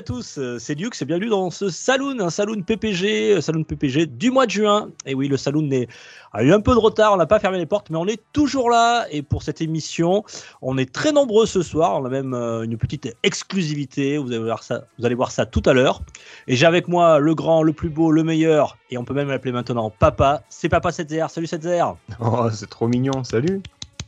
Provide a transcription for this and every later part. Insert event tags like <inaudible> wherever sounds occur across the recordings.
à tous, euh, c'est Luc, et bienvenue dans ce saloon, un saloon PPG, euh, saloon PPG du mois de juin. Et oui, le saloon a eu un peu de retard, on n'a pas fermé les portes, mais on est toujours là. Et pour cette émission, on est très nombreux ce soir, on a même euh, une petite exclusivité, vous allez voir ça, vous allez voir ça tout à l'heure. Et j'ai avec moi le grand, le plus beau, le meilleur, et on peut même l'appeler maintenant Papa, c'est Papa 7ZR. Salut 7ZR Oh, c'est trop mignon, salut.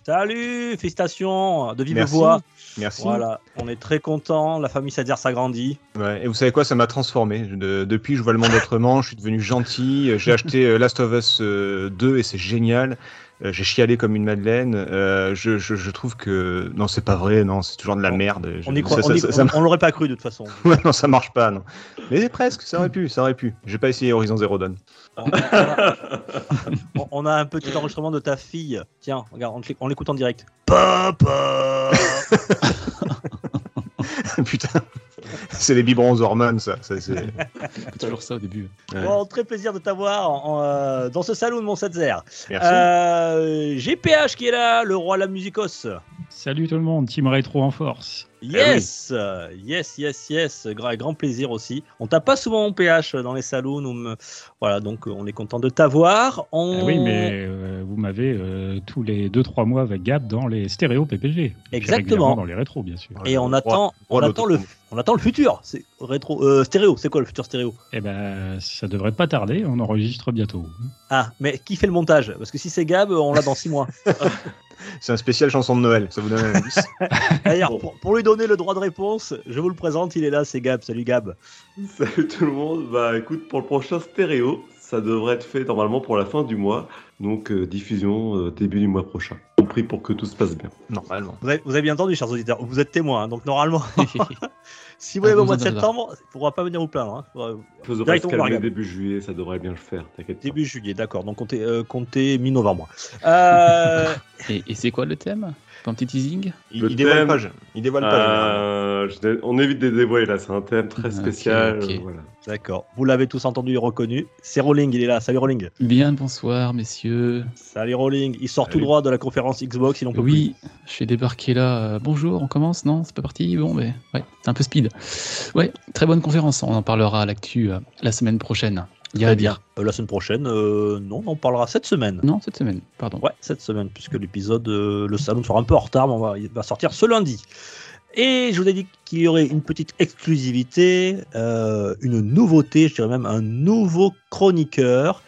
Salut, félicitations de vive voix. Merci. Voilà, on est très content, la famille 7ZR s'agrandit. Ouais, et vous savez quoi, ça m'a transformé. Je- depuis, je vois le monde autrement, je suis devenu gentil. euh, J'ai acheté euh, Last of Us euh, 2 et c'est génial. Euh, J'ai chialé comme une madeleine. Euh, je, je, je trouve que non, c'est pas vrai. Non, c'est toujours de la merde. On y croit, ça, on, y- ça- ça- on- ça- on l'aurait pas cru de toute façon. <laughs> Ouais, non, ça marche pas. Non. Mais presque, ça aurait pu, ça aurait pu. J'ai pas essayé Horizon Zero Dawn. On on a, on- a un petit enregistrement de ta fille. Tiens, regarde, on l'écoute en direct. Papa <laughs> Putain, <laughs> c'est les biberons aux hormones, ça. ça c'est... Toujours ça au début. Ouais. Bon, très plaisir de t'avoir en- en, euh, dans ce salon de mon 7 Merci. Euh, GPH qui est là, le roi de la musicos. Salut tout le monde, Team Retro en force. Yes, yes, yes, yes, Gra- grand plaisir aussi. On t'a pas souvent en PH dans les salons, on voilà, donc euh, on est content de t'avoir. On... Ah oui, mais euh, vous m'avez euh, tous les 2-3 mois avec Gab dans les stéréos PPG. Exactement. dans les rétros, bien sûr. Et on attend, on attend le, on attend le futur. C'est rétro, euh, stéréo. C'est quoi le futur stéréo? Eh ben, ça devrait pas tarder, on enregistre bientôt. Ah, mais qui fait le montage? Parce que si c'est Gab, on l'a dans 6 mois. <laughs> C'est un spécial chanson de Noël. Ça vous donne un indice <laughs> D'ailleurs, pour, pour lui donner le droit de réponse, je vous le présente, il est là, c'est Gab. Salut Gab. Salut tout le monde. Bah écoute, pour le prochain stéréo, ça devrait être fait normalement pour la fin du mois. Donc euh, diffusion euh, début du mois prochain. On prie pour que tout se passe bien. Normalement. Vous avez, vous avez bien entendu, chers auditeurs, vous êtes témoins, hein, donc normalement, <laughs> si vous l'avez au vous mois de septembre, il ne pourra pas venir vous plaindre. hein. Faudra- Directement pas se calmer début juillet, ça devrait bien le faire. T'inquiète pas. Début juillet, d'accord, donc comptez, euh, comptez mi-novembre. Euh, Et, et c'est quoi le thème? Un petit teasing Il, Le il dévoile thème- pas. je- Il dévoile pas. Euh, je on évite de dévoiler là, c'est un thème très spécial. voilà. d'accord, vous l'avez tous entendu et reconnu. C'est Rolling, il est là. Salut Rolling. Bien, bonsoir messieurs. Salut Rolling. Il sort tout droit de la conférence Xbox, il en peut Oui, je suis débarqué là. euh, bonjour, on commence Non, c'est pas parti? Bon, mais ouais, c'est un peu speed. Ouais, très bonne conférence. On en parlera à l'actu euh, la semaine prochaine. Il y a dire. Euh, la semaine prochaine, euh, non, on parlera cette semaine. Non, cette semaine, pardon. Ouais, cette semaine, puisque l'épisode, euh, le salon sera un peu en retard, mais on va, il va sortir ce lundi. Et je vous ai dit qu'il y aurait une petite exclusivité, une nouveauté, je dirais même un nouveau chroniqueur.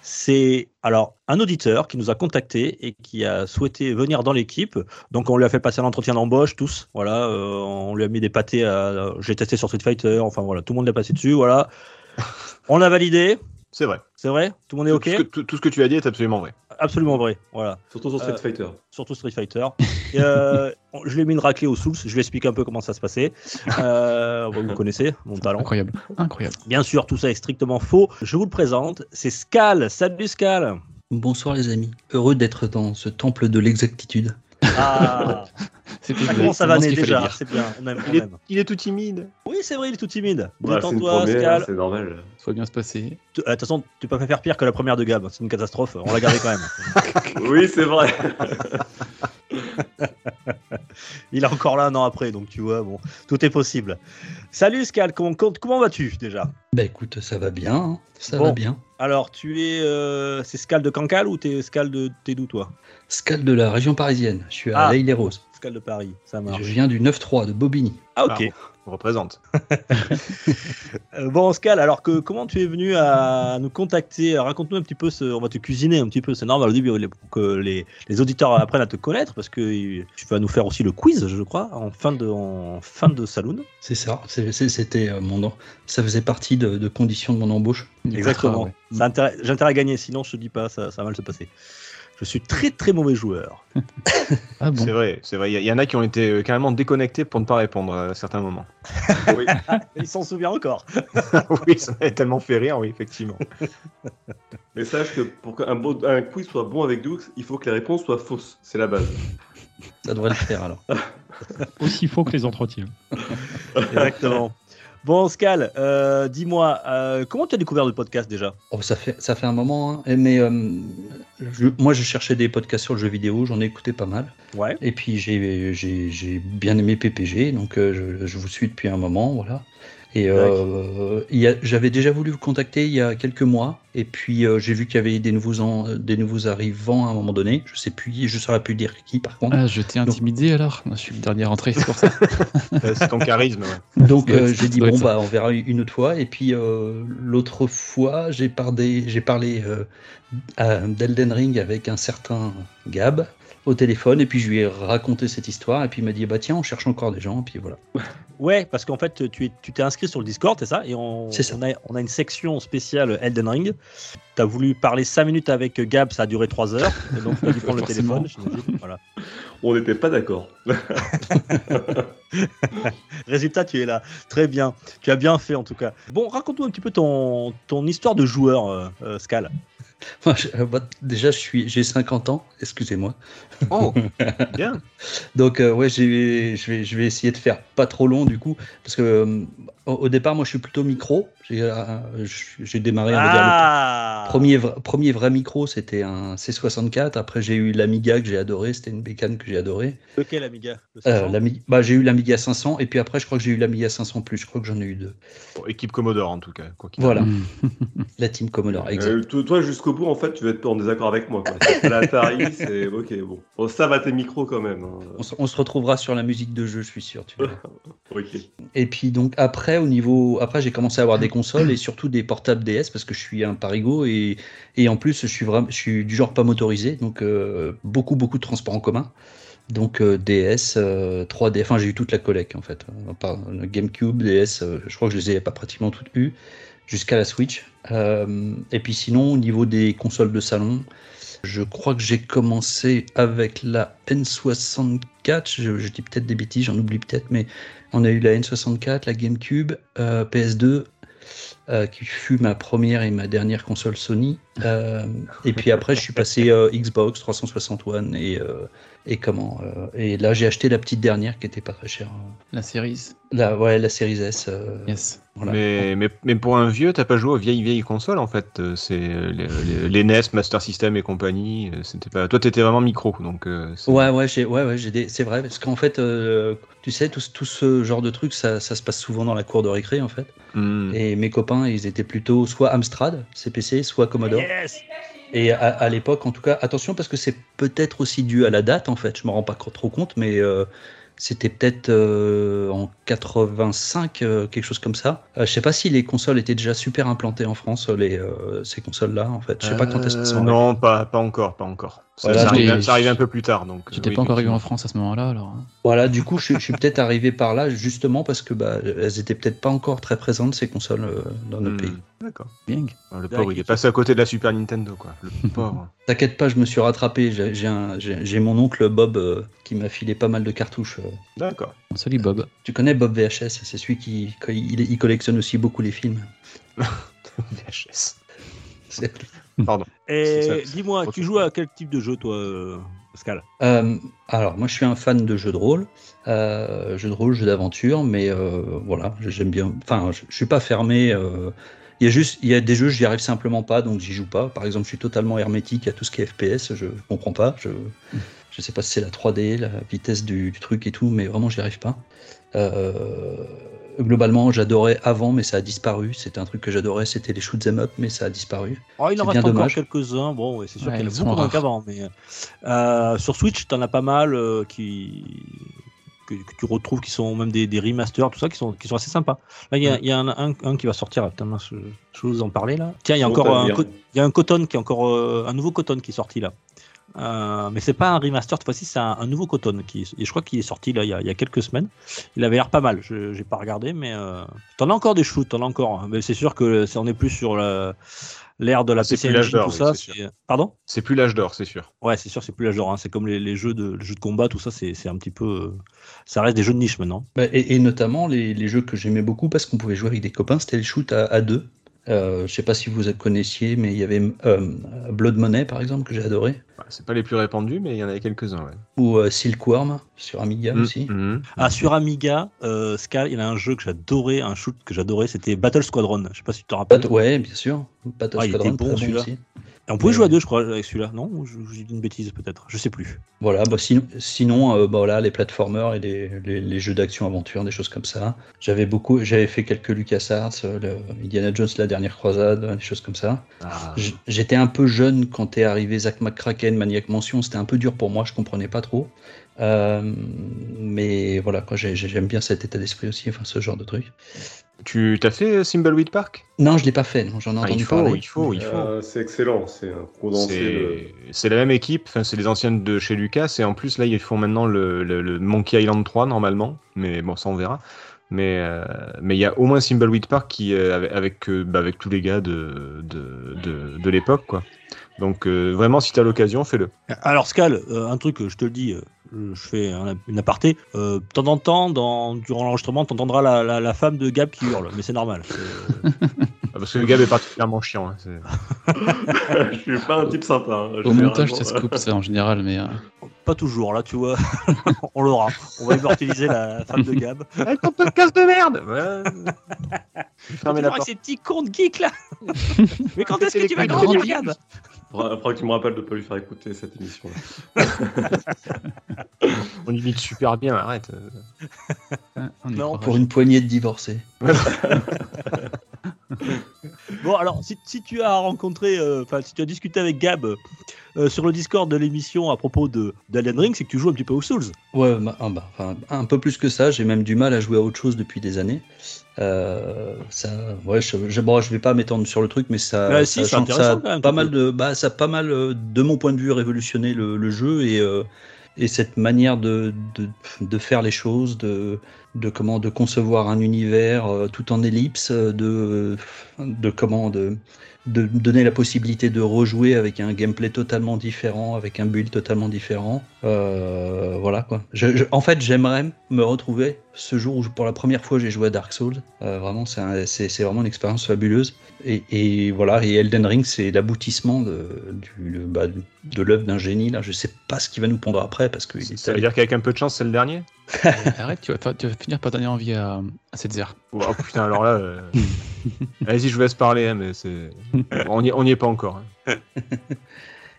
C'est alors un auditeur qui nous a contacté et qui a souhaité venir dans l'équipe. Donc on lui a fait passer un entretien d'embauche tous. Voilà, on lui a mis des pâtés. À... J'ai testé sur Street Fighter. Enfin voilà, tout le monde l'a passé dessus. Voilà, on a validé. C'est vrai. C'est vrai? Tout le monde est ok? tout, ce que, tout- tout ce que tu as dit est absolument vrai. Absolument vrai. Voilà. Surtout sur Street Euh, Fighter. surtout Street Fighter. Et, euh, je lui ai mis une raclée au Souls, je vais expliquer un peu comment ça se passait. Euh, vous connaissez mon talent. Incroyable, incroyable. Bien sûr, tout ça est strictement faux. Je vous le présente, c'est Scal. Salut Scal. Bonsoir les amis, heureux d'être dans ce temple de l'exactitude. Ah, <laughs> C'était ça commence à vanner déjà, c'est bien, on aime, on Il est, aime. il est tout timide. Oui, c'est vrai, il est tout timide. Détends-toi, c'est normal. Ça va bien se passer. Euh, De toute façon, tu peux pas faire pire que la première de Gab, c'est une catastrophe, on l'a gardé quand même. <laughs> oui, c'est vrai. <laughs> <laughs> Il est encore là un an après, donc tu vois, bon, tout est possible. Salut Scal, comment, comment vas-tu déjà? Bah écoute, ça va bien, hein, ça Bon. va bien. Alors, tu es. euh, c'est Scal de Cancale ou t'es Scal de. T'es d'où toi? Scal de la région parisienne, je suis à Ah. l'Aïle-les-Roses. Scal de Paris, ça Je marche. viens du 9-3 de Bobigny. Ah, ok. Représente. <laughs> Euh, bon, Scal, alors que comment tu es venu à nous contacter? Raconte-nous un petit peu, ce, on va te cuisiner un petit peu, c'est normal au début les- pour que les, les auditeurs apprennent à te connaître parce que euh, tu vas nous faire aussi le quiz, je crois, en fin de, en fin de saloon. C'est ça, c'est C'est- c'est- C'était euh, mon nom. Ça faisait partie de, de conditions de mon embauche. Exactement. ouais. Ça a intérêt- J'ai intérêt à gagner, sinon je te dis pas, ça, ça va mal se passer. Je suis très très mauvais joueur. Ah bon C'est vrai, c'est vrai. Il y, y en a qui ont été euh, carrément déconnectés pour ne pas répondre à certains moments. <laughs> Oui. <laughs> Il s'en souvient encore. <laughs> oui, ça m'avait tellement fait rire, oui, effectivement. Mais sache que pour qu'un bon- un quiz soit bon avec Doux, il faut que les réponses soient fausses. C'est la base. Ça devrait le faire alors. Aussi faux que les entretiens. Exactement. Bon, Scal, euh, dis-moi, euh, comment tu as découvert le podcast déjà? Oh, ça, fait, ça fait un moment, hein. Mais euh, je- moi, je cherchais des podcasts sur le jeu vidéo, j'en ai écouté pas mal. Ouais. Et puis, j'ai bien aimé PPG, donc je, je vous suis depuis un moment, voilà. Et euh, j'avais déjà voulu vous contacter il y a quelques mois, et puis euh, j'ai vu qu'il y avait des nouveaux, en- des nouveaux arrivants à un moment donné. Je sais plus, je saurais plus dire qui par contre. Ah, je t'ai intimidé alors Je suis le dernier rentré, c'est pour ça. <laughs> Euh, c'est ton charisme, ouais. Donc euh, j'ai dit bon bah on verra une autre fois et puis euh, l'autre fois j'ai parlé j'ai parlé euh, d'Elden Ring avec un certain Gab au téléphone et puis je lui ai raconté cette histoire et puis il m'a dit bah tiens on cherche encore des gens et puis voilà. <laughs> Ouais, parce qu'en fait, tu es- tu t'es inscrit sur le Discord, c'est ça Et on, C'est ça. On, a, on a une section spéciale Elden Ring. Tu as voulu parler 5 minutes avec Gab, ça a duré 3 heures. <laughs> Et donc, tu as dû prendre le téléphone. Voilà. <laughs> On n'était pas d'accord. Résultat, tu es là. Très bien. Tu as bien fait en tout cas. Bon, raconte-nous un petit peu ton, ton histoire de joueur, euh, euh, Scal. <laughs> Moi, je- euh, déjà je suis j'ai 50 ans excusez-moi Oh, <laughs> bien. donc euh, ouais je vais je vais essayer de faire pas trop long du coup parce que euh, au départ moi je suis plutôt micro j'ai euh, j'ai démarré on va dire, le- Ah Premier, premier vrai micro, c'était un C64. Après, j'ai eu l'Amiga que j'ai adoré. C'était une bécane que j'ai adoré. Lequel, Amiga Le Euh, 500? l'Ami- bah, j'ai eu l'Amiga 500. Et puis après, je crois que j'ai eu l'Amiga 500 plus. Je crois que j'en ai eu deux. Bon, équipe Commodore, en tout cas. Quoi Voilà, <laughs> la team Commodore. Exact. Euh, toi, toi, jusqu'au bout, en fait, tu vas être en désaccord avec moi. Quoi. L'Atari, <laughs> c'est ok, bon. bon. Ça va tes micros quand même. hein. On, se- on se retrouvera sur la musique de jeu, je suis sûr. tu. <laughs> Et puis donc après, au niveau, après j'ai commencé à avoir des et surtout des portables DS parce que je suis un parigo et, et en plus je suis vraiment, je suis du genre pas motorisé, donc euh, beaucoup beaucoup de transports en commun. Donc euh, DS, euh, 3D, enfin j'ai eu toute la collecte en fait. Euh, GameCube, DS, euh, je crois que je les ai pas pratiquement toutes eues jusqu'à la Switch. Euh, et puis sinon au niveau des consoles de salon, je crois que j'ai commencé avec la N64. Je, je dis peut-être des bêtises, j'en oublie peut-être, mais on a eu la N64, la GameCube, euh, PS2, euh, qui fut ma première et ma dernière console Sony. Euh, et puis après, je suis passé euh, Xbox 360 One et, et comment Et là, j'ai acheté la petite dernière qui était pas très chère. La série. La, ouais, la Series S. Yes. Voilà. Mais, mais, mais pour un vieux, t'as pas joué aux vieilles vieilles consoles en fait. Euh, C'est euh, les, les- les NES, Master System et compagnie. euh, C'était pas. Toi, t'étais vraiment micro, donc. euh, Ouais, ouais, j'ai, ouais, ouais, j'ai des... c'est vrai, parce qu'en fait, euh, tu sais, tout, ce- tout ce genre de trucs, ça, ça se passe souvent dans la cour de récré, en fait. Hmm. Et mes copains, ils étaient plutôt soit Amstrad, CPC, soit Commodore. Yes Et à, à l'époque, en tout cas, attention parce que c'est peut-être aussi dû à la date, en fait. Je me rends pas trop compte, mais euh, c'était peut-être euh, en 85, euh, quelque chose comme ça. Euh, je sais pas si les consoles étaient déjà super implantées en France, les, ces consoles-là, en fait. Je sais pas quand est-ce. Non, pas, pas encore, pas encore. Ça, Voilà, ça arrive un peu plus tard, donc. J'étais euh, pas oui, encore arrivé en. France à ce moment-là, alors. hein. Voilà, du coup, je, je suis peut-être arrivé par là, justement parce que bah, elles étaient peut-être pas encore très présentes, ces consoles, euh, dans notre Hmm. pays. D'accord. Bien. Ah, Le pauvre, il est passé à côté de la Super Nintendo, quoi. Le <laughs> pauvre. T'inquiète pas, je me suis rattrapé. J'ai j'ai un- j'ai- j'ai mon oncle Bob euh, qui m'a filé pas mal de cartouches. euh. D'accord. Salut Bob. Tu connais Bob VHS C'est celui qui il, il collectionne aussi beaucoup les films. <laughs> VHS. <laughs> Pardon. Et dis-moi, tu joues à quel type de jeu, toi, euh, Pascal? Euh, alors, moi, je suis un fan de jeux de rôle, euh, jeux de rôle, jeux d'aventure, mais euh, voilà, j'aime bien. Enfin, je, je suis pas fermé. il y a juste, il y a des jeux, j'y arrive simplement pas, donc j'y joue pas. Par exemple, je suis totalement hermétique à tout ce qui est FPS. Je comprends pas. Je, je sais pas si c'est la 3D, la vitesse du, du truc et tout, mais vraiment, j'y arrive pas. Euh, globalement, j'adorais avant, mais ça a disparu. C'était un truc que j'adorais, c'était les shoot 'em up, mais ça a disparu. Oh, il en reste encore quelques-uns. Bon, ouais, c'est sûr Ouais, qu'il y en a beaucoup moins qu'avant. Mais euh, sur Switch, t'en as pas mal euh, qui que, que tu retrouves qui sont même des, des remasters, tout ça, qui sont qui sont assez sympas. Là, il y a, il y a un, un- un qui va sortir. Putain, je, je vais vous en parler là. Tiens, il y a encore un, il y a un Cotton qui est encore euh, un nouveau Cotton qui est sorti là. Euh, mais c'est pas un remaster cette fois-ci, c'est un, un nouveau Cotton qui, et je crois qu'il est sorti là il y, a, il y a quelques semaines. Il avait l'air pas mal. Je j'ai pas regardé, mais euh, t'en as encore des shoots, t'en as encore. hein. Mais c'est sûr que c'est- on est plus sur l'ère de la PC Engine, tout oui, ça. Pardon? C'est plus l'âge d'or, c'est sûr. Ouais, c'est sûr, c'est plus l'âge d'or. hein. C'est comme les, les jeux de les jeux de combat, tout ça, c'est un petit peu. euh, ça reste des jeux de niche maintenant. Bah, et, et notamment les, les jeux que j'aimais beaucoup parce qu'on pouvait jouer avec des copains, c'était les shoots à, à deux. Euh, je sais pas si vous connaissiez, mais il y avait euh, Blood Money par exemple que j'ai adoré, c'est pas les plus répandus, mais il y en avait quelques-uns. Ouais. ou euh, Silkworm sur Amiga Mm, aussi. mm. Ah, sur Amiga, euh, il y a un jeu que j'adorais, un shoot que j'adorais, c'était Battle Squadron. Je sais pas si tu te rappelles. Bat- ouais, bien sûr. Battle Ah, il était Squadron, bon, très bon celui-là. On pouvait jouer à deux, je crois, avec celui-là. Non je, je dis une bêtise peut-être. Je sais plus. Voilà, bah, sinon, sinon euh, bah, voilà, les platformers et les, les- les jeux d'action-aventure, des choses comme ça. J'avais beaucoup, j'avais fait quelques LucasArts, euh, le Indiana Jones, la dernière croisade, des choses comme ça. Ah, J'étais un peu jeune quand est arrivé Zach McCracken, Maniac Mansion, c'était un peu dur pour moi, je comprenais pas trop. Euh, mais voilà, j'aime bien cet état d'esprit aussi, enfin ce genre de truc. Tu t'as fait Thimbleweed Park? Non, je l'ai pas fait, non, j'en ai Ah, entendu Il faut, parler. il faut, il faut. Euh, c'est excellent, c'est un condensé. de- C'est c'est la même équipe, enfin c'est les anciennes de chez Lucas, et en plus là ils font maintenant le, le- le Monkey Island 3 normalement, mais bon ça on verra. Mais euh, mais il y a au moins Thimbleweed Park qui euh, avec euh, bah, avec tous les gars de de, de, de l'époque quoi. Donc euh, vraiment si t'as l'occasion fais-le. Alors, Skal, euh, un truc, je te le dis, euh, je fais un- une aparté. Euh, de temps en temps, dans, durant l'enregistrement, tu entendras la, la- la femme de Gab qui hurle, mais c'est normal. Ah, Parce que gars est particulièrement chiant. hein, <laughs> je suis pas un type sympa. hein, Au montage, ça se coupe, ça, en général, mais. euh, Pas toujours, là, tu vois. <laughs> on l'aura. On va immortaliser la femme de Gab. Avec ton podcast de merde ouais. Fermez la porte. ces petits comptes geeks là. <laughs> mais quand est-ce que tu vas de grandir. Gab? Faudra tu me rappelles de pas lui faire écouter cette émission. <laughs> On imite super bien, arrête. on Non, Pour une poignée de divorcés. <laughs> Bon, alors, si, si tu as rencontré, euh, enfin, si tu as discuté avec Gab euh, sur le Discord de l'émission à propos de d'Alien Ring, c'est que tu joues un petit peu aux Souls. Ouais, bah, ah bah, un peu plus que ça. J'ai même du mal à jouer à autre chose depuis des années. Euh, ça, ouais, je, je, bon, je vais pas m'étendre sur le truc, mais ça, si, ça, a même, pas mal de, bah, ça a pas mal, euh, de mon point de vue, révolutionné le, le jeu et euh, et cette manière de, de, de faire les choses, de, de comment, de concevoir un univers euh, tout en ellipse, euh, de, de comment, de, de donner la possibilité de rejouer avec un gameplay totalement différent, avec un build totalement différent. Euh, voilà quoi. Je- je- en fait, j'aimerais me retrouver ce jour où pour la première fois j'ai joué à Dark Souls. Euh, vraiment, c'est un- vraiment une expérience fabuleuse. Et, et voilà, et Elden Ring, c'est l'aboutissement de, du- bah, de l'œuvre d'un génie. Là, je sais pas ce qui va nous pondre après parce que Ça veut dire qu'avec un peu de chance c'est le dernier? <laughs> Arrête, tu vas, fa- tu vas finir par donner envie à, à cette zère. Oh putain, alors là. euh, <laughs> Vas-y, je vous laisse parler, hein, mais c'est. On n'y on y est pas encore. hein. <laughs>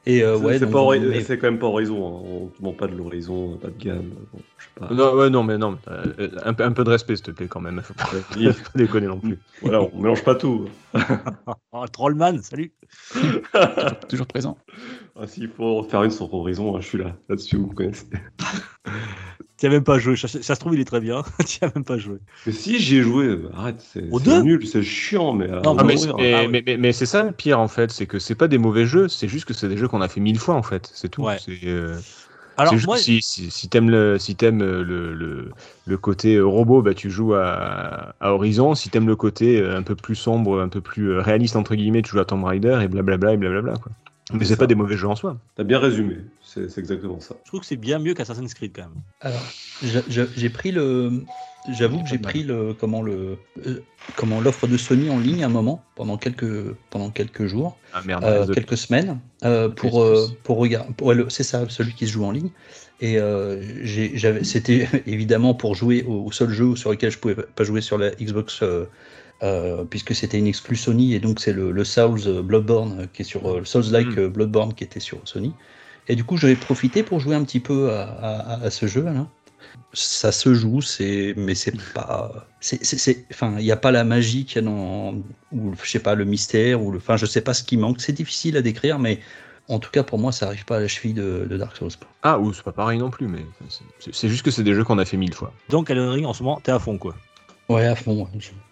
Et euh, C'est- ouais, c'est mais- c'est quand même pas Horizon. hein. On te demande pas de l'Horizon, pas de gamme. Bon, pas. Non, ouais, non, mais non. euh, un, peu- un peu de respect, s'il te plaît, quand même. Faut pas, Il- faut pas déconner non plus. Voilà, on mélange pas tout. Oh, Trollman, salut. Toujours présent. Ah, S'il faut en faire une sur Horizon, hein, je suis là. Là-dessus, vous me connaissez. Tu as même pas joué. Ça, ça se trouve, il est très bien. <laughs> tu as même pas joué. Mais si j'y ai joué, arrête, c'est nul, c'est chiant, mais. à Non, Ah, mais, mais, Ah, mais, mais- mais c'est ça le pire en fait, c'est que c'est pas des mauvais jeux, c'est juste que c'est des jeux qu'on a fait mille fois en fait, c'est tout. Ouais. C'est euh, Alors, c'est juste moi, que si, si, si t'aimes le, si t'aimes le, le, le côté euh, robot, bah, tu joues à, à Horizon. Si t'aimes le côté euh, un peu plus sombre, un peu plus euh, réaliste entre guillemets, tu joues à Tomb Raider et blablabla et blablabla quoi. Mais C'est pas des mauvais jeux en soi. T'as bien résumé, c'est exactement ça. je trouve que c'est bien mieux qu'Assassin's Creed quand même. Alors, j'a- j'a- j'ai pris le. J'avoue que j'ai pris le comment le euh, comment l'offre de Sony en ligne à un moment pendant quelques pendant quelques jours, Ah merde. euh, quelques semaines euh, pour euh, pour regarder. c'est ça, celui qui se joue en ligne. Et euh, j'avais, c'était <laughs> évidemment pour jouer au, au seul jeu sur lequel je pouvais pas jouer sur la Xbox. Euh, puisque c'était une exclus Sony et donc c'est le, le Souls euh, Bloodborne euh, qui est sur euh, le Souls-like Mm. Bloodborne qui était sur Sony et du coup j'avais profité pour jouer un petit peu à, à- à ce jeu là ça se joue, c'est mais c'est pas, c'est, c'est- c'est- enfin, il n'y a pas la magie qu'il y a dans, ou je sais pas le mystère ou le, enfin, je sais pas ce qui manque. C'est difficile à décrire, mais en tout cas pour moi, ça arrive pas à la cheville de, de Dark Souls. quoi. Ah ou c'est pas pareil non plus, mais c'est- c'est juste que c'est des jeux qu'on a fait mille fois. Donc, Elden Ring, en ce moment, t'es à fond, quoi. Ouais, à fond.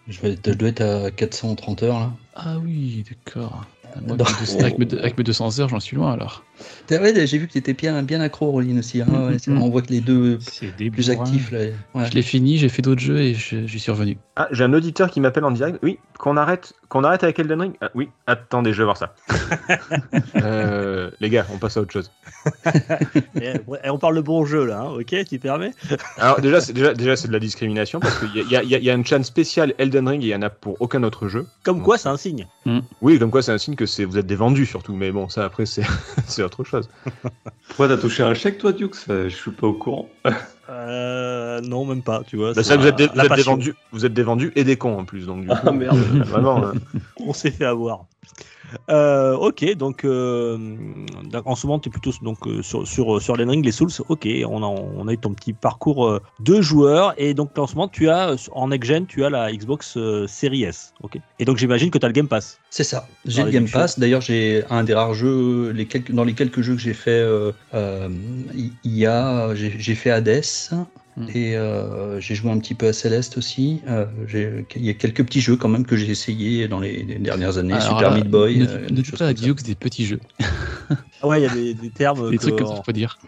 je dois être à 430 heures là. Ah oui, d'accord. Moi, Non. avec, mes deux- avec mes deux- avec mes 200 heures, j'en suis loin alors. Ouais, j'ai vu que tu étais bien, bien accro, Roline aussi. hein. Ouais, c'est- Mhm. on voit que les deux plus bourrins. actifs. Là. Ouais. Je l'ai fini, j'ai fait d'autres jeux et je- suis revenu. Ah, j'ai un auditeur qui m'appelle en direct. Oui, qu'on arrête, qu'on arrête avec Elden Ring. Ah, oui, attendez, je vais voir ça. <laughs> Euh, les gars, on passe à autre chose. <laughs> Et, et on parle de bon jeu là, hein, ok, tu permets <laughs> Alors déjà, c'est déjà, déjà c'est de la discrimination parce qu'il y a, il y, y a- il y a une chaîne spéciale Elden Ring et il y en a pour aucun autre jeu. Comme quoi, c'est un signe. Oui, comme quoi c'est un signe que c'est vous êtes des vendus surtout, mais bon, ça après c'est <laughs> c'est autre chose. Pourquoi t'as touché un chèque, toi, Dukes? Je suis pas au courant. <laughs> Euh, non, même pas, tu vois. Bah, c'est ça, vous êtes, des, vous, êtes des vendus, vous êtes des vendus et des cons en plus, donc du coup, Ah merde. euh, vraiment. euh, <laughs> On s'est fait avoir. Euh, ok, donc euh, d'ac- en ce moment, tu es plutôt donc, euh, sur, sur, sur Ring, les Souls. Ok, on a, on a eu ton petit parcours de joueur. Et donc en ce moment, tu as, en next-gen, tu as la Xbox Series S. Ok. Et donc j'imagine que tu as le Game Pass. C'est ça. J'ai le Game. Pass. D'ailleurs, j'ai un des rares jeux, les quelques, dans les quelques jeux que j'ai fait, euh, il y a, j'ai fait Hades. Et euh, j'ai joué un petit peu à Céleste aussi. Euh, il y a quelques petits jeux quand même que j'ai essayé dans les, les dernières années. Alors Super là, Meat Boy. Ne, euh, ne des dis pas à comme ça. Dukes des petits jeux, Ah ouais, il y a des, des termes. des que trucs comme ça, on- dire.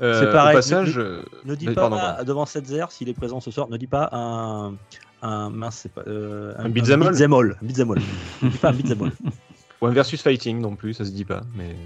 euh, C'est pareil, Au passage, ne- Ne dis pas pardon, devant Setzer s'il est présent ce soir. Ne dis pas un un mince, c'est pas euh, Un beat'em all beat'em all. Un beat'em all. ne dis pas un beat'em all. <laughs> ou un versus fighting non plus, ça se dit pas. Mais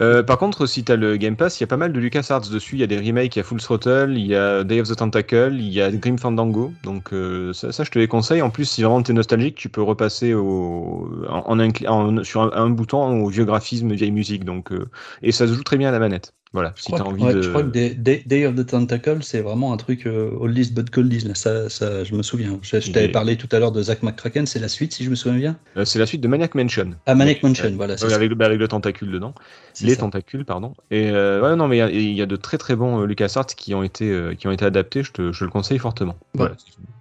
euh, par contre, si t'as le Game Pass, il y a pas mal de LucasArts dessus. Il y a des remakes, il y a Full Throttle, il y a Day of the Tentacle, il y a Grim Fandango. Donc euh, ça, ça, je te les conseille. En plus, si vraiment t'es nostalgique, tu peux repasser au, en- sur un, un bouton au vieux graphisme, vieille musique. Donc euh, et ça se joue très bien à la manette. Voilà, Je si crois, que, envie ouais, de. je crois que Day, Day- Day of the Tentacle, c'est vraiment un truc euh, oldies but goldies. Là. Ça, ça, je me souviens. Je, je t'avais parlé tout à l'heure de Zack McCracken, c'est la suite, si je me souviens bien. Euh, c'est la suite de Maniac Mansion. Ah, Manic Mansion, Ouais. voilà. Ouais, avec, le- bah, avec le tentacule dedans. Les ça. tentacules, pardon. Et euh, ouais, non, mais il y a- il y, a de très très bons euh, LucasArts qui ont été euh, qui ont été adaptés. Je te, je le conseille fortement. Voilà.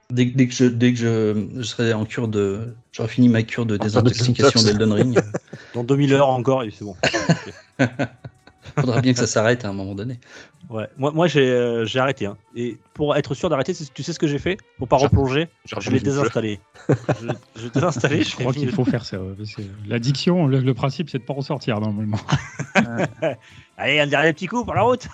Dès, dès que, je, dès que je, je serai en cure de. J'aurai fini ma cure de désintoxication désintox. d'Elden Ring. <laughs> Dans 2000 heures encore, et c'est bon. <laughs> Faudra bien que ça s'arrête à un moment donné. Ouais. Moi, moi j'ai euh, j'ai arrêté. hein. Et pour être sûr d'arrêter, tu sais ce que j'ai fait? Pour pas replonger, je l'ai désinstallé. je je l'ai désinstallé. Je crois qu'il faut faire ça. L'addiction, le, le principe, c'est de pas ressortir normalement. <laughs> Allez, un dernier petit coup pour la route.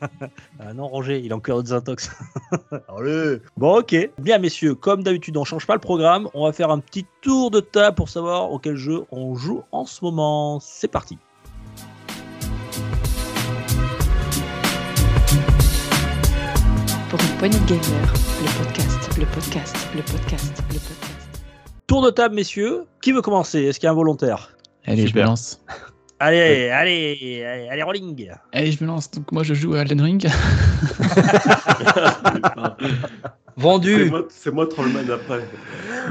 <laughs> ah non, Roger, il est encore désintox. <laughs> Allez. Bon, ok. Bien, messieurs, comme d'habitude, on change pas le programme. On va faire un petit tour de table pour savoir auquel jeu on joue en ce moment. C'est parti. Poignée de gamer, le podcast, le podcast, le podcast, le podcast. Tour de table, messieurs. Qui veut commencer? Est-ce qu'il y a un volontaire? Allez, je me lance. Allez, allez, allez, allez, rolling. Allez, je me lance. Donc, moi, je joue à Elden Ring. <laughs> <laughs> C'est Vendu c'est moi Trollman après.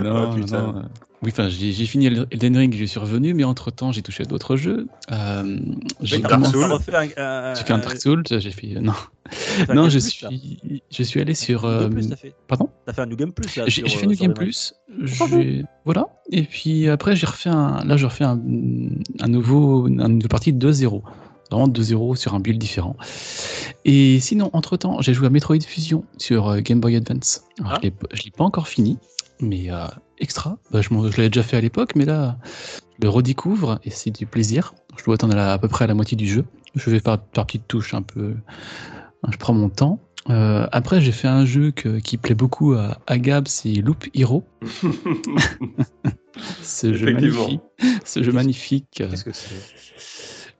Non, Ah, putain. non, Oui, enfin, j'ai fini Elden Ring, je suis revenu, mais entre temps, j'ai touché à d'autres jeux. Euh, j'ai commencé- J'ai fait un Dark Souls, j'ai fait. Non, un non Game je, Plus, là. suis, je suis allé sur. Euh, Plus, fait pardon? T'as fait un New Game Plus là J'ai fait euh, New sur Game. Plus. Voilà. Et puis après, j'ai refait un. Là, je refais un, un nouveau, une nouvelle partie de 2-0. Vraiment 2-0 sur un build différent. Et sinon, entre temps, j'ai joué à Metroid Fusion sur euh, Game Boy Advance. Alors, Ah. Je je l'ai pas encore fini, mais euh, extra. Bah, je l'avais déjà fait à l'époque, mais là, je le redécouvre et c'est du plaisir. Je dois attendre à, la- à peu près à la moitié du jeu. Je vais par, par petites touches un peu. Je prends mon temps. Euh, après, j'ai fait un jeu que- qui plaît beaucoup à, à Gab, c'est Loop Hero. <laughs> Ce jeu magnifique. Ce jeu magnifique. euh, Qu'est-ce que c'est?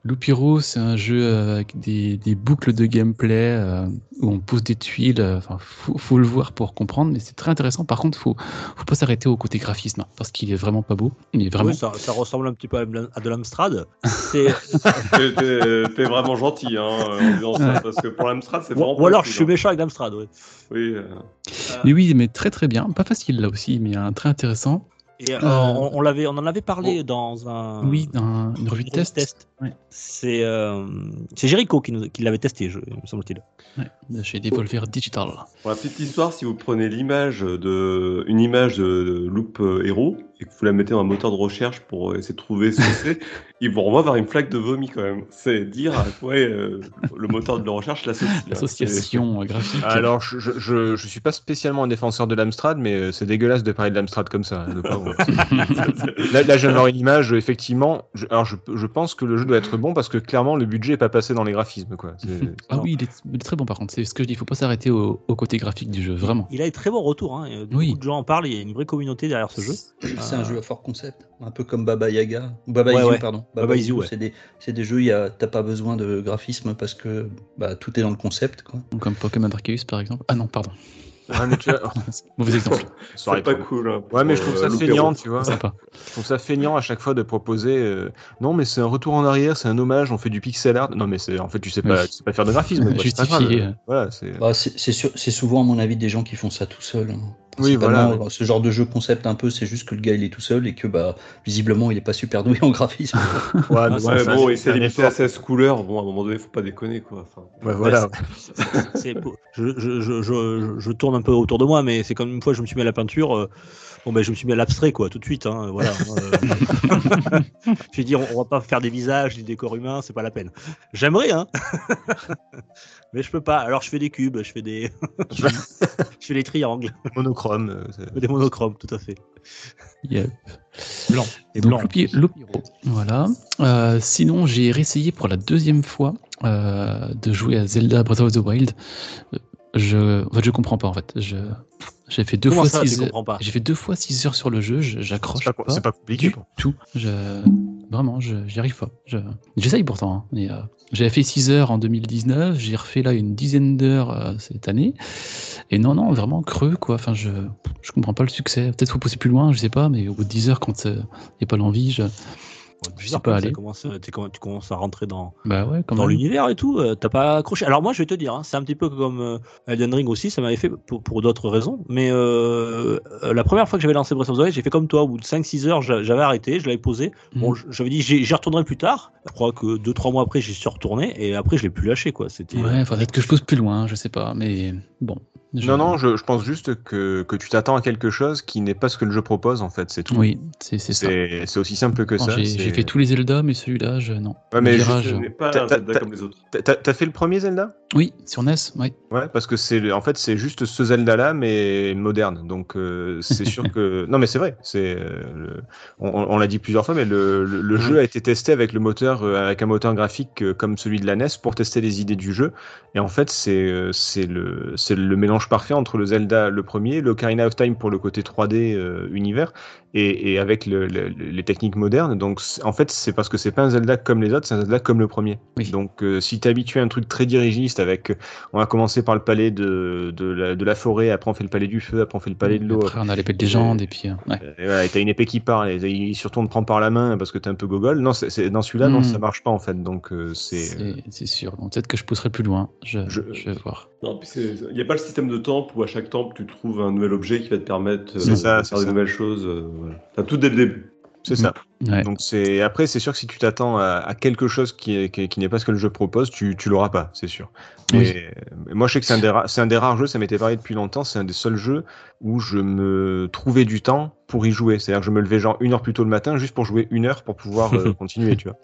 Loop Hero, c'est un jeu euh, avec des, des boucles de gameplay euh, où on pose des tuiles. euh, Enfin, faut, faut le voir pour comprendre, mais c'est très intéressant. Par contre, faut, faut pas s'arrêter au côté graphisme hein, parce qu'il est vraiment pas beau. Il est vraiment. Oui, ça, ça ressemble un petit peu à de l'Amstrad. <laughs> C'est T'es- vraiment gentil hein, en disant ça, parce que pour l'Amstrad, c'est vraiment ou, alors cool, je suis hein. méchant avec l'Amstrad. Ouais. Oui, euh, Mais oui, mais très très bien. Pas facile là aussi, mais un très intéressant. Et euh, Euh, on, on l'avait, on en avait parlé dans un Oui, dans une revue de revue test. C'est euh, c'est Jericho qui, nous- qui l'avait testé, je, me semble-t-il. Ouais, chez Devolver Digital. Pour la petite histoire, si vous prenez l'image de, une image de, de Loop euh, Hero et que vous la mettez dans un moteur de recherche pour euh, essayer de trouver ce que <laughs> c'est, il vous renvoie vers une flaque de vomi quand même. C'est dire à quoi euh, le moteur de recherche l'associe. L'association euh, graphique. Alors, je, je, je, je suis pas spécialement un défenseur de l'Amstrad, mais euh, c'est dégueulasse de parler de l'Amstrad comme ça. hein, pauvre. <laughs> là, voir une image, euh, effectivement. Je, alors, je, je pense que le jeu doit être bon parce que clairement, le budget est pas passé dans les graphismes. Quoi. <laughs> Ah oui, il est, il est très bon par contre. C'est ce que je dis. Il faut pas s'arrêter au, au côté graphique du jeu, vraiment. Il a des très bons retours. Hein. Oui. Beaucoup de gens en parlent. Il y a une vraie communauté derrière ce jeu. C'est Ah. un jeu à fort concept, un peu comme Baba Yaga, ou Baba Ouais, pardon. Baba Is You, ouais. c'est des, c'est des jeux, il y a- t'as pas besoin de graphisme parce que bah, tout est dans le concept. Quoi. Comme Pokémon Arceus par exemple. Ah non, pardon. Ouais, mais tu vois, <laughs> Mauvais exemple. C'est pas cool. hein, Ouais, mais je trouve euh, ça Loop feignant, tu vois. Sympa. Je trouve ça feignant à chaque fois de proposer. euh, non, mais c'est un retour en arrière, c'est un hommage, on fait du pixel art. Non, mais c'est en fait, tu sais pas, Oui. tu sais pas faire de graphisme. Justifié, euh. Voilà, c'est. Bah, souvent, à mon avis, des gens qui font ça tout seuls. hein. Oui, voilà. Ce genre de jeu concept, un peu, c'est juste que le gars, il est tout seul et que, bah, visiblement, il est pas super doué en graphisme. <laughs> Ouais, mais Ah, Ouais, ça, bon, c'est un limité à 16 couleurs. Bon, à un moment donné, faut pas déconner, quoi. Enfin, Ouais, voilà. <laughs> C'est beau. je, je, je, je, je tourne un peu autour de moi, mais c'est comme une fois je me suis mis à la peinture. euh, bon, ben, je me suis mis à l'abstrait, quoi, tout de suite. Hein, voilà. euh. <laughs> je vais dire, on, on va pas faire des visages, des décors humains, c'est pas la peine. J'aimerais, hein. <laughs> mais je peux pas. Alors, je fais des cubes, je fais des, <laughs> je fais des triangles, Monochrome. euh, des monochromes, tout à fait. Yep. Blanc. Et Blanc. donc. Voilà. Euh, sinon, j'ai réessayé pour la deuxième fois euh, de jouer à Zelda Breath of the Wild. Euh, Je, en fait, je comprends pas en fait. Je, j'ai fait deux Comment fois ça, six J'ai fait deux fois 6 heures sur le jeu. je- J'accroche pas. pas, pas compliqué. du tout. Je, vraiment, je, j'y arrive pas. Je, j'essaye pourtant. hein, mais, euh, j'avais fait 6 heures en 2019. J'ai refait là une dizaine d'heures euh, cette année. Et non, non, vraiment creux quoi. Enfin, je, je comprends pas le succès. Peut-être faut pousser plus loin, je sais pas. Mais au bout de 10 heures, quand il n'y a pas l'envie, je, je sais pas Ça aller. commence, tu, commences, à rentrer dans, Bah ouais, dans l'univers et tout, euh, t'as pas accroché. Alors moi, je vais te dire, hein, c'est un petit peu comme euh, Elden Ring aussi, ça m'avait fait pour, pour d'autres raisons. Mais euh, euh, la première fois que j'avais lancé Breath of the Wild, j'ai fait comme toi, au bout de 5-6 heures, j'a- j'avais arrêté, je l'avais posé. Bon, Mhm. j- j'avais dit, j'y retournerai plus tard. Je crois que 2-3 mois après, j'y suis retourné et après, je l'ai plus lâché, quoi. C'était. Ouais, faudrait peut-être que je pose plus loin, je sais pas. Mais bon. Je- Non, non, je, je pense juste que, que tu t'attends à quelque chose qui n'est pas ce que le jeu propose, en fait, c'est tout. Oui, c'est, ça. C'est aussi simple que Non, ça. j'ai, fait tous les Zelda, mais celui-là, je, non. Ouais, mais Ce n'est pas un Zelda comme les autres. T'as- fait le premier Zelda? Oui, sur NES, oui. Ouais, parce que c'est en fait c'est juste ce Zelda-là, mais moderne. Donc euh, c'est sûr <laughs> que non, mais c'est vrai. C'est euh, le- on, on l'a dit plusieurs fois, mais le, le- le jeu a été testé avec le moteur, euh, avec un moteur graphique euh, comme celui de la NES pour tester les idées du jeu. Et en fait, c'est euh, c'est le c'est le mélange parfait entre le Zelda le premier, le Ocarina of Time pour le côté 3D euh, univers, et, et avec le- le- les techniques modernes. Donc en fait, c'est parce que c'est pas un Zelda comme les autres, c'est un Zelda comme le premier. Oui. Donc euh, si t'es habitué à un truc très dirigiste avec euh, on va commencer par le palais de, de, la, de la forêt, après on fait le palais du feu, après on fait le palais de l'eau. Après, on a l'épée de légende, et puis. euh, ouais. Et voilà, t'as une épée qui parle, et, surtout on te prend par la main parce que t'es un peu gogol. Non, c'est, c'est- dans celui-là, non, Hmm. ça marche pas en fait. Donc euh, c'est. C'est, sûr. Peut-être que je pousserai plus loin. Je, Je- je vais voir. Non, il n'y a pas le système de temple où à chaque temple tu trouves un nouvel objet qui va te permettre euh, de faire des nouvelles choses. euh, voilà. T'as tout dès le début. C'est ça. Ouais. Donc c'est après c'est sûr que si tu t'attends à, à quelque chose qui, est, qui, qui n'est pas ce que le jeu propose, tu, tu l'auras pas, c'est sûr. Oui. Mais, mais moi je sais que c'est un, des ra- un des rares jeux, ça m'était parlé depuis longtemps, c'est un des seuls jeux où je me trouvais du temps pour y jouer. C'est-à-dire que je me levais genre une heure plus tôt le matin juste pour jouer une heure pour pouvoir euh, <laughs> continuer, tu vois.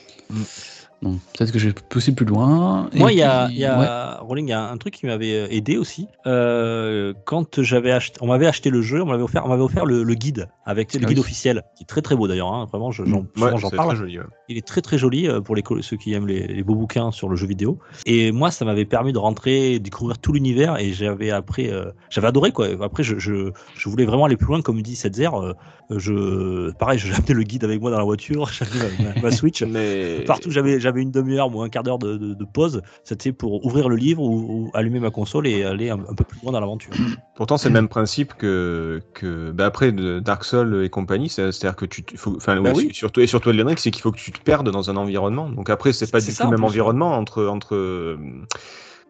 Peut-être que je vais pousser plus loin. Moi, il y a, y a Rolling, il y a un truc qui m'avait euh, aidé aussi. Euh, quand j'avais acheté, on m'avait acheté le jeu, on m'avait offert, on m'avait offert le, le guide avec le Ah guide oui. officiel, qui est très très beau d'ailleurs. hein, vraiment, je- j'en Ouais, parle. très joli. ouais. Il est très très joli euh, pour les, ceux qui aiment les, les beaux bouquins sur le jeu vidéo. Et moi, ça m'avait permis de rentrer, découvrir tout l'univers et j'avais après, euh, j'avais adoré quoi. Après, je, je, je voulais vraiment aller plus loin, comme dit Setzer. Euh, je, pareil, j'ai amené <laughs> le guide avec moi dans la voiture, j'avais ma, ma- ma Switch. Mais Partout, j'avais j'avais une demi-heure ou un quart d'heure de, de, de pause. C'était pour ouvrir le livre ou, ou allumer ma console et aller un, un peu plus loin dans l'aventure. <clears throat> Pourtant, c'est le même principe que, que bah, après de Dark Souls et compagnie. c'est- C'est-à-dire que tu, faut, enfin, Bah ouais, oui. surtout et surtout Elden Ring, c'est qu'il faut que tu te perdes dans un environnement. Donc après, c'est pas du ça, tout le même environnement entre entre.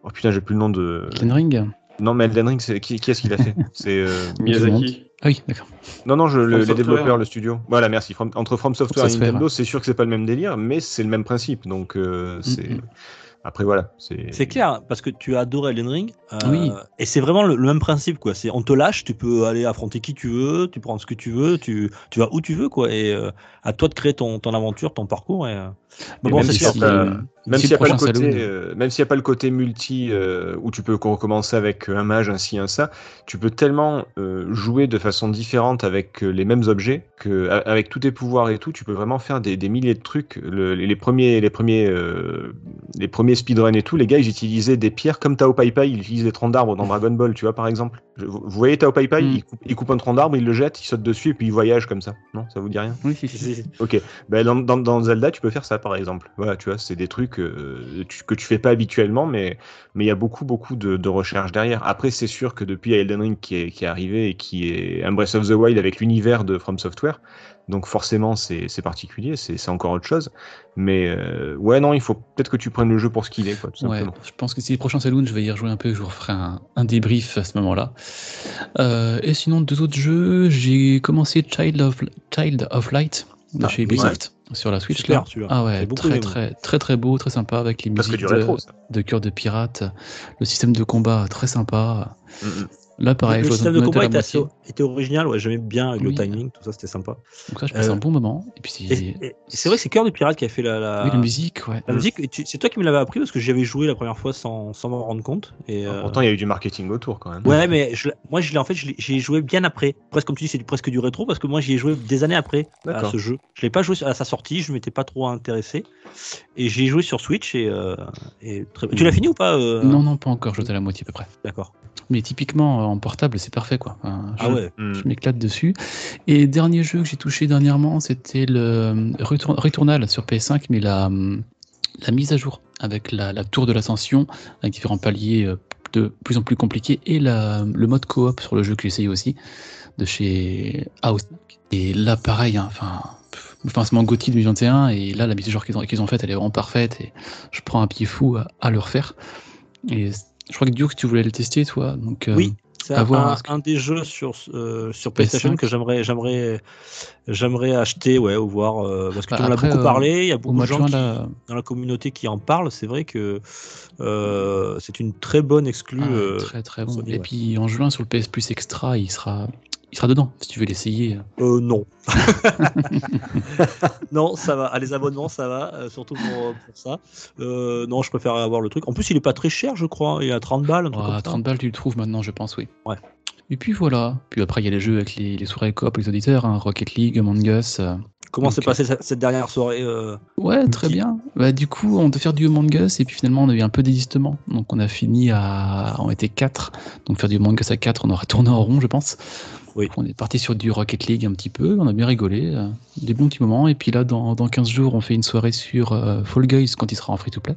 Oh putain, j'ai plus le nom de. Elden Ring Non, mais Elden Ring, c'est qui, qui est-ce qui l'a fait? <laughs> C'est euh, Miyazaki. Ah oui, d'accord. non, non, je, le- les Software. développeurs, le studio. Voilà, merci. From- entre From Software et. Nintendo, c'est sûr que c'est pas le même délire, mais c'est le même principe. Donc, euh, c'est. Mhm. Après, voilà. C'est C'est clair, parce que tu as adoré Elden Ring. euh, Oui. Et c'est vraiment le, le même principe, quoi. C'est on te lâche, tu peux aller affronter qui tu veux, tu prends ce que tu veux, tu, tu vas où tu veux, quoi. Et euh, à toi de créer ton, ton aventure, ton parcours. Et, euh, mais bon, même si si s'il n'y a, pas le côté, euh, même s'il a pas le côté multi euh, où tu peux recommencer avec un mage, un ci, un ça, tu peux tellement euh, jouer de façon différente avec les mêmes objets que avec tous tes pouvoirs et tout, tu peux vraiment faire des, des milliers de trucs. Le- les, les premiers, les premiers, les premiers speedruns et tout, les gars, ils utilisaient des pierres comme Tao Pai Pai, ils utilisent des troncs d'arbres dans Dragon Ball, tu vois par exemple. Je- vous voyez Tao Pai Pai, Mm. il, coupe, il coupe un tronc d'arbre, il le jette, il saute dessus et puis il voyage comme ça. Non, ça vous dit rien? Oui, si, si. Ok, ben dans, dans, dans Zelda, tu peux faire ça par exemple. Voilà, tu vois, c'est des trucs euh, tu- que tu fais pas habituellement, mais mais il y a beaucoup beaucoup de, de recherche derrière. Après, c'est sûr que depuis Elden Ring qui est, qui est arrivé et qui est un Breath of the Wild avec l'univers de From Software, donc forcément c'est particulier, c'est c'est encore autre chose. Mais euh, ouais, non, il faut peut-être que tu prennes le jeu pour ce qu'il est, quoi, tout Ouais, simplement. je pense que si le prochain Saloon, je vais y rejouer un peu, je vous referai un, un débrief à ce moment-là. Euh, et sinon, deux autres jeux, j'ai commencé Child of, Child of Light de Ah, chez. Ubisoft sur la Switch. Super, là. Ah ouais, très, très, très très beau, très sympa avec les Parce que musiques du de, de cœur de pirate, le système de combat très sympa. Mm, mm. Là, pareil, le système de combat la était, assez- moitié. était original, ouais, j'aimais bien avec le Oui. timing, tout ça c'était sympa. Donc ça, je passe Euh, un bon moment. Et puis, c'est- vrai que c'est Cœur de Pirate qui a fait la, la, oui, la musique, ouais. la musique. C'est toi qui me l'avais appris parce que j'avais joué la première fois sans, sans m'en rendre compte. Et, euh, Pourtant, il y a eu du marketing autour quand même. Ouais, mais je moi, je l'ai en fait, je l'ai- j'y ai joué bien après. Presque comme tu dis, c'est presque du rétro parce que moi, j'y ai joué des années après à ce jeu. Je l'ai pas joué à sa sortie, je m'étais pas trop intéressé. Et j'y ai joué sur Switch et, euh, et très- Tu l'as fini ou pas euh, Non, non, pas encore, je à la moitié à peu près. D'accord. Mais typiquement, en portable, c'est parfait, quoi. Enfin, Ah je- ouais. Mm. Je m'éclate dessus. Et dernier jeu que j'ai touché dernièrement, c'était le euh, Returnal sur PS5, mais la, hum, la mise à jour avec la, la tour de l'ascension, avec différents paliers euh, de plus en plus compliqués, et la, le mode coop sur le jeu que j'ai essayé aussi, de chez House. Et là, pareil, hein, enfin. pff, Enfin, c'est mon Gotti 2021, et là, la mise à jour qu'ils ont, qu'ils ont faite, elle est vraiment parfaite, et je prends un pied fou à, à le refaire. Et je crois que Duke, tu voulais le tester, toi. Donc, euh, Oui, c'est un, des jeux sur, euh, sur PlayStation PS5. que j'aimerais, j'aimerais, j'aimerais acheter, ouais, ou voir, euh, parce que Bah, tu en as beaucoup euh, parlé, il y a au beaucoup de gens qui, dans la communauté qui en parlent. C'est vrai que c'est une très bonne exclue. Ah, très très bon. Sony, Et ouais. puis en juin sur le PS Plus Extra, il sera, il sera dedans si tu veux l'essayer. Euh, non. <laughs> non, ça va. Les abonnements, ça va, euh, surtout pour, pour ça. Euh, non, je préfère avoir le truc. En plus, il est pas très cher, je crois. Il est à 30 balles. Un Ah, ça. 30 balles, tu le trouves maintenant, je pense, oui. Ouais. Et puis voilà. Puis après, il y a les jeux avec les, les soirées coop, les auditeurs, hein, Rocket League, Among Us. euh. Comment s'est passée cette, dernière soirée euh, Ouais, très bien. Bah, du coup, on devait faire du Among Us et puis finalement, on a eu un peu d'existement. Donc on a fini à. On était 4. Donc faire du Among Us à 4, on aura tourné en rond, je pense. Oui. On est parti sur du Rocket League un petit peu, on a bien rigolé, euh, des bons petits moments. Et puis là, dans, dans 15 jours, on fait une soirée sur euh, Fall Guys quand il sera en free-to-play.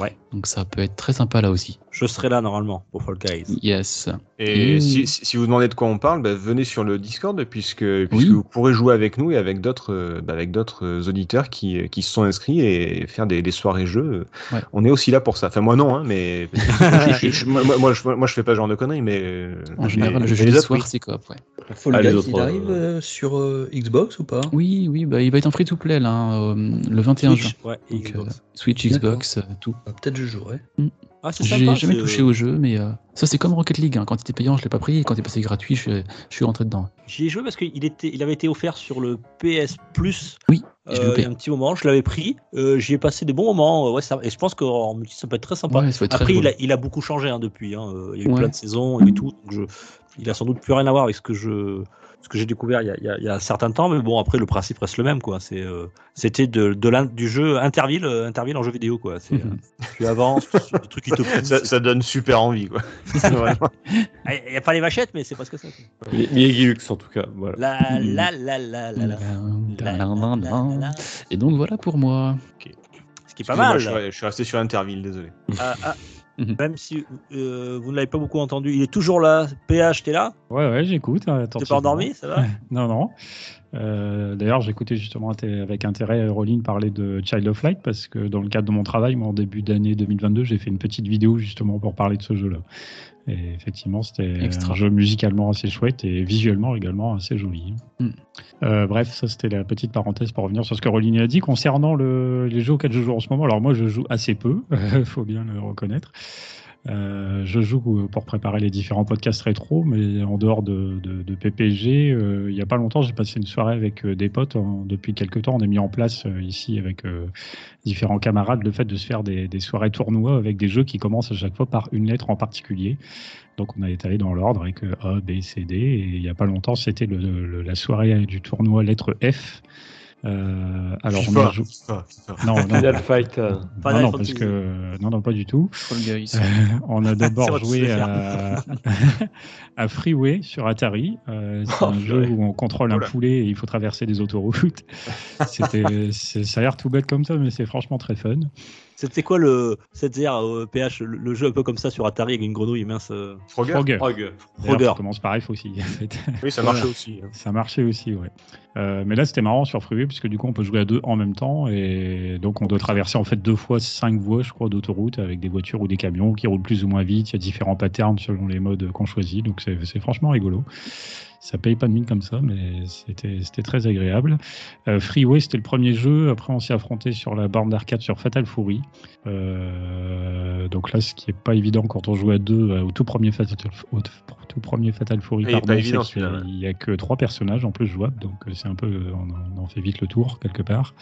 Ouais. Donc ça peut être très sympa là aussi. Je serai là normalement pour Fall Guys. Yes. Et si, vous demandez de quoi on parle, bah, venez sur le Discord puisque, puisque Oui. vous pourrez jouer avec nous et avec d'autres euh, bah, avec d'autres euh, auditeurs qui, qui se sont inscrits et faire des, des soirées jeux. Ouais. On est aussi là pour ça. Enfin moi non, hein, mais <laughs> je- je- moi, je, moi je fais pas ce genre de conneries, mais euh, En général, mais jeu les autres, oui. c'est coop, ouais. Fall Ah, Guys, autres, il arrive euh, euh, sur euh, Xbox ou pas? Oui, oui, bah, il va être en free-to-play là, hein, euh, le 21 juin. Switch, Donc, euh, Xbox. Switch, Xbox, euh, tout. Ah, Peut-être je jouerai. Ah, c'est J'ai jamais touché au jeu, mais euh, ça c'est comme Rocket League. hein. Quand il était payant, je l'ai pas pris. Et quand il est passé gratuit, je, je suis rentré dedans. J'y ai joué parce qu'il était, il avait été offert sur le PS Plus. Oui, euh, je l'ai il y a un petit moment, je l'avais pris. euh, J'y ai passé des bons moments. euh, Ouais, ça, et je pense qu'en multi, ça peut être très sympa. Ouais, très Après, il a, il a beaucoup changé hein, depuis. hein, euh, Il y a eu Ouais. plein de saisons et tout. donc je, il a sans doute plus rien à voir avec ce que je, ce que j'ai découvert il y, a, il y a- il y a un certain temps. Mais bon, après, le principe reste le même. quoi. C'est, euh, C'était de, de l'in- du jeu Interville, euh, Interville en jeu vidéo. Quoi. C'est, euh, <laughs> tu avances, tu- des trucs qui te poussent. ça, ça donne super envie quoi. <laughs> Ah, Il n'y a pas les vachettes, mais c'est presque ça. quoi. Mi- Miyagi Lux en tout cas. Voilà. La, Mhm. la, la, la, la, la. La, la, la, la, la. Et donc voilà pour moi. Ce qui est pas mal. Je, suis- je suis resté sur Interville, désolé. Ah, ah, Mhm. même si euh, vous ne l'avez pas beaucoup entendu, il est toujours là. PH, t'es là? Ouais, ouais, j'écoute. T'es pas endormi, ça va? <laughs> Non, non. Euh, D'ailleurs, j'écoutais justement avec intérêt Roline parler de Child of Light parce que dans le cadre de mon travail, moi, en début d'année 2022, j'ai fait une petite vidéo justement pour parler de ce jeu-là. Et effectivement, c'était Extra. un jeu musicalement assez chouette et visuellement également assez joli. Mm. Euh, bref, ça c'était la petite parenthèse pour revenir sur ce que Rolini a dit concernant le- les jeux auxquels je joue en ce moment. Alors moi, je joue assez peu, <laughs> faut bien le reconnaître. Euh, je joue pour préparer les différents podcasts rétro, mais en dehors de, PPG, euh, il n'y a pas longtemps, j'ai passé une soirée avec euh, des potes. Depuis quelques temps, on a mis en place euh, ici avec euh, différents camarades le fait de se faire des, des soirées tournois avec des jeux qui commencent à chaque fois par une lettre en particulier. Donc on a étalé dans l'ordre avec euh, A, B, C, D. Et il n'y a pas longtemps, c'était la soirée du tournoi lettre F. Euh, alors on a joué. FIFA, FIFA. Non, <laughs> non, Final Fight. euh, non, non, parce que non, non, pas du tout. Euh, on a <laughs> d'abord joué à, <laughs> à Freeway sur Atari. Euh, c'est Oh, un jeu où on contrôle un poulet et il faut traverser des autoroutes. C'était, ça a l'air tout bête comme ça, mais c'est franchement très fun. C'était quoi le. C'est-à-dire, euh, PH, le, le jeu un peu comme ça sur Atari avec une grenouille mince. euh, Frogger Frogger. Frogger. ça commence par F aussi. en fait. Oui, ça marchait aussi. hein. Ça marchait aussi, ouais. Euh, mais là, c'était marrant sur Freeway, puisque du coup, on peut jouer à deux en même temps. Et donc, on doit traverser en fait deux fois cinq voies, je crois, d'autoroute avec des voitures ou des camions qui roulent plus ou moins vite. Il y a différents patterns selon les modes qu'on choisit. Donc, c'est franchement rigolo. Ça paye pas de mine comme ça, mais c'était c'était très agréable. Euh, Freeway, c'était le premier jeu. Après, on s'est affronté sur la borne d'arcade sur Fatal Fury. Euh, donc là, ce qui est pas évident quand on joue à deux euh, au tout premier Fatal, au tout premier Fatal Fury, Il est pas pardon, évident, ouais. il y a que trois personnages en plus jouables, donc c'est un peu, on en fait vite le tour quelque part.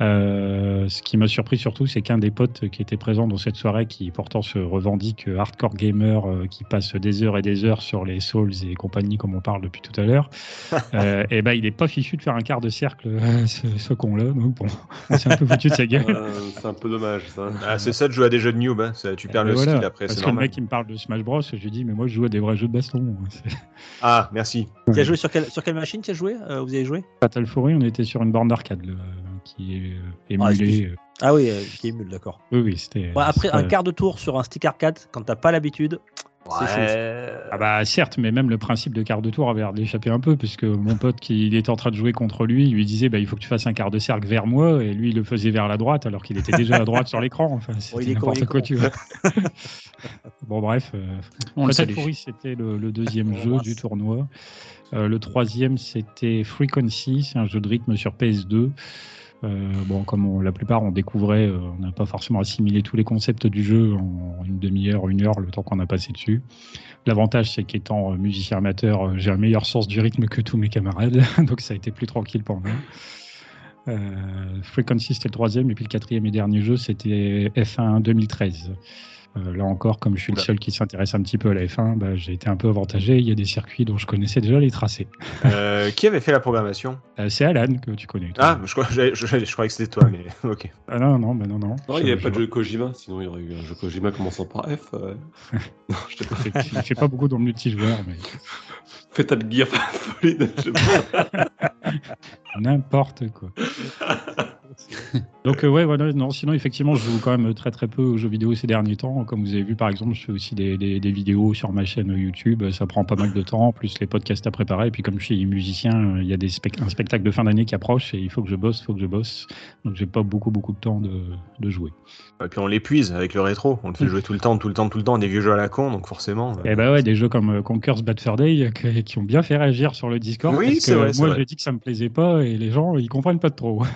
Euh, ce qui m'a surpris surtout, c'est qu'un des potes qui était présent dans cette soirée, qui pourtant se revendique hardcore gamer, euh, qui passe des heures et des heures sur les Souls et compagnie, comme on parle depuis tout à l'heure, <laughs> euh, et ben il est pas fichu de faire un quart de cercle, euh, ce, ce con-là. Donc bon, on s'est un peu foutu de sa gueule. Euh, c'est un peu dommage ça. <laughs> Ah, c'est ça de jouer à des jeux de noob. Hein. ça, tu perds Et le voilà. skill après, Parce c'est que le normal. mec il me parle de Smash Bros, je lui dis mais moi je joue à des vrais jeux de baston. <laughs> C'est- Ah, merci. Tu as joué sur quelle, sur quelle machine tu as joué euh, Vous avez joué? Fatal Fury, on était sur une borne d'arcade le- qui est euh, Ah, émulée. euh, Ah oui, euh, qui émule, d'accord. oui, oui, c'était. Ouais, après, un quart de tour sur un stick arcade, quand t'as pas l'habitude. Ouais. Ah bah certes, mais même le principe de quart de tour avait l'air d'échapper un peu, puisque mon pote qui il était en train de jouer contre lui, il lui disait bah, il faut que tu fasses un quart de cercle vers moi, et lui il le faisait vers la droite alors qu'il était déjà à droite sur l'écran. Enfin, c'était est n'importe quoi, con. tu vois. <laughs> bon bref, euh, On le Fatal salue. Fury c'était le, le deuxième jeu du tournoi. Euh, le troisième c'était Frequency, c'est un jeu de rythme sur PS2. Euh, bon, comme la plupart on découvrait, euh, on n'a pas forcément assimilé tous les concepts du jeu en une demi-heure, une heure, le temps qu'on a passé dessus. L'avantage, c'est qu'étant euh, musicien amateur, j'ai un meilleur sens du rythme que tous mes camarades, <laughs> donc ça a été plus tranquille pour moi. Frequency, c'était le troisième, et puis le quatrième et dernier jeu, c'était F1 2013. Euh, là encore, comme je suis le seul qui s'intéresse un petit peu à la F1, bah, j'ai été un peu avantagé. Il y a des circuits dont je connaissais déjà les tracés. Euh, <laughs> qui avait fait la programmation? Euh, c'est Alan que tu connais. toi. Ah, je, crois- je, je- je croyais que c'était toi, mais <laughs> ok. Ah non, non, bah non, non. Non, il n'y avait pas de jeu Kojima, sinon il y aurait eu un jeu Kojima commençant par F. euh. <laughs> non, je Il fait- pas beaucoup dans le multijoueur, mais Fatal Gear. N'importe quoi. <laughs> Donc euh, ouais, voilà, non, sinon effectivement, je joue quand même très très peu aux jeux vidéo ces derniers temps. Comme vous avez vu, par exemple, je fais aussi des, des- des vidéos sur ma chaîne YouTube. Ça prend pas mal de temps, plus les podcasts à préparer. Et puis comme je suis musicien, euh, il y a des spec- un spectacle de fin d'année qui approche et il faut que je bosse, il faut que je bosse. Donc j'ai pas beaucoup beaucoup de temps de, de jouer. Et puis on l'épuise avec le rétro. On le fait jouer tout le temps, tout le temps, tout le temps, des vieux jeux à la con, donc forcément. Et bah ouais, des jeux comme euh, Conker's Bad Fur Day qui, ont bien fait réagir sur le Discord. Oui, c'est vrai, moi vrai. je dis que ça me plaisait pas et les gens ils comprennent pas trop. <laughs>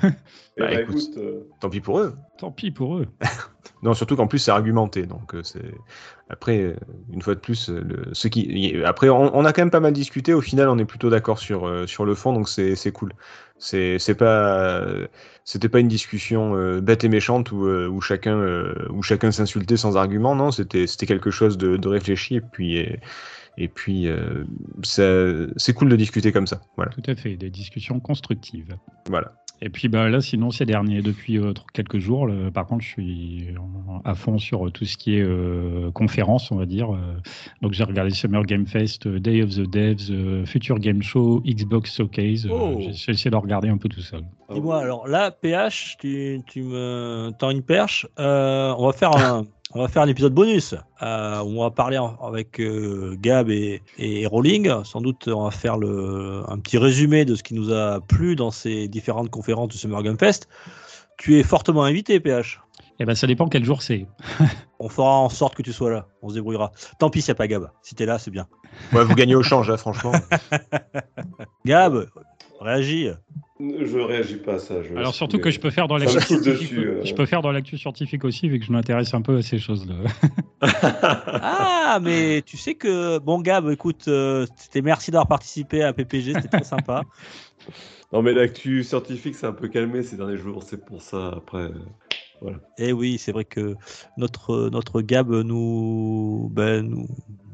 Eh Bah, bah, écoute. écoute, euh, Tant pis pour eux. Tant pis pour eux. <laughs> Non, surtout qu'en plus c'est argumenté, donc euh, c'est après euh, une fois de plus le... ce qui après on, on a quand même pas mal discuté. Au final, on est plutôt d'accord sur sur le fond, donc c'est c'est cool. C'est c'est pas c'était pas une discussion euh, bête et méchante où où chacun où chacun s'insultait sans argument. Non, c'était c'était quelque chose de, de réfléchi et puis et, et puis euh, c'est cool de discuter comme ça. Voilà, Tout à fait, des discussions constructives. voilà. Et puis bah, là, sinon, ces derniers, depuis euh, quelques jours, là, par contre, je suis à fond sur euh, tout ce qui est euh, conférence, on va dire. Donc j'ai regardé Summer Game Fest, Day of the Devs, euh, Future Game Show, Xbox Showcase. Oh. j'ai- J'ai essayé de regarder un peu tout ça. Dis-moi, alors là, PH, tu, tu me tends une perche. Euh, on, va faire un, on va faire un épisode bonus euh, on va parler en- avec euh, Gab et, et Rolling. Sans doute, on va faire le, un petit résumé de ce qui nous a plu dans ces différentes conférences du Summer Game Fest. Tu es fortement invité, PH. Eh ben, ça dépend quel jour c'est. <laughs> On fera en sorte que tu sois là. On se débrouillera. Tant pis s'il n'y a pas Gab. Si t'es là, c'est bien. Ouais, vous gagnez au change, là, franchement. <laughs> Gab, réagis. Je réagis pas à ça. je- Alors surtout que je peux faire dans Ça l'actu me saute scientifique. dessus, euh. Je peux faire dans l'actu scientifique aussi, vu que je m'intéresse un peu à ces choses-là. <laughs> Ah, mais tu sais que. Bon, Gab, écoute, euh, c'était merci d'avoir participé à PPG. C'était très sympa. <laughs> Non, mais l'actu scientifique s'est un peu calmé ces derniers jours, c'est pour ça. Après, Et Eh oui, c'est vrai que notre, notre Gab nous, ben, nous,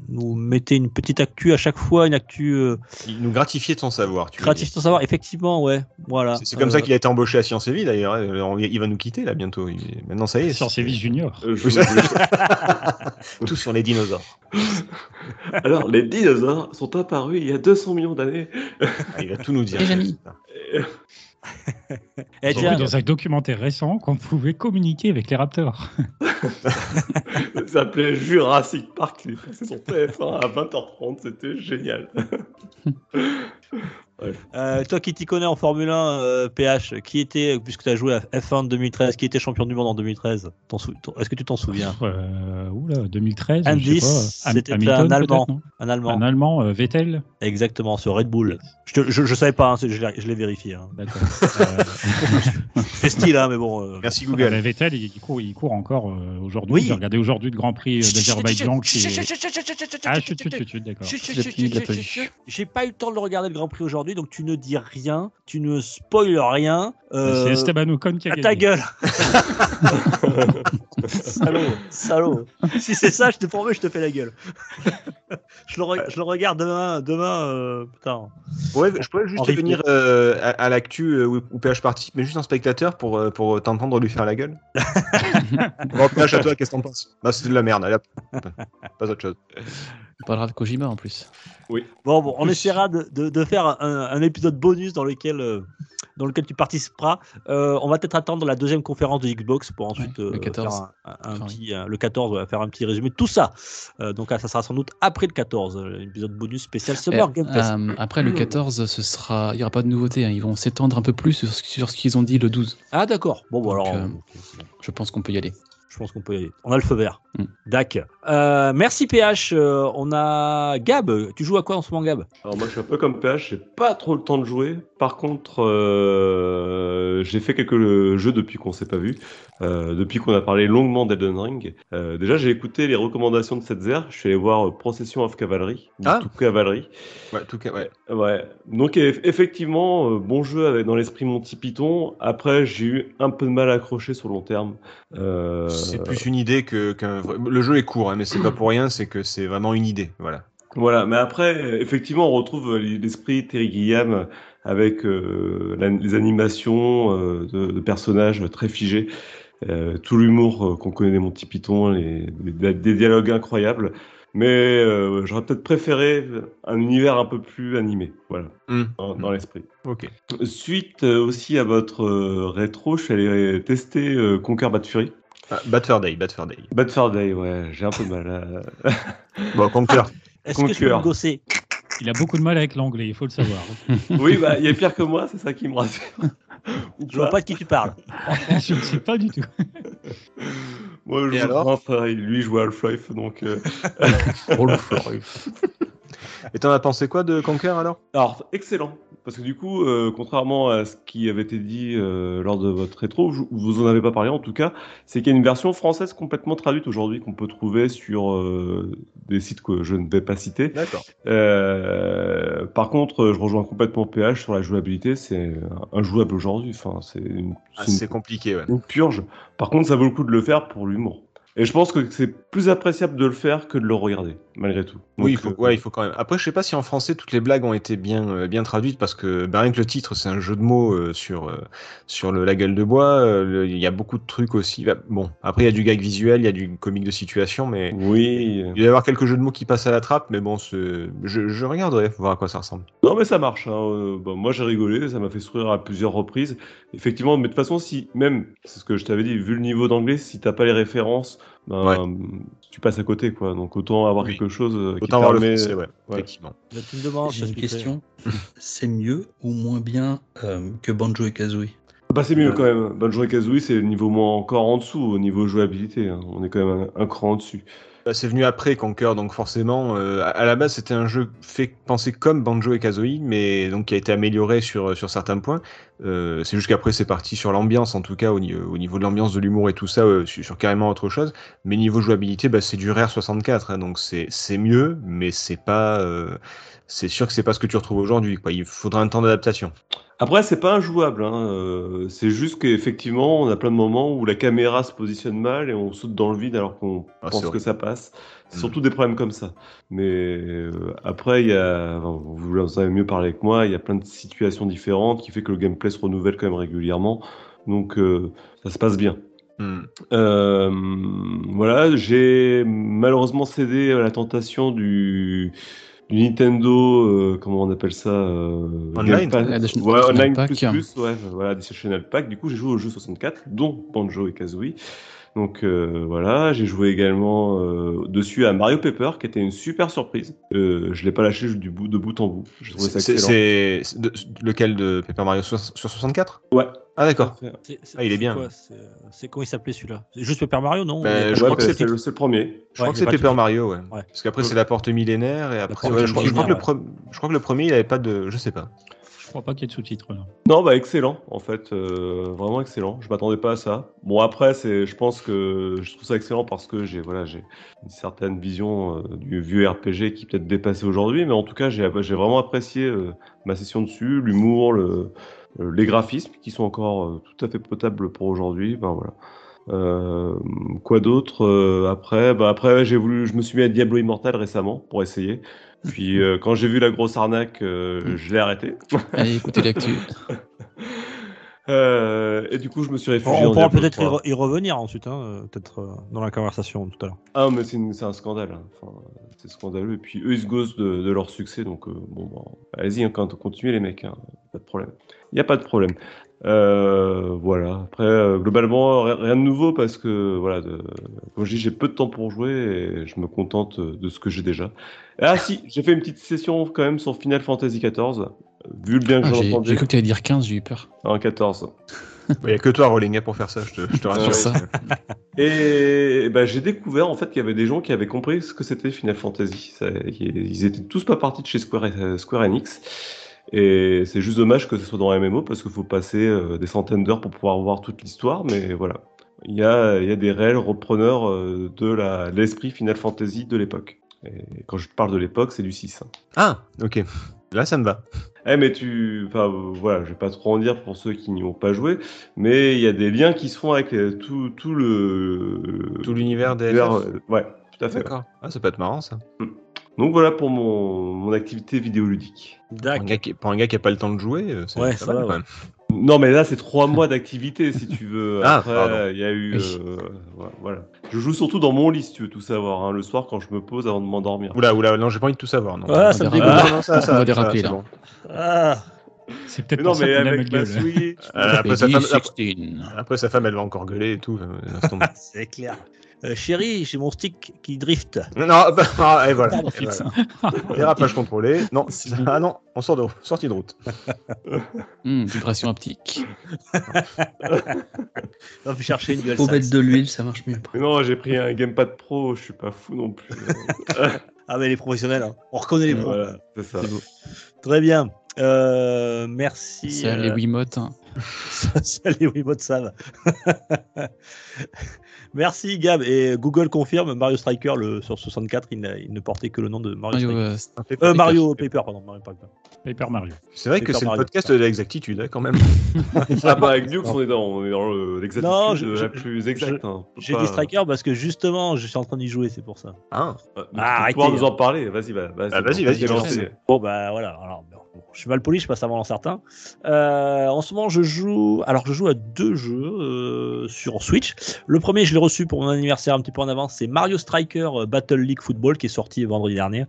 nous mettait une petite actu à chaque fois, une actu euh, Il nous gratifiait de son savoir. tu gratis dire. sans savoir. Effectivement, ouais. Voilà. C'est comme Euh, ça qu'il a été embauché à Sciences et Vie, d'ailleurs. Euh, on- Il va nous quitter, là, bientôt. Il- Maintenant, ça y est. Sur c'est- Sévis Junior. euh, je- <laughs> Tout sur les dinosaures. <laughs> Alors, les dinosaures sont apparus il y a 200 millions d'années. Ah, il va tout nous dire. Les amis. Eh, J'ai tiens, vu dans un documentaire récent qu'on pouvait communiquer avec les raptors. <laughs> Ça s'appelait Jurassic Park. Il est passé sur TF1 à 20h30. C'était génial. <laughs> euh, toi qui t'y connais en Formule 1, euh, PH, qui était, puisque tu as joué à F1 de 2013, qui était champion du monde en 2013 T'en sou- t'en- Est-ce que tu t'en souviens Euh, oula, 2013. Indice, je sais pas. Ham- c'était un Allemand. Un Allemand. Un Allemand, euh, Vettel. Exactement, ce Red Bull. Je, je savais pas, hein, je l'ai je l'ai vérifié. Hein. D'accord. Euh, C'est style, hein, mais bon. euh, Merci Ah, Google. bah, Vettel, il, il court, il court encore euh, aujourd'hui. Oui. J'ai regardé aujourd'hui le Grand Prix euh, d'Azerbaïdjan qui. Ah, chut, chut, chut, chut, d'accord. J'ai pas eu le temps de le regarder le Grand Prix aujourd'hui, donc tu ne dis rien, tu ne spoiles rien. euh, C'est Esteban Ocon qui a à gagné. ta gueule <laughs> Salaud, salaud. Si c'est ça, je te promets, je te fais la gueule. <laughs> je, le re- je le regarde demain, demain, euh, putain. Ouais, je pourrais juste venir euh, à, à l'actu euh, où, où PH participe, mais juste en spectateur pour, euh, pour t'entendre lui faire la gueule. <laughs> bon, PH, à toi, qu'est-ce que t'en penses? Bah, c'est de la merde, pas autre chose. On parlera de Kojima en plus. Bon, bon, on essaiera de, de- de faire un, un épisode bonus dans lequel, euh, dans lequel tu participeras. Euh, on va peut-être attendre la deuxième conférence de Xbox pour ensuite Ouais, le euh, 14. faire un, un- un Enfin, petit, euh, le 14, on va faire un petit résumé de tout ça. Euh, donc, ah, ça sera sans doute après le 14, euh, épisode bonus spécial Summer Eh, Game Fest. euh, après le 14, ce sera, il n'y aura pas de nouveauté. hein. Ils vont s'étendre un peu plus sur ce, qu'ils ont dit le 12. Ah, d'accord. Bon, bon donc, alors, euh, bon. Je pense qu'on peut y aller. Je pense qu'on peut y aller. On a le feu vert. Mm. Dac. Euh, merci PH. Euh, on a Gab. Tu joues à quoi en ce moment, Gab? Alors moi je suis un peu comme PH, j'ai pas trop le temps de jouer. Par contre, euh, j'ai fait quelques jeux depuis qu'on s'est pas vu, euh, depuis qu'on a parlé longuement d'Elden Ring. Euh, déjà j'ai écouté les recommandations de Setzer, je suis allé voir Procession of Cavalry, Ah. tout Cavalry. Ouais, tout cas, ouais. Ouais. Donc eff- effectivement, euh, bon jeu avec dans l'esprit Monty Python. Après j'ai eu un peu de mal à accrocher sur le long terme. Euh, C'est plus une idée que qu'un. vrai- Le jeu est court, hein, mais c'est pas pour rien, c'est que c'est vraiment une idée. Voilà. Voilà, mais après, euh, effectivement, on retrouve euh, l'esprit Terry Gilliam avec euh, la- les animations euh, de, de personnages très figés, euh, tout l'humour euh, qu'on connaît des Monty Python, les, des, des dialogues incroyables. Mais euh, j'aurais peut-être préféré un univers un peu plus animé, voilà, Hmm. dans, dans l'esprit. Ok. Suite euh, aussi à votre euh, rétro, je suis allé tester euh, Conquer Bad Fury. Ah, Bad Fur Day, Bad Fur Day. Bad Fur Day, ouais, j'ai un peu de mal à... <laughs> Bon, Conquer. <laughs> Est-ce que tu peux gosser? Il a beaucoup de mal avec l'anglais, il faut le savoir. <laughs> Oui, bah, il y a pire que moi, c'est ça qui me rassure. Je vois pas de qui tu parles. je ne sais pas du tout. Moi, je Et joue alors? Grand frère, lui il joue à Half-Life, donc... euh, <laughs> <laughs> Et t'en as pensé quoi de Conquer alors? Alors, excellent, parce que du coup, euh, contrairement à ce qui avait été dit euh, lors de votre rétro, vous- vous en avez pas parlé en tout cas, c'est qu'il y a une version française complètement traduite aujourd'hui qu'on peut trouver sur euh, des sites que je ne vais pas citer. D'accord. Euh, par contre, je rejoins complètement PH sur la jouabilité, c'est injouable aujourd'hui, enfin, c'est une, Ah, une compliqué, ouais. une purge. Par contre, ça vaut le coup de le faire pour l'humour. Et je pense que c'est plus appréciable de le faire que de le regarder, malgré tout. Oui, il Donc, faut, euh, ouais, il faut quand même. Après, je sais pas si en français toutes les blagues ont été bien, euh, bien traduites parce que bah, rien que le titre, c'est un jeu de mots euh, sur, sur le, la gueule de bois. Il y a beaucoup de trucs aussi. Bah, bon, après, il y a du gag visuel, il y a du comique de situation, mais Oui. il va y avoir quelques jeux de mots qui passent à la trappe. Mais bon, je, je regarderai, voir à quoi ça ressemble. Non, mais ça marche. hein. Bon, moi, j'ai rigolé, ça m'a fait sourire à plusieurs reprises. Effectivement, mais de toute façon, si même, c'est ce que je t'avais dit, vu le niveau d'anglais, si t'as pas les références, ben, Ouais. tu passes à côté, quoi. Donc autant avoir Oui. quelque chose euh, qui Autant voir le permet- français, ouais, ouais. effectivement. J'ai une question. <laughs> C'est mieux ou moins bien euh, que Banjo et Kazooie? Bah, c'est mieux quand même. Banjo et Kazooie, c'est le niveau moins encore en dessous au niveau jouabilité. hein. On est quand même un, un cran au-dessus. Bah, c'est venu après Conquer, donc forcément, euh, à- la base c'était un jeu fait pensé comme Banjo et Kazooie, mais donc qui a été amélioré sur, sur certains points. Euh, c'est juste qu'après c'est parti sur l'ambiance, en tout cas au, au niveau de l'ambiance, de l'humour et tout ça, euh, sur, carrément autre chose. Mais niveau jouabilité, bah, c'est du Rare 64, hein, donc c'est mieux, mais c'est pas, c'est sûr que c'est pas ce que tu retrouves aujourd'hui. Il faudra un temps d'adaptation. Après, c'est pas injouable. Hein. euh, c'est juste qu'effectivement, on a plein de moments où la caméra se positionne mal et on saute dans le vide alors qu'on Ah, pense que ça passe. C'est Mm. surtout des problèmes comme ça. Mais euh, après, il y a, enfin, vous en savez mieux parler que moi, il y a plein de situations différentes qui fait que le gameplay se renouvelle quand même régulièrement. Donc, euh, ça se passe bien. Hmm. Euh, voilà, j'ai malheureusement cédé à la tentation du Nintendo, euh, comment on appelle ça euh, Online Game Pass. Additional- Ouais, Additional online Pack. plus plus, ouais, voilà, Additional Pack. Du coup, j'ai joué au jeu 64, dont Banjo et Kazooie. Donc euh, voilà, j'ai joué également euh, dessus à Mario Paper, qui était une super surprise. Euh, je l'ai pas lâché du bout de bout en bout. J'ai trouvé ça C'est excellent. c'est- lequel de Paper Mario sur, sur 64 Ouais. Ah d'accord. Ah, il est bien. C'est comment il s'appelait celui-là? C'est juste Super Mario, non? Ben, je crois que c'est le, premier. Je crois que c'est Paper. Mario, ouais. Ouais. Parce qu'après c'est la porte millénaire et après je, crois, que le je crois que le premier il avait pas de je sais pas. Je crois pas qu'il y ait de sous-titres. là. Non, bah excellent, en fait, euh, vraiment excellent. Je m'attendais pas à ça. Bon après, c'est, je pense que je trouve ça excellent parce que j'ai, voilà, j'ai une certaine vision euh, du vieux RPG qui peut-être dépassé aujourd'hui, mais en tout cas, j'ai, j'ai vraiment apprécié euh, ma session dessus, l'humour, le, les graphismes qui sont encore euh, tout à fait potables pour aujourd'hui. Ben voilà. Euh, quoi d'autre euh, après? Bah après j'ai voulu je me suis mis à Diablo Immortal récemment pour essayer puis euh, quand j'ai vu la grosse arnaque euh, je l'ai arrêté Allez, écoutez l'actu. <laughs> Euh, et du coup, je me suis réfugié On, pourra peut-être y, 3. re- y revenir ensuite, hein, euh, peut-être euh, dans la conversation tout à l'heure. Ah, mais c'est un scandale. hein. Enfin, c'est scandaleux. Et puis eux, ils se gossent de, de leur succès. Donc, euh, bon, bah, allez-y, hein, continuez les mecs. hein. Pas de problème. Il n'y a pas de problème. Euh, voilà. Après, euh, globalement, ri- rien de nouveau parce que, voilà, de, comme je dis, j'ai peu de temps pour jouer et je me contente de ce que j'ai déjà. Ah, si, j'ai fait une petite session quand même sur Final Fantasy XIV. Vu le bien que Ah, j'en J'ai entendu. j'ai cru que tu allais dire 15, j'ai eu peur. En 14. Il y a que toi Rolling hein, pour faire ça, je te, je te Ouais, rassure. ça. <laughs> Et ben, j'ai découvert en fait qu'il y avait des gens qui avaient compris ce que c'était Final Fantasy. Ça- ils étaient tous pas partis de chez Square, euh, Square Enix. Et c'est juste dommage que ce soit dans un MMO parce qu'il faut passer euh, des centaines d'heures pour pouvoir voir toute l'histoire. Mais voilà, il y a, il y a des réels repreneurs euh, de l'esprit Final Fantasy de l'époque. Et quand je parle de l'époque, c'est du 6. hein. Ah, ok. Là ça me va. Eh mais tu, enfin voilà, je vais pas trop en dire pour ceux qui n'y ont pas joué, mais il y a des liens qui se font avec euh, tout, tout le Tout l'univers des Ouais, tout à fait. D'accord. Ah, ça peut être marrant ça. Donc voilà pour mon, mon activité vidéoludique. Pour un, gars qui, pour un gars qui a pas le temps de jouer, euh, c'est Ouais, pas ça mal va, quand ouais. même. Non mais là c'est trois mois d'activité si tu veux. <laughs> Ah, Après il y a eu, euh, voilà. Je joue surtout dans mon lit si tu veux tout savoir. hein, le soir quand je me pose avant de m'endormir. Oula, oula, non, j'ai pas envie de tout savoir. Non. Ah, ça me va dégoûte. Ah, non, ça, ça, va les ça, rappeler, c'est là. bon. Ah, C'est Mais peut-être non pour ça mais qu'on a ma avec ma gueule. Switch. Après, sa Peggy femme, après, 16. après, sa femme, elle va encore gueuler et tout. euh, <laughs> c'est clair. Euh, chérie, j'ai mon stick qui drift. non, bah, <laughs> ah, et voilà. Pardon, et voilà. Dérapage <laughs> contrôlé. Non, ah non, on sort de sortie de route. Hum, <laughs> vibration haptique. On va chercher une dual Faut mettre de l'huile, ça marche mieux. Mais non j'ai pris un Gamepad Pro, je suis pas fou non plus. Ah, mais les professionnels, hein. on reconnaît les pros. voilà, c'est ça. C'est beau. Très bien. Euh, merci. Ça, les euh, Wiimotes. hein. Ça, les Wiimotes savent. merci Gab. Et Google confirme Mario Striker le, sur 64, il, ne portait que le nom de Mario Mario, Striker. euh, Euh, Mario Paper, pardon. Mario Paper. Paper Mario. C'est vrai que c'est le podcast de l'exactitude, hein, quand même. <laughs> Ah bah avec Nux on est dans, l'exactitude la plus exacte. hein. J'ai dit Striker parce que justement, je suis en train d'y jouer, c'est pour ça. Ah, Ah, donc Ah, arrêtez, pouvoir nous en parler. Vas-y, va- vas-y. Ah, vas-y, vas-y, lance. Bon, bah voilà. Alors, bon, je suis mal poli, je passe avant certains. Euh, en ce moment, je joue. Alors, je joue à deux jeux euh, sur Switch. Le premier, je l'ai reçu pour mon anniversaire un petit peu en avance. C'est Mario Striker euh, Battle League Football qui est sorti vendredi dernier.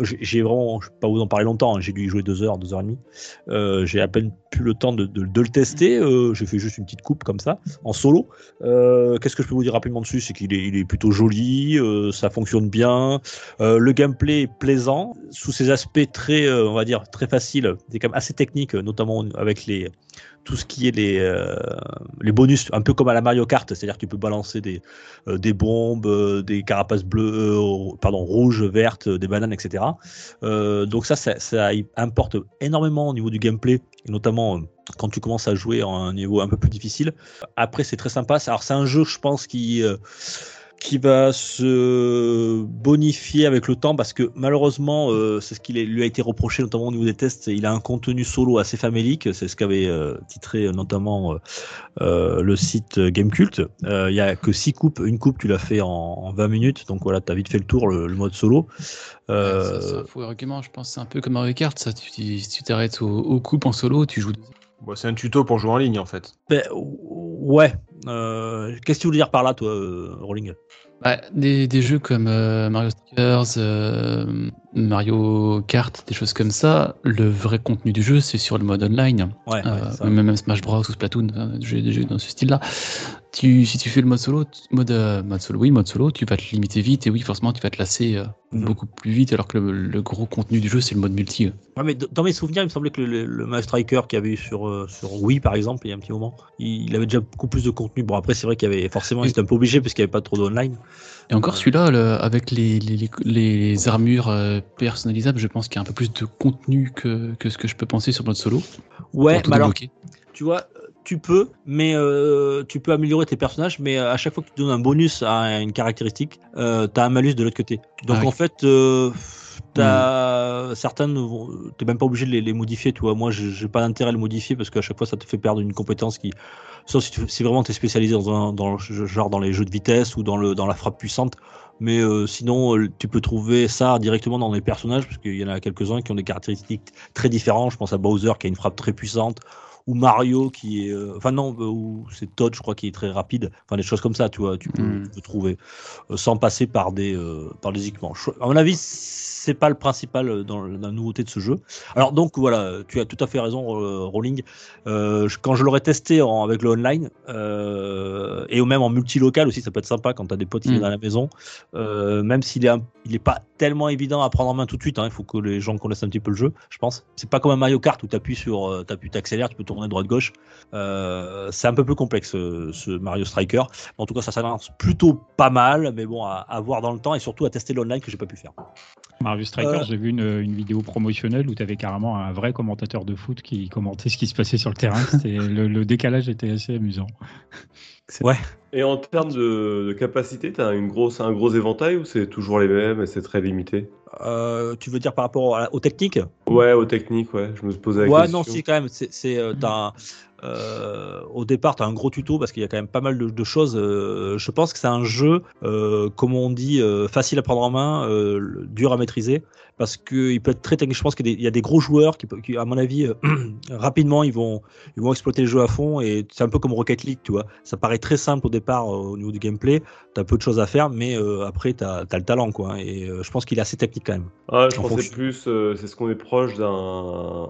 J'ai vraiment, je vais pas vous en parler longtemps. hein, J'ai dû y jouer deux heures, deux heures et demie. J'ai à peine plus le temps de, le tester. J'ai fait juste une petite coupe comme ça en solo. Qu'est-ce que je peux vous dire rapidement dessus? C'est qu'il est, est plutôt joli, ça fonctionne bien. Le gameplay est plaisant sous ses aspects très, on va dire, très facile. C'est quand même assez technique, notamment avec les tout ce qui est les, euh, les bonus, un peu comme à la Mario Kart, c'est-à-dire que tu peux balancer des, euh, des bombes, euh, des carapaces bleues, pardon, rouges, vertes, des bananes, etc. Donc ça, ça, ça importe énormément au niveau du gameplay, et notamment quand tu commences à jouer à un niveau un peu plus difficile. Après, c'est très sympa. Alors c'est un jeu, je pense, qui qui va se bonifier avec le temps parce que malheureusement, euh, c'est ce qui lui a été reproché notamment au niveau des tests. Il a un contenu solo assez famélique, c'est ce qu'avait euh, titré euh, notamment le site Gamecult. Il y a que six coupes, une coupe tu l'as fait en, en 20 minutes, donc voilà, tu as vite fait le tour, le, mode solo. C'est un faux argument, je pense. C'est un peu comme Mario Kart. Ça, tu, t'arrêtes au, au coupe en solo, tu joues. Bon, c'est un tuto pour jouer en ligne en fait. ben, ouais. Euh, Qu'est-ce que tu voulais dire par là, toi, euh, Rolling Ouais, des, des jeux comme euh, Mario Strikers, euh, Mario Kart, des choses comme ça, le vrai contenu du jeu, c'est sur le mode online. Ouais, Euh, ouais, même, même Smash Bros ou Splatoon, des jeux dans ce style-là. Tu, si tu fais le mode solo, mode, euh, mode solo, oui, mode solo, tu vas te limiter vite et oui, forcément, tu vas te lasser euh, Mhm. beaucoup plus vite, alors que le, le gros contenu du jeu, c'est le mode multi. euh. Ouais, mais dans mes souvenirs, il me semblait que le, le, le Striker qu'il y avait eu sur, sur Wii, par exemple, il y a un petit moment, il, il avait déjà beaucoup plus de contenu. Bon, après, c'est vrai qu'il y avait forcément, il était un peu obligé parce qu'il n'y avait pas trop d'online. Et encore celui-là, le- avec les, les, les- armures personnalisables, je pense qu'il y a un peu plus de contenu que, que ce que je peux penser sur le mode solo. Ouais, mais alors, tu vois, tu peux, mais euh, tu peux améliorer tes personnages, mais euh, à chaque fois que tu donnes un bonus à une caractéristique, euh, t'as un malus de l'autre côté. Donc Ah oui. en fait, euh, t'as certaines, vont- t'es même pas obligé de les, les modifier. Tu vois, moi, j'ai pas d'intérêt à le modifier parce qu'à chaque fois, ça te fait perdre une compétence qui, sauf si, tu, si vraiment t'es spécialisé dans un, dans le jeu- genre dans les jeux de vitesse ou dans le dans la frappe puissante. Mais euh, sinon, euh, tu peux trouver ça directement dans les personnages, parce qu'il y en a quelques-uns qui ont des caractéristiques très différentes. Je pense à Bowser qui a une frappe très puissante, ou Mario qui est, euh, enfin non, euh, ou c'est Todd, je crois, qui est très rapide. Enfin des choses comme ça, tu vois, tu peux, Mm. tu peux trouver euh, sans passer par des par des équipements. À mon avis, c'est pas le principal euh, dans, la nouveauté de ce jeu. Alors donc voilà, tu as tout à fait raison, euh, Rolling. Euh, je- quand je l'aurais testé en- avec le online euh, et au même en multilocal aussi, ça peut être sympa quand tu as des potes qui Mm. viennent à la maison. Euh, même s'il est un- il est pas tellement évident à prendre en main tout de suite. hein, Il faut que les gens connaissent un petit peu le jeu, je pense. C'est pas comme un Mario Kart où tu appuies sur, euh, t'appuies, t'accélères, tu peux tourner droite gauche. Euh, c'est un peu plus complexe euh, ce Mario Striker. En tout cas, ça s'annonce plutôt pas mal, mais bon, à, à voir dans le temps et surtout à tester l'online que j'ai pas pu faire. Mario Striker, Euh. j'ai vu une, une vidéo promotionnelle où tu avais carrément un vrai commentateur de foot qui commentait ce qui se passait sur le terrain. <laughs> Le, le décalage était assez amusant. Et en termes de, de capacité, t'as une grosse, un gros éventail ou c'est toujours les mêmes et c'est très limité? Euh, tu veux dire par rapport à- aux techniques? Ouais, aux techniques, ouais. Je me posais la Ouais, question. non, si, quand même. C'est, c'est, euh, au départ, tu un gros tuto parce qu'il y a quand même pas mal de, choses. Euh, je pense que c'est un jeu, euh, comme on dit, facile à prendre en main, dur à maîtriser parce qu'il peut être très technique. Je pense qu'il y a des, il y a des gros joueurs qui, à mon avis, euh, <clears throat> rapidement, ils vont, ils vont exploiter le jeu à fond et c'est un peu comme Rocket League, tu vois. Ça paraît très simple au départ euh, au niveau du gameplay. Tu as peu de choses à faire, mais euh, après, tu as, le talent, quoi. Et je pense qu'il est assez technique quand même. Ah, je En pensais plus, c'est ce qu'on est proche d'un,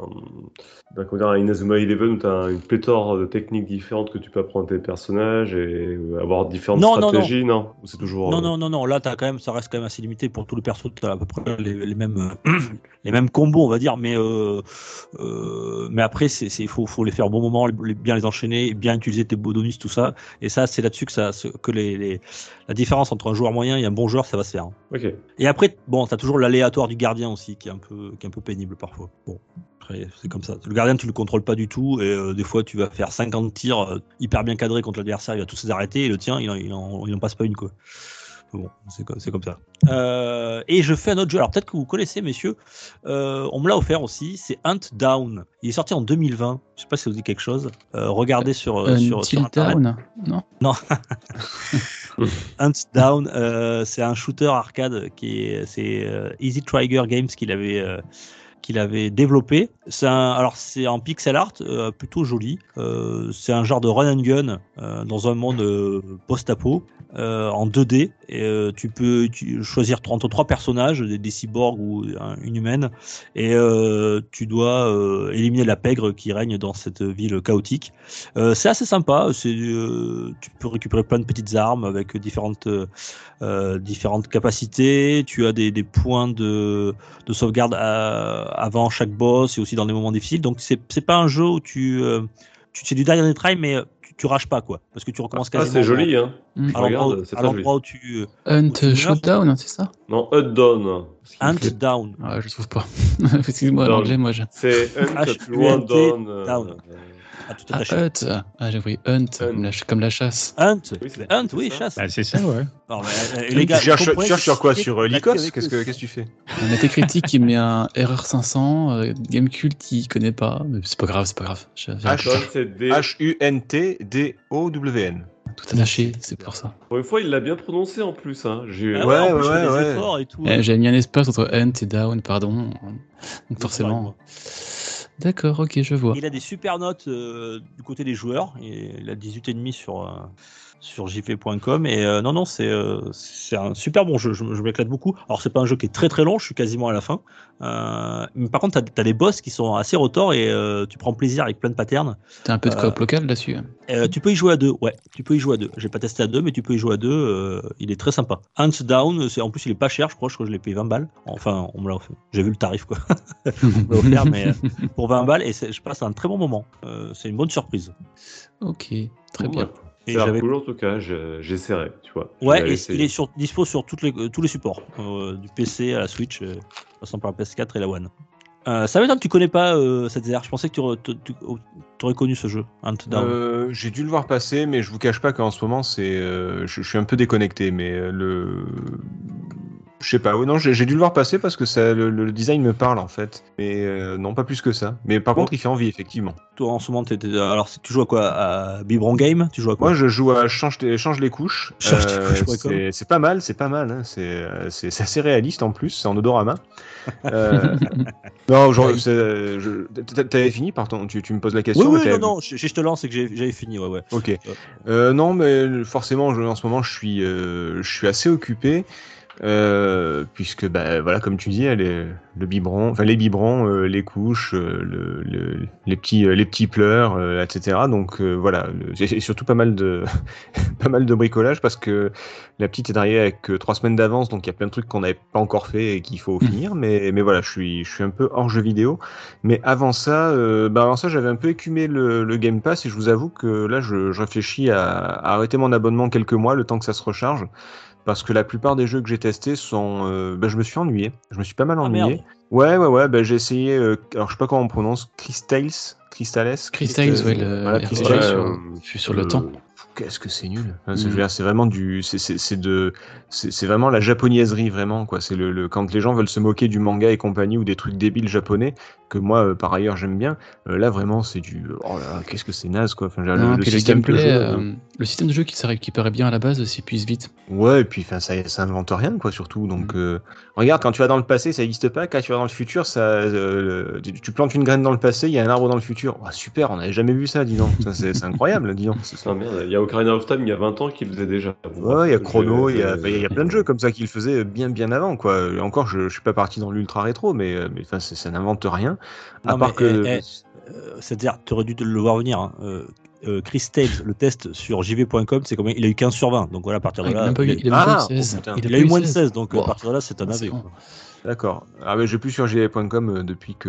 d'un Inazuma Eleven où tu as une pléthore de techniques différentes que tu peux apprendre à tes personnages et avoir différentes Non, non, non. stratégies, non, c'est toujours. Non, non, non, non. Là, as quand même, ça reste quand même assez limité pour tous les persos. Tu as à peu près les, les mêmes, <clears throat> les mêmes combos, on va dire. Mais, euh, euh, mais après, c'est, c'est, faut, faut les faire au bon moment, les- bien les enchaîner, bien utiliser tes bonus, tout ça. Et ça, c'est là-dessus que ça, que les, les- la différence entre un joueur moyen et un bon joueur, ça va se faire. hein. Ok. Et après, bon, t'as toujours l'aléatoire du gardien aussi, qui est un peu, qui est un peu pénible parfois. Bon. Après, c'est comme ça. Le gardien, tu le contrôles pas du tout, et euh, des fois, tu vas faire 50 tirs hyper bien cadrés contre l'adversaire, il va tous les arrêter, et le tien, il en, il en, il en passe pas une, quoi. Bon, c'est comme, ça. Euh, et je fais un autre jeu. Alors peut-être que vous connaissez, messieurs. Euh, on me l'a offert aussi. C'est Hunt Down. Il est sorti en 2020. Je sais pas si ça vous dit quelque chose. Euh, regardez sur, sur, sur Internet. Dawn Non? <laughs> Hunt Down, c'est un shooter arcade qui est, c'est Easy Trigger Games qu'il avait, qu'il avait développé. C'est un, alors c'est en pixel art, euh, plutôt joli. Euh, c'est un genre de run and gun euh, dans un monde post-apo. Euh, en 2D. Et, euh, tu peux tu- choisir entre trois personnages, des, cyborgs ou un- une humaine, et euh, tu dois éliminer la pègre qui règne dans cette ville chaotique. C'est assez sympa. Tu peux récupérer plein de petites armes avec différentes, capacités. Tu as des, points de, de sauvegarde avant chaque boss et aussi dans des moments difficiles. Donc c'est pas un jeu où tu, c'est du dernier try, mais tu, tu rages pas quoi, parce que tu recommences Ah, quasiment. c'est joli, hein. Mm. À l'endroit Regarde, où- c'est à très l'endroit où tu euh, Hunt tu meurs. Showdown, c'est ça? Non, Hunt Down. hunt down. ah, Je trouve pas. <laughs> Excuse-moi, l'anglais, moi. Je... C'est Hunt Down. Ah, tout Ah. Hunt. Ah, j'ai. Hunt, Comme, la, comme la chasse. Hunt, Oui, Hunt, oui, chasse. Bah, c'est ça, ouais. Non, mais, euh, Tu les gars, cherches, tu cherches sur quoi Sur euh, Lycos Qu'est-ce que tu fais <laughs> Un Metacritic qui met un erreur 500. Euh, Gamecult, il connaît pas. Mais c'est pas grave, c'est pas grave. H-U-N-T-D-O-W-N. tout attaché, c'est pour ça. Pour une fois, il l'a bien prononcé en plus. Hein. J'ai- Ah Ouais, en plus, je ouais, ouais. et tout. Eh, J'ai mis un espace entre Hunt et Down, pardon. Donc forcément. D'accord, ok, je vois. Il a des super notes euh, du côté des joueurs. Il a 18,5 sur, euh, sur jv.com. Et euh, non, non, c'est euh, c'est un super bon jeu. Je, je m'éclate beaucoup. Alors, c'est pas un jeu qui est très très long. Je suis quasiment à la fin. Euh, mais par contre, tu as, des boss qui sont assez retors et tu prends plaisir avec plein de patterns. T'as un peu de coop local là-dessus. Euh, tu peux y jouer à deux, ouais. Tu peux y jouer à deux. J'ai pas testé à deux, mais tu peux y jouer à deux. il est très sympa. Hands Down, c'est en plus il est pas cher, je crois. Je crois que je l'ai payé 20 balles. Enfin, on me l'a offert. J'ai vu le tarif quoi. <laughs> on me offert, mais pour 20 balles et je passe un très bon moment. C'est une bonne surprise. Ok, très bien. Et j'avais- cool en tout cas, je- j'essaierai, tu vois. Ouais, et il est sur, dispo sur toutes les, euh, tous les supports, euh, du PC à la Switch, euh, passant par la PS4 et la One. Euh, ça m'étonne que tu connais pas euh, cette ZR. Je pensais que tu, aurais- tu- tu- tu aurais connu ce jeu. Euh, J'ai dû le voir passer, mais je vous cache pas qu'en ce moment, c'est, euh, je, je suis un peu déconnecté, mais le, je sais pas. Oui, non, j'ai dû le voir passer parce que ça, le, le design me parle en fait, mais euh, non, pas plus que ça. Mais par Bon. contre, il fait envie effectivement. Toi, en ce moment, alors tu joues à quoi? À Biberon Game? Tu joues à quoi? Moi, je joue à change, les- change les couches. <laughs> Euh, c'est pas mal, c'est pas mal. hein. C'est euh, c'est assez réaliste en plus. C'est en odorama. <laughs> Euh, non, genre, t'avais fini, pardon? Tu, tu me poses la Oui, question. oui, mais non, non, je, je te lance et que j'avais fini, ouais, ouais. Ok. Non, mais forcément, je- en ce moment, je suis, je suis assez occupé. Euh, puisque, bah, voilà, comme tu dis, est- le biberon, enfin les biberons, euh, les couches, euh, le, le- les petits, les petits pleurs, etc. Donc voilà, et surtout pas mal de, <laughs> pas mal de bricolage parce que la petite est arrivée avec trois semaines d'avance, donc il y a plein de trucs qu'on n'avait pas encore fait et qu'il faut finir. Mais, mais voilà, je suis, je suis un peu hors jeu vidéo. Mais avant ça, bah avant ça, j'avais un peu écumé le, le Game Pass et je vous avoue que là, je, je réfléchis à, à arrêter mon abonnement quelques mois, le temps que ça se recharge, parce que la plupart des jeux que j'ai testés sont, euh, bah, je me suis ennuyé. Je me suis pas mal Ah, ennuyé. ouais, ouais, ouais. Bah, j'ai essayé. euh, alors, je sais pas comment on prononce. Crystals, Crystales. Crystals, Christ- ouais, le voilà, RPG Crystals. sur, euh, sur le euh, temps. Qu'est-ce que c'est nul. C'est- Mm. C'est vraiment du, c'est- c'est c'est de, c'est c'est vraiment la japonaiserie vraiment quoi. C'est le, le- quand les gens veulent se moquer du manga et compagnie ou des trucs débiles japonais que moi euh, par ailleurs j'aime bien. euh, là vraiment c'est du, oh là, qu'est-ce que c'est naze quoi. Enfin, Non, le, le puis le système de gameplay, jeu, euh, le système de jeu qui se récupérait bien à la base s'épuise vite. Ouais, et puis enfin ça, ça invente rien quoi surtout. Donc Mm. euh, regarde quand tu vas dans le passé ça n'existe pas, quand tu vas dans le futur ça, euh, tu, tu plantes une graine dans le passé, il y a un arbre dans le futur. Oh, super, on n'avait jamais vu ça, dis donc. Ça, C'est c'est incroyable, dis donc. <laughs> C'est- Ah merde, il y a Ocarina of Time il y a 20 ans qui le faisait déjà. Ouais, il y a Chrono, il y a, bah, il y a plein de jeux comme ça qui le faisaient bien bien avant quoi. Et Encore, je, je suis pas parti dans l'ultra rétro, mais mais enfin ça n'invente rien. À Non, part mais, que eh, eh, euh, C'est-à-dire, tu aurais dû le voir venir. hein. Euh, euh, Chris Tales, le test sur jv.com, c'est combien? Il a eu 15 sur 20. Donc voilà, à partir Ah, de il a là. il a- eu Ah, 16. putain. il a eu moins de 16, 16. donc Wow. à partir de là, c'est un Ah, D'accord. Ah mais j'ai plus sur jv.com euh, depuis que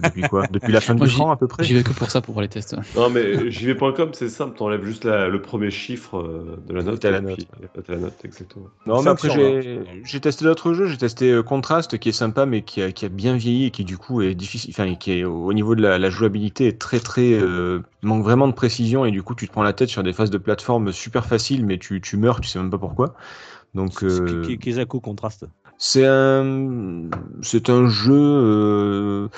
depuis quoi? Depuis la fin Moi, du cran à peu près? J'y vais que pour ça, pour voir les tests. Non, mais jv.com, c'est simple, t'enlèves juste la- le premier chiffre euh, de la note. t'as la note. puis, euh, t'as la note, exactement. Non, mais après, j'ai testé d'autres jeux. J'ai testé euh, Contrast, qui est sympa, mais qui a, qui a bien vieilli et qui, du coup, est difficile. Enfin, qui est au niveau de la, la jouabilité est très, très. euh, manque vraiment de précision et du coup, tu te prends la tête sur des phases de plateforme super faciles, mais tu, tu meurs, tu sais même pas pourquoi. Donc, euh, Kezako contraste. C'est un, c'est un jeu, euh,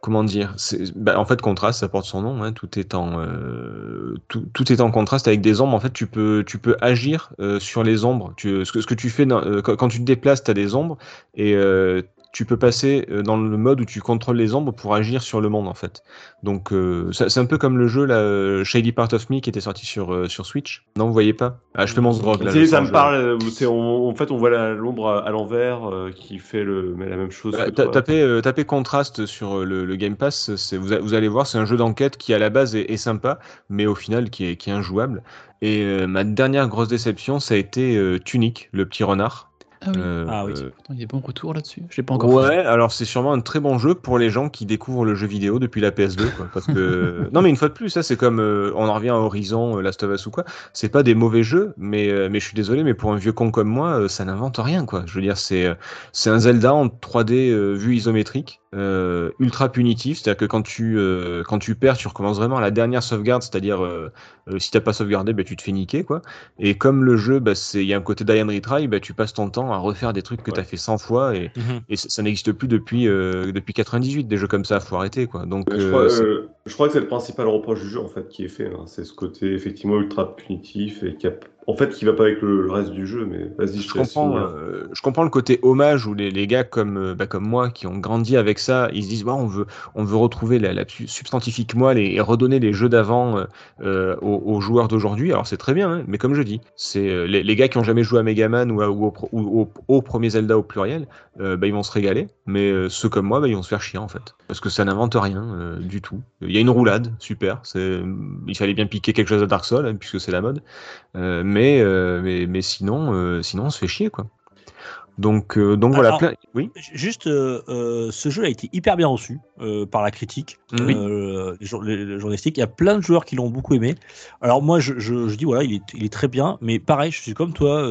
comment dire, bah, en fait, contraste, ça porte son nom, hein, tout est en, euh, tout, tout est en contraste avec des ombres. En fait, tu peux, tu peux agir euh, sur les ombres. Tu, ce que, ce que tu fais euh, quand, quand tu te déplaces, tu as des ombres et euh, tu peux passer euh, dans le mode où tu contrôles les ombres pour agir sur le monde en fait. Donc euh, c'est un peu comme le jeu là, euh, Shady Part of Me qui était sorti sur, euh, sur Switch. Non, vous voyez pas? Ah, je fais mon là. Tu sais, je ça me parle. c'est- on- en fait, on voit l'ombre à, à l'envers euh, qui fait le, la même chose. Bah, tapez, tapez contraste sur le, le Game Pass, vous, a- vous allez voir, c'est un jeu d'enquête qui à la base est, est sympa, mais au final qui est, qui est injouable. Et euh, ma dernière grosse déception, ça a été euh, Tunic, le petit renard. Ah oui. Euh, Ah oui. euh, Pourtant, il y a des bons retours là-dessus. Je l'ai pas encore Ouais, alors c'est sûrement un très bon jeu pour les gens qui découvrent le jeu vidéo depuis la PS2, quoi, parce que <laughs> non mais une fois de plus, ça c'est comme euh, on en revient à Horizon, euh, Last of Us ou quoi. C'est pas des mauvais jeux, mais euh, mais je suis désolé, mais pour un vieux con comme moi, euh, ça n'invente rien, quoi. Je veux dire, c'est euh, c'est un Zelda en 3D euh, vue isométrique, euh, ultra punitif, c'est-à-dire que quand tu euh, quand tu perds, tu recommences vraiment à la dernière sauvegarde, c'est-à-dire euh, euh, si t'as pas sauvegardé, ben tu te fais niquer, quoi. Et comme le jeu, bah, c'est il y a un côté die and retry, bah, tu passes ton temps à refaire des trucs que Ouais. t'as fait 100 fois et Mhm. et ça, ça n'existe plus depuis, euh, depuis 98, des jeux comme ça, faut arrêter quoi. Donc, euh, crois, euh, je crois que c'est le principal reproche du jeu en fait qui est fait. hein. C'est ce côté effectivement ultra punitif et qui a, en fait qui va pas avec le, le reste du jeu. Mais vas-y, je, je comprends, euh, je comprends le côté hommage où les, les gars comme, euh, bah, comme moi qui ont grandi avec ça, ils se disent bah, on veut, on veut retrouver la, la su- substantifique moelle et, et redonner les jeux d'avant euh, aux, aux joueurs d'aujourd'hui. Alors c'est très bien, hein, mais comme je dis, c'est les, les gars qui ont jamais joué à Megaman ou, à- ou au, pro- ou au, au premier Zelda au pluriel, euh, bah, ils vont se régaler. Mais ceux comme moi, bah, ils vont se faire chier en fait, parce que ça n'invente rien du tout. Il y a une roulade, super. C'est, il fallait bien piquer quelque chose à Dark Souls hein, puisque c'est la mode. Euh, mais, euh, mais, mais sinon, euh, sinon, on se fait chier, quoi. Donc, euh, donc voilà, plein... Oui. Juste, euh, euh, ce jeu a été hyper bien reçu par la critique, Oui. euh, les, journalistiques. Il y a plein de joueurs qui l'ont beaucoup aimé. Alors moi, je, je, je dis voilà, il est, il est très bien, mais pareil, je suis comme toi,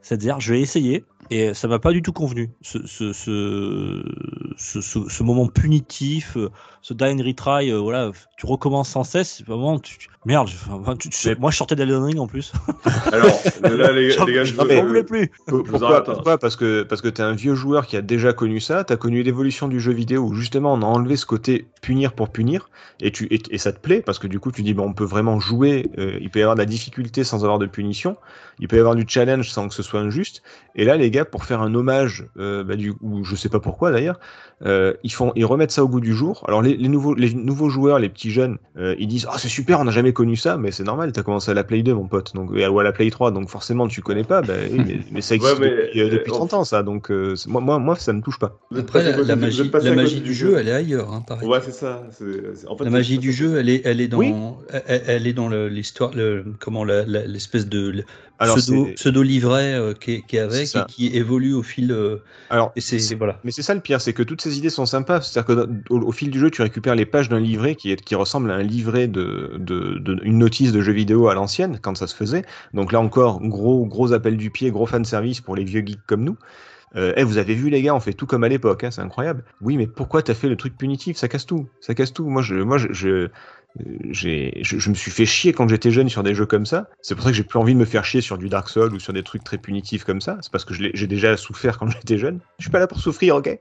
c'est-à-dire, je vais essayer et ça m'a pas du tout convenu. Ce, ce, ce, ce, moment punitif, ce die and retry, euh, voilà, tu recommences sans cesse. Vraiment, tu, tu- merde. je- enfin, tu- tu- Mais- moi, je sortais d'Elden Ring en plus. <laughs> Alors là, les, gars, je veux- voulais plus. Pourquoi, pourquoi? Parce que parce que t'es un vieux joueur qui a déjà connu ça, t'as connu l'évolution du jeu vidéo où justement on a enlevé ce côté punir pour punir et tu et, et ça te plaît parce que du coup tu dis bon on peut vraiment jouer, euh, il peut y avoir de la difficulté sans avoir de punition, il peut y avoir du challenge sans que ce soit injuste et là les gars pour faire un hommage euh, bah, du ou je sais pas pourquoi d'ailleurs euh, ils font ils remettent ça au goût du jour. Alors les, les nouveaux les nouveaux joueurs, les petits jeunes, euh, ils disent ah c'est super on n'a jamais connu ça mais c'est normal t'as commencé à la Play 2 mon pote donc ou à la Play 3 donc forcément tu connais pas bah, oui, mais, mais ça <laughs> existe Ouais, mais, depuis, euh, depuis euh, 30 ans ça donc euh, moi, moi moi ça me touche pas. Après, la, magie, la du jeu, elle est ailleurs. Hein, pareil. Ouais, c'est ça. c'est- c'est- en fait, La magie du jeu, elle est, elle est dans, Oui. elle, elle est dans le- l'histoire, le, comment la- la- l'espèce de le Alors pseudo, livret euh, qui, est, qui est avec et qui évolue au fil. euh, alors et voilà. Mais c'est ça le pire, c'est que toutes ces idées sont sympas. C'est-à-dire dans- au, fil du jeu, tu récupères les pages d'un livret qui, ressemble à un livret de, de, de- une notice de jeu vidéo à l'ancienne quand ça se faisait. Donc là encore, gros gros appel du pied, gros fan service pour les vieux geeks comme nous. Euh, eh, vous avez vu les gars, on fait tout comme à l'époque, hein, c'est incroyable. Oui, mais pourquoi t'as fait le truc punitif? Ça casse tout, ça casse tout. Moi, je, moi, je, je, je me suis fait chier quand j'étais jeune sur des jeux comme ça. C'est pour ça que j'ai plus envie de me faire chier sur du Dark Souls ou sur des trucs très punitifs comme ça. C'est parce que j'ai déjà souffert quand <laughs> j'étais jeune. Je suis pas là pour souffrir, ok? Et,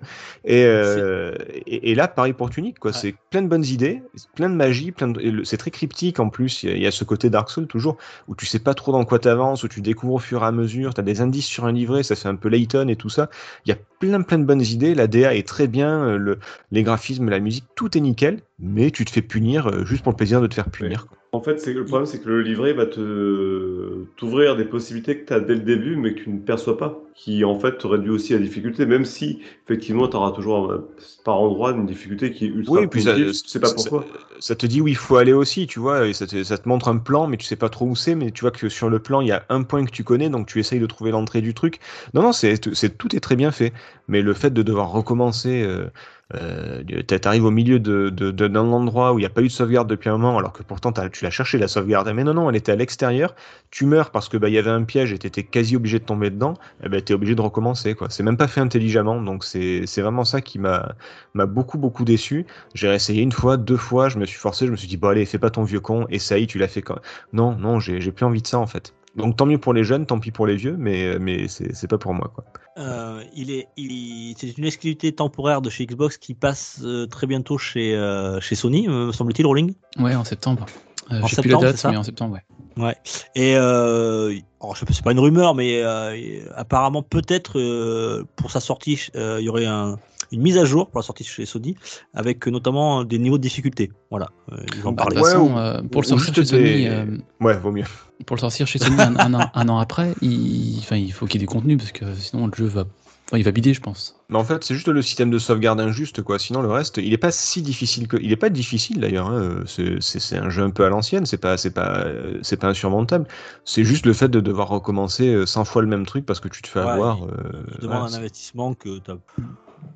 euh, et, et là, pareil pour Tunic, quoi. Ouais. C'est plein de bonnes idées, plein de magie, plein de... c'est très cryptique en plus. Il y, a, il y a ce côté Dark Souls toujours où tu sais pas trop dans quoi t'avances, où tu découvres au fur et à mesure. T'as des indices sur un livret, ça fait un peu Layton et tout ça. Il y a plein plein de bonnes idées. La DA est très bien, euh, le, les graphismes, la musique, tout est nickel. Mais tu te fais punir euh, juste pour le plaisir de te faire punir. En fait, c'est le problème, c'est que le livret va te t'ouvrir des possibilités que tu as dès le début, mais que tu ne perçois pas, qui en fait te réduit aussi la difficulté, même si effectivement tu auras toujours euh, par endroit une difficulté qui est ultra Oui, et puis ça, tu sais pas ça- pourquoi. ça te dit où il faut aller aussi, tu vois, et ça te, ça te montre un plan, mais tu sais pas trop où c'est, mais tu vois que sur le plan, il y a un point que tu connais, donc tu essayes de trouver l'entrée du truc. Non, non, c'est, c'est, tout est très bien fait, mais le fait de devoir recommencer, euh, euh, t'arrives au milieu de, de, d'un endroit où il n'y a pas eu de sauvegarde depuis un moment, alors que pourtant tu l'as cherché la sauvegarde, mais non, non, elle était à l'extérieur, tu meurs parce que bah il y avait un piège et t'étais quasi obligé de tomber dedans, et ben t'es obligé de recommencer, quoi. C'est même pas fait intelligemment, donc c'est, vraiment ça qui m'a, beaucoup, beaucoup déçu. J'ai essayé une fois, deux fois, je me suis forcé, je me suis dit, bon allez, fais pas ton vieux con, essaye, tu l'as fait quand Non, non, j'ai plus envie de ça en fait. Donc tant mieux pour les jeunes, tant pis pour les vieux, mais, mais c'est c'est pas pour moi quoi. Euh, il est, il, c'est une exclusivité temporaire de chez Xbox qui passe euh, très bientôt chez, euh, chez Sony, me semble-t-il, Rolling. Ouais, en septembre. Euh, En plus la date, c'est ça mais en septembre, ouais. Et euh, alors, je sais pas, c'est pas une rumeur, mais euh, apparemment peut-être euh, pour sa sortie, euh, il y aurait un- une mise à jour pour la sortie chez Sony, avec euh, notamment des niveaux de difficulté. Voilà, euh, ils en Bah, façon, ou- euh, pour le sortir chez Sony, euh, Ouais, vaut mieux. pour le sortir chez Sony un, un an, un an après, il, enfin, il faut qu'il y ait du contenu parce que sinon le jeu va, enfin, il va bider, je pense. Mais en fait, c'est juste le système de sauvegarde injuste, quoi. Sinon, le reste, il est pas si difficile que. Il est pas difficile d'ailleurs. hein. C'est- un jeu un peu à l'ancienne. C'est pas, c'est pas, euh, c'est pas insurmontable. C'est juste le fait de devoir recommencer euh, 100 fois le même truc parce que tu te fais Ouais, avoir. euh, un investissement que t'as-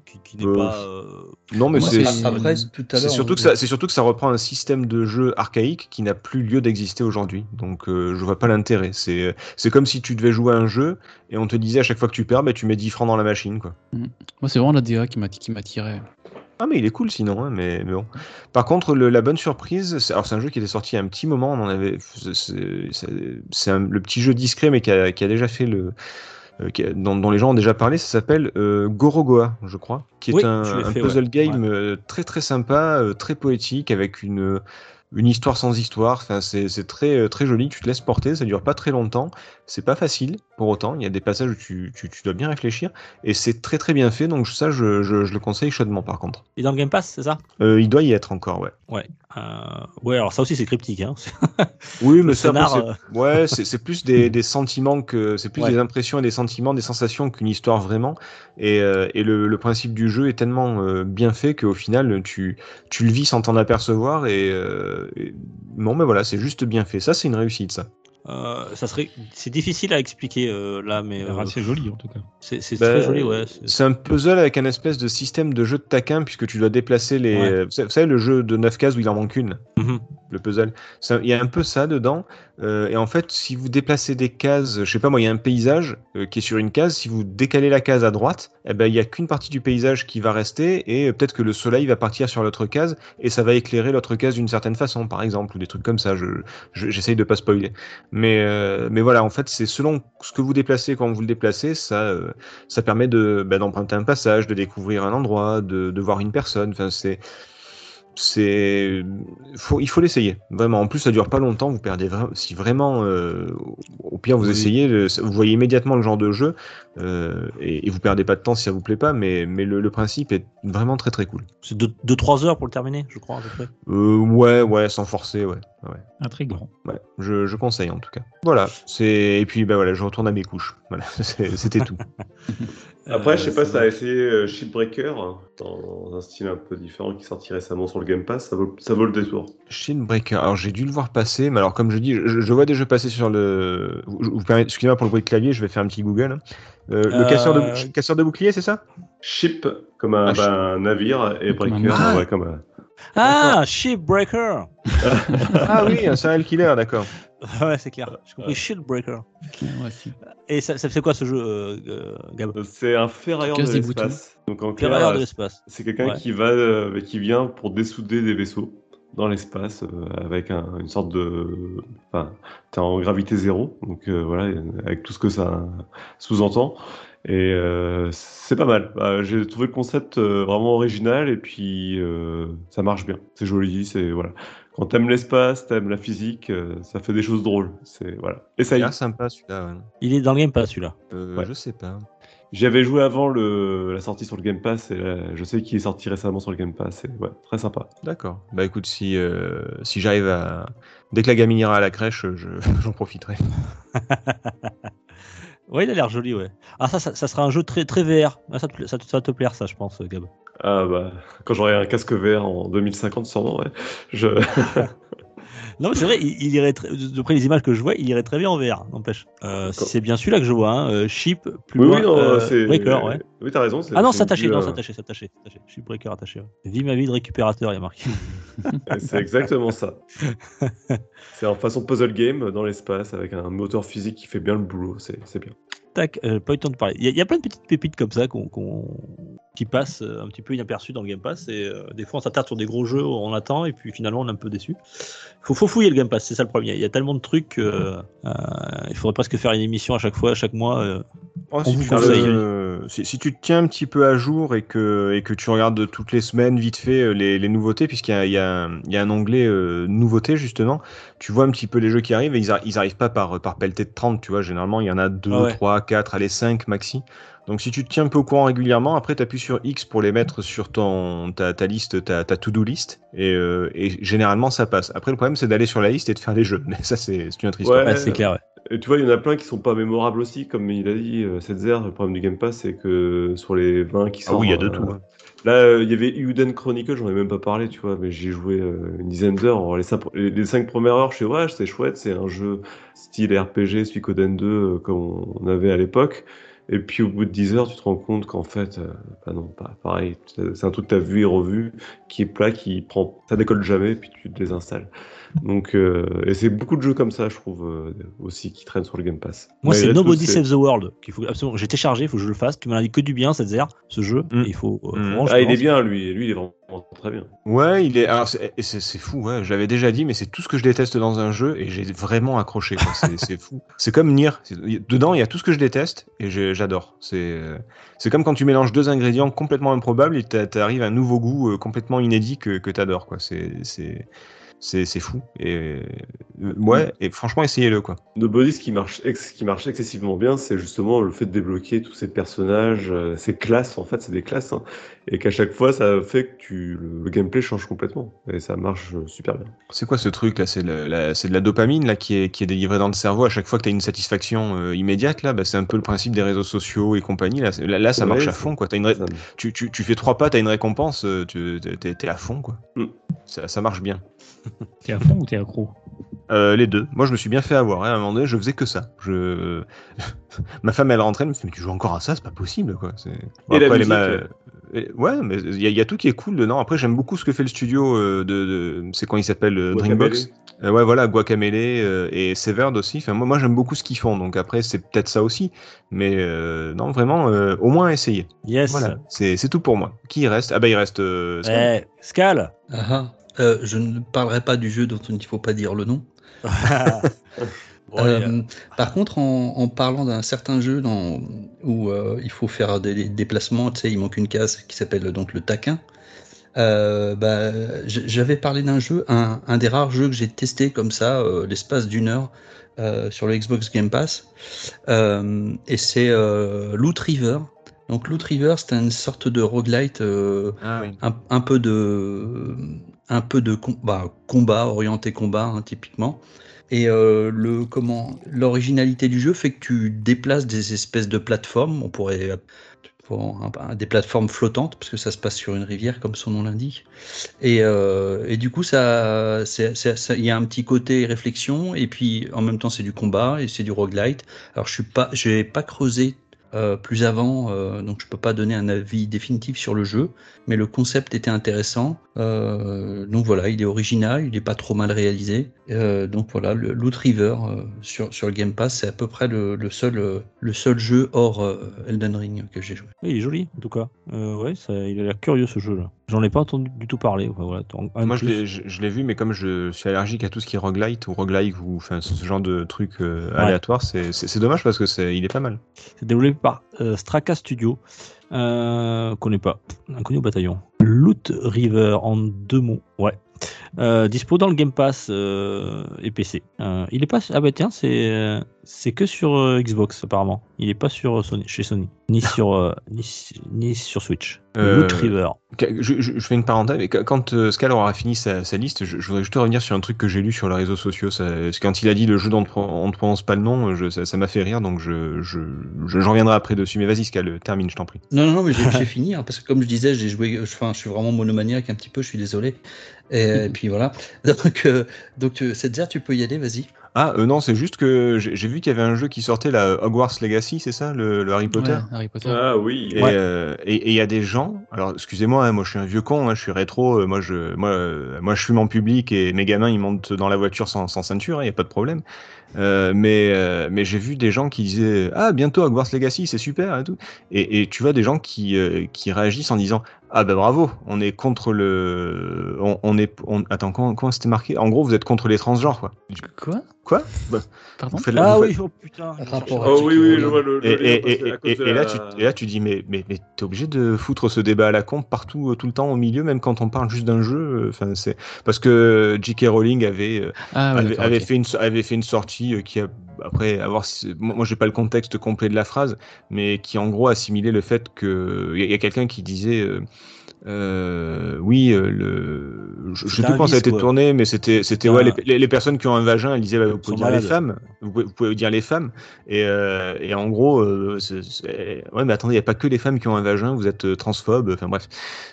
qui, qui n'est Euh, pas. euh, Non, mais c'est. c'est- surtout, on- que ça- c'est surtout que ça reprend un système de jeu archaïque qui n'a plus lieu d'exister aujourd'hui. Donc euh, je vois pas l'intérêt. C'est c'est comme si tu devais jouer à un jeu et on te disait à chaque fois que tu perds, bah, tu mets 10 francs dans la machine. Quoi. Moi, c'est vraiment la DA qui m'a qui m'attirait. Ah mais il est cool sinon, hein, mais, mais bon. Par contre, le- la bonne surprise, c'est, alors c'est un jeu qui était sorti il y a un petit moment, on en avait, c'est, le petit jeu discret mais qui a, qui a déjà fait le, euh, dont, dont les gens ont déjà parlé, ça s'appelle euh, Gorogoa, je crois, qui est Oui, un, fait, puzzle ouais. game euh, très très sympa, euh, très poétique, avec une une histoire sans histoire. Enfin, c'est c'est très euh, très joli. Tu te laisses porter, ça dure pas très longtemps. C'est pas facile pour autant. Il y a des passages où tu, tu, tu dois bien réfléchir et c'est très très bien fait. Donc ça, je, je, je le conseille chaudement par contre. Et dans le Game Pass, c'est ça? Euh, il doit y être encore, ouais. Ouais. Euh, ouais, alors ça aussi c'est cryptique. Hein. <laughs> Oui, mais ça, c'est- ouais, c'est plus des, <laughs> des sentiments que c'est plus Ouais. des impressions et des sentiments, des sensations qu'une histoire vraiment. Et, euh, et le, le principe du jeu est tellement euh, bien fait qu'au final, tu, tu le vis sans t'en apercevoir. Et, euh, et- bon, mais voilà, c'est juste bien fait. Ça, c'est une réussite, ça. Euh, ça serait, c'est difficile à expliquer euh, là, mais l'air euh, assez joli en tout cas. c'est c'est Bah, très joli, ouais. c'est- C'est un puzzle avec un espèce de système de jeu de taquin puisque tu dois déplacer les. Ouais. Vous savez- le jeu de 9 cases où il en manque une? Mhm. le puzzle. Il y a un peu ça dedans. Euh, et en fait, si vous déplacez des cases, je sais pas moi, il y a un paysage euh, qui est sur une case. Si vous décalez la case à droite, eh ben, il y a qu'une partie du paysage qui va rester et euh, peut-être que le soleil va partir sur l'autre case et ça va éclairer l'autre case d'une certaine façon, par exemple, ou des trucs comme ça. Je, je- j'essaye de pas spoiler. Mais, euh, mais voilà, en fait, c'est selon ce que vous déplacez quand vous le déplacez, ça, euh, ça permet de, bah, d'emprunter un passage, de découvrir un endroit, de, de voir une personne. Enfin, c'est c'est faut, il faut l'essayer vraiment en plus ça dure pas longtemps vous perdez vra- si vraiment euh, au pire vous Oui. essayez le- vous voyez immédiatement le genre de jeu euh, et, et vous perdez pas de temps si ça vous plaît pas mais, mais le, le principe est vraiment très très cool C'est 2-3 heures pour le terminer, je crois, à peu près. Euh, ouais ouais sans forcer ouais ouais, Intrigant. ouais. Je, je conseille en tout cas voilà c'est et puis bah voilà je retourne à mes couches voilà <laughs> c'était tout <laughs> Après, je sais Euh, pas ça va. essayé euh, Shipbreaker, hein, dans un style un peu différent qui est sorti récemment sur le Game Pass, ça vaut, ça vaut le détour. Shinbreaker alors j'ai dû le voir passer mais alors comme je dis je, je vois des jeux passer sur le vous, vous permettez- excusez-moi pour le bruit de clavier je vais faire un petit Google hein. Euh, le casseur de casseur de bouclier c'est ça? Ship comme un, Ah, bah, un navire et Breaker ouais, comme un. Ah, Shipbreaker <laughs> Ah oui, un serial killer, d'accord. <laughs> Ouais, c'est clair. J'ai compris. Ouais, si. Et ça, ça fait quoi ce jeu, euh, euh, Gab? C'est un ferrailleur de l'espace. Donc en clair, Ferrailleur de l'espace. c'est quelqu'un Ouais. qui va, euh, qui vient pour dessouder des vaisseaux dans l'espace euh, avec un- une sorte de, enfin, t'es en gravité zéro, donc euh, voilà, avec tout ce que ça sous-entend. Et euh, c'est pas mal. Bah, J'ai trouvé le concept euh, vraiment original et puis euh, ça marche bien. C'est joli, c'est voilà. Quand t'aimes l'espace, t'aimes la physique, euh, ça fait des choses drôles. C'est voilà. Et ça Ça a y l'air sympa celui-là. Ouais. Il est dans le Game Pass, celui-là. Euh, Ouais. Je sais pas. J'y avais joué avant le, la sortie sur le Game Pass et là, je sais qu'il est sorti récemment sur le Game Pass. Et ouais, très sympa. D'accord. Bah écoute, si, euh, si j'arrive à. Dès que la gamine ira à la crèche, je- <laughs> j'en profiterai. <laughs> Ouais, il a l'air joli, ouais. Ah, ça, ça, ça sera un jeu très, très VR. Ah, ça, te, ça, ça te plaire, ça, je pense, Gab. Ah bah, quand j'aurai un casque VR en 2050, sûrement, ouais. Je... <laughs> Non, mais c'est vrai, il, il irait très, d'après les images que je vois, il irait très bien en VR, n'empêche. Euh, si c'est bien celui-là que je vois, hein, euh, Ship, plus oui, loin, oui, non, euh, c'est. Breaker, ouais. Oui, t'as raison. c'est- Ah non, c'est s'attacher, non, euh, s'attacher, s'attacher, s'attacher. Shipbreaker attaché. ouais. Vie ma vie de récupérateur, il y a marqué. <laughs> C'est exactement ça. <laughs> c'est en façon puzzle game dans l'espace avec un moteur physique qui fait bien le boulot. C'est c'est bien. Tac, euh, pas eu le temps de parler. Il y, a- il y a plein de petites pépites comme ça qu'on qu'on qui passent euh, un petit peu inaperçus dans le Game Pass. Et euh, des fois, on s'attarde sur des gros jeux, on attend, et puis finalement, on est un peu déçu. Faut, faut fouiller le Game Pass, c'est ça le premier. Il y a tellement de trucs, euh, euh, il faudrait presque faire une émission à chaque fois, à chaque mois. Oh, si, tu te- si, si tu te tiens un petit peu à jour et que, et que tu regardes toutes les semaines vite fait les, les nouveautés, puisqu'il y a, y, un- il y a un onglet nouveautés justement, tu vois un petit peu les jeux qui arrivent et ils, ar- ils arrivent pas par, par pelleté de 30, tu vois, généralement il y en a 2, Ah ouais. 3, 4, allez 5 maxi. Donc si tu te tiens un peu au courant régulièrement, après tu appuies sur X pour les mettre sur ton, ta, ta liste, ta, ta to-do list, et, euh, et généralement ça passe. Après le problème c'est d'aller sur la liste et de faire les jeux, mais <laughs> ça c'est c'est une autre histoire. Ouais. Ouais, c'est clair. ouais. Et tu vois, il y en a plein qui sont pas mémorables aussi, comme il a dit, euh, Setzer, le problème du Game Pass, c'est que sur les 20 qui Ah sortent. oui, il y a de euh, tout. hein. Là, euh, il y avait Uden Chronicle, j'en ai même pas parlé, tu vois, mais j'ai joué euh, une dizaine d'heures. Les, cinq- les, cinq premières heures, je sais, ouais, c'est chouette, c'est un jeu style RPG, Suikoden 2, euh, comme on avait à l'époque. Et puis au bout de 10 heures, tu te rends compte qu'en fait, euh, bah non, pas pareil. C'est un truc que tu as vu et revu, qui est plat, qui prend, ça décolle jamais, puis tu te désinstalles. Donc, euh, et c'est beaucoup de jeux comme ça, je trouve, euh, aussi, qui traînent sur le Game Pass. Moi, c'est Nobody Save the World qu'il faut absolument. J'ai téléchargé, il faut que je le fasse. Tu m'en as dit que du bien, cette zère, ce jeu. Mm. Il faut. euh, Mm. vraiment Ah, il est bien, lui. Lui, il est vraiment très bien. Ouais, il est. Alors, c'est fou, ouais. Je l'avais déjà dit, mais c'est tout ce que je déteste dans un jeu et j'ai vraiment accroché. <laughs> C'est fou. C'est comme Nier. Dedans, il y a tout ce que je déteste et j'adore. C'est c'est comme quand tu mélanges deux ingrédients complètement improbables et t'a- t'arrives à un nouveau goût euh, complètement inédit que, que t'adores. C'est c'est fou. Et euh, ouais. Et franchement, essayez-le, quoi. Nobody, ce qui marche, qui marche excessivement bien, c'est justement le fait de débloquer tous ces personnages, euh, ces classes, en fait, c'est des classes, hein, et qu'à chaque fois, ça fait que tu, le, le gameplay change complètement, et ça marche euh, super bien. C'est quoi ce truc là? C'est de la dopamine là qui est, qui est délivrée dans le cerveau à chaque fois que tu as une satisfaction euh, immédiate là? Bah, c'est un peu le principe des réseaux sociaux et compagnie. Là, là, là, ça Ouais, marche à fond quoi. Une ré- tu, tu, tu fais trois pas, t'as une récompense, euh, tu t'es, t'es à fond quoi. Mm. Ça, ça marche bien. <laughs> T'es à fond ou t'es accro? Euh, les deux. Moi, je me suis bien fait avoir. hein. À un moment donné, je faisais que ça. Je... <laughs> Ma femme, elle rentrait, elle me dit Mais tu joues encore à ça? C'est pas possible, quoi. C'est... Et la musique, euh Et- Ouais, mais il y, a- il y a tout qui est cool dedans. Après, j'aime beaucoup ce que fait le studio euh, de, de- C'est quand il s'appelle euh. Dreambox. Euh, ouais, voilà, Guacamele euh, et Severed aussi. Enfin, moi, moi j'aime beaucoup ce qu'ils font. Donc après, c'est peut-être ça aussi. Mais euh, non, vraiment, euh, au moins essayer. Yes. Voilà, c'est, c'est tout pour moi. Qui reste? Ah bah il reste. euh, Scan. Eh, Scal. Ah ah. Euh, je ne parlerai pas du jeu dont il ne faut pas dire le nom. <laughs> Euh, par contre, en, en parlant d'un certain jeu dans, où euh, il faut faire des, des déplacements, tu sais, il manque une case qui s'appelle donc le taquin. Euh, bah, j'avais parlé d'un jeu, un, un des rares jeux que j'ai testé comme ça, l'espace d'une heure sur le Xbox Game Pass, et c'est Loot River. Donc Loot River, c'est une sorte de roguelite Ah oui. un, un peu de un peu de com- bah, combat orienté combat hein, typiquement et euh, le comment l'originalité du jeu fait que tu déplaces des espèces de plateformes. On pourrait des plateformes flottantes parce que ça se passe sur une rivière comme son nom l'indique. Et, euh, et du coup ça il y a un petit côté réflexion et puis en même temps c'est du combat et c'est du roguelite. Alors je suis pas j'ai pas creusé euh, plus avant, donc je peux pas donner un avis définitif sur le jeu, mais le concept était intéressant. Euh, donc voilà, il est original, il est pas trop mal réalisé. Euh, donc voilà, le Loot River euh, sur, sur le Game Pass, c'est à peu près le, le seul, le seul jeu hors euh, Elden Ring que j'ai joué. Oui, il est joli, en tout cas. Euh, ouais, ça, il a l'air curieux ce jeu-là. J'en ai pas entendu du tout parler. Enfin, voilà, en- en Moi, je l'ai, je, je l'ai vu, mais comme je suis allergique à tout ce qui est roguelite ou roguelike ou enfin ce genre de truc euh, Ouais. aléatoire, c'est, c'est, c'est dommage parce que c'est, il est pas mal. C'est développé par euh, Straka Studio. Euh, connais pas. Inconnu au bataillon. Loot River en deux mots. Ouais. Euh, dispo dans le Game Pass euh, et PC. Euh, il est pas. Ah bah tiens, c'est euh, c'est que sur euh, Xbox apparemment. Il est pas sur euh, Sony, chez Sony, ni sur euh, ni, ni sur Switch. Euh, Loot River. Je, je- je fais une parenthèse, mais quand euh, Scal aura fini sa, sa liste, je, je voudrais juste revenir sur un truc que j'ai lu sur les réseaux sociaux. Ça, quand il a dit le jeu dont on ne prononce pas le nom, je- ça, m'a fait rire, donc je, je, je- j'en reviendrai après dessus. Mais vas-y, Scal, termine, je t'en prie. Non, non, non, mais j'ai <laughs> j'ai fini, hein, parce que comme je disais, j'ai joué, enfin, je suis vraiment monomaniaque un petit peu, je suis désolé. Et, <laughs> et puis voilà. Donc, euh, donc euh, Setzer, tu peux y aller, vas-y. Ah, euh, non, c'est juste que j'ai, vu qu'il y avait un jeu qui sortait, là, Hogwarts Legacy, c'est ça, le, le Harry Potter? Ouais, Harry Potter. Ah oui. Et euh, et- il y a des gens, alors excusez-moi, hein, moi je suis un vieux con, hein, je suis rétro, euh, moi je, moi, euh, moi je fume en public et mes gamins ils montent dans la voiture sans, sans ceinture, il n'y a pas de problème. Euh, mais euh, mais j'ai vu des gens qui disaient ah bientôt Hogwarts Legacy c'est super et tout et, et tu vois des gens qui euh, qui réagissent en disant ah ben bravo on est contre le on, on est on... attends comment comment c'était marqué? En gros vous êtes contre les transgenres quoi Quoi? Quoi? Bah, Pardon? la- Ah oui, oh putain. Oh oui, oui, je vois le. et, et, et, là, la- tu, et là, tu dis, mais, mais, mais t'es obligé de foutre ce débat à la con partout, euh, tout le temps au milieu, même quand on parle juste d'un jeu. euh, Enfin, c'est parce que J.K. Rowling avait, euh, Ah, ouais, avait, fait une, avait fait une sortie euh, qui a, après avoir, moi, j'ai pas le contexte complet de la phrase, mais qui en gros assimilait le fait que il y a, y quelqu'un qui disait. euh, euh, oui, euh, le, je, je sais plus quand ça a été quoi. tourné, mais c'était, c'était ouais, les, personnes qui ont un vagin, elles disaient, bah, vous pouvez dire les femmes, vous pouvez, vous pouvez dire les femmes, et, euh, et en gros, ouais, mais attendez, il n'y a pas que les femmes qui ont un vagin, vous êtes transphobe, enfin bref.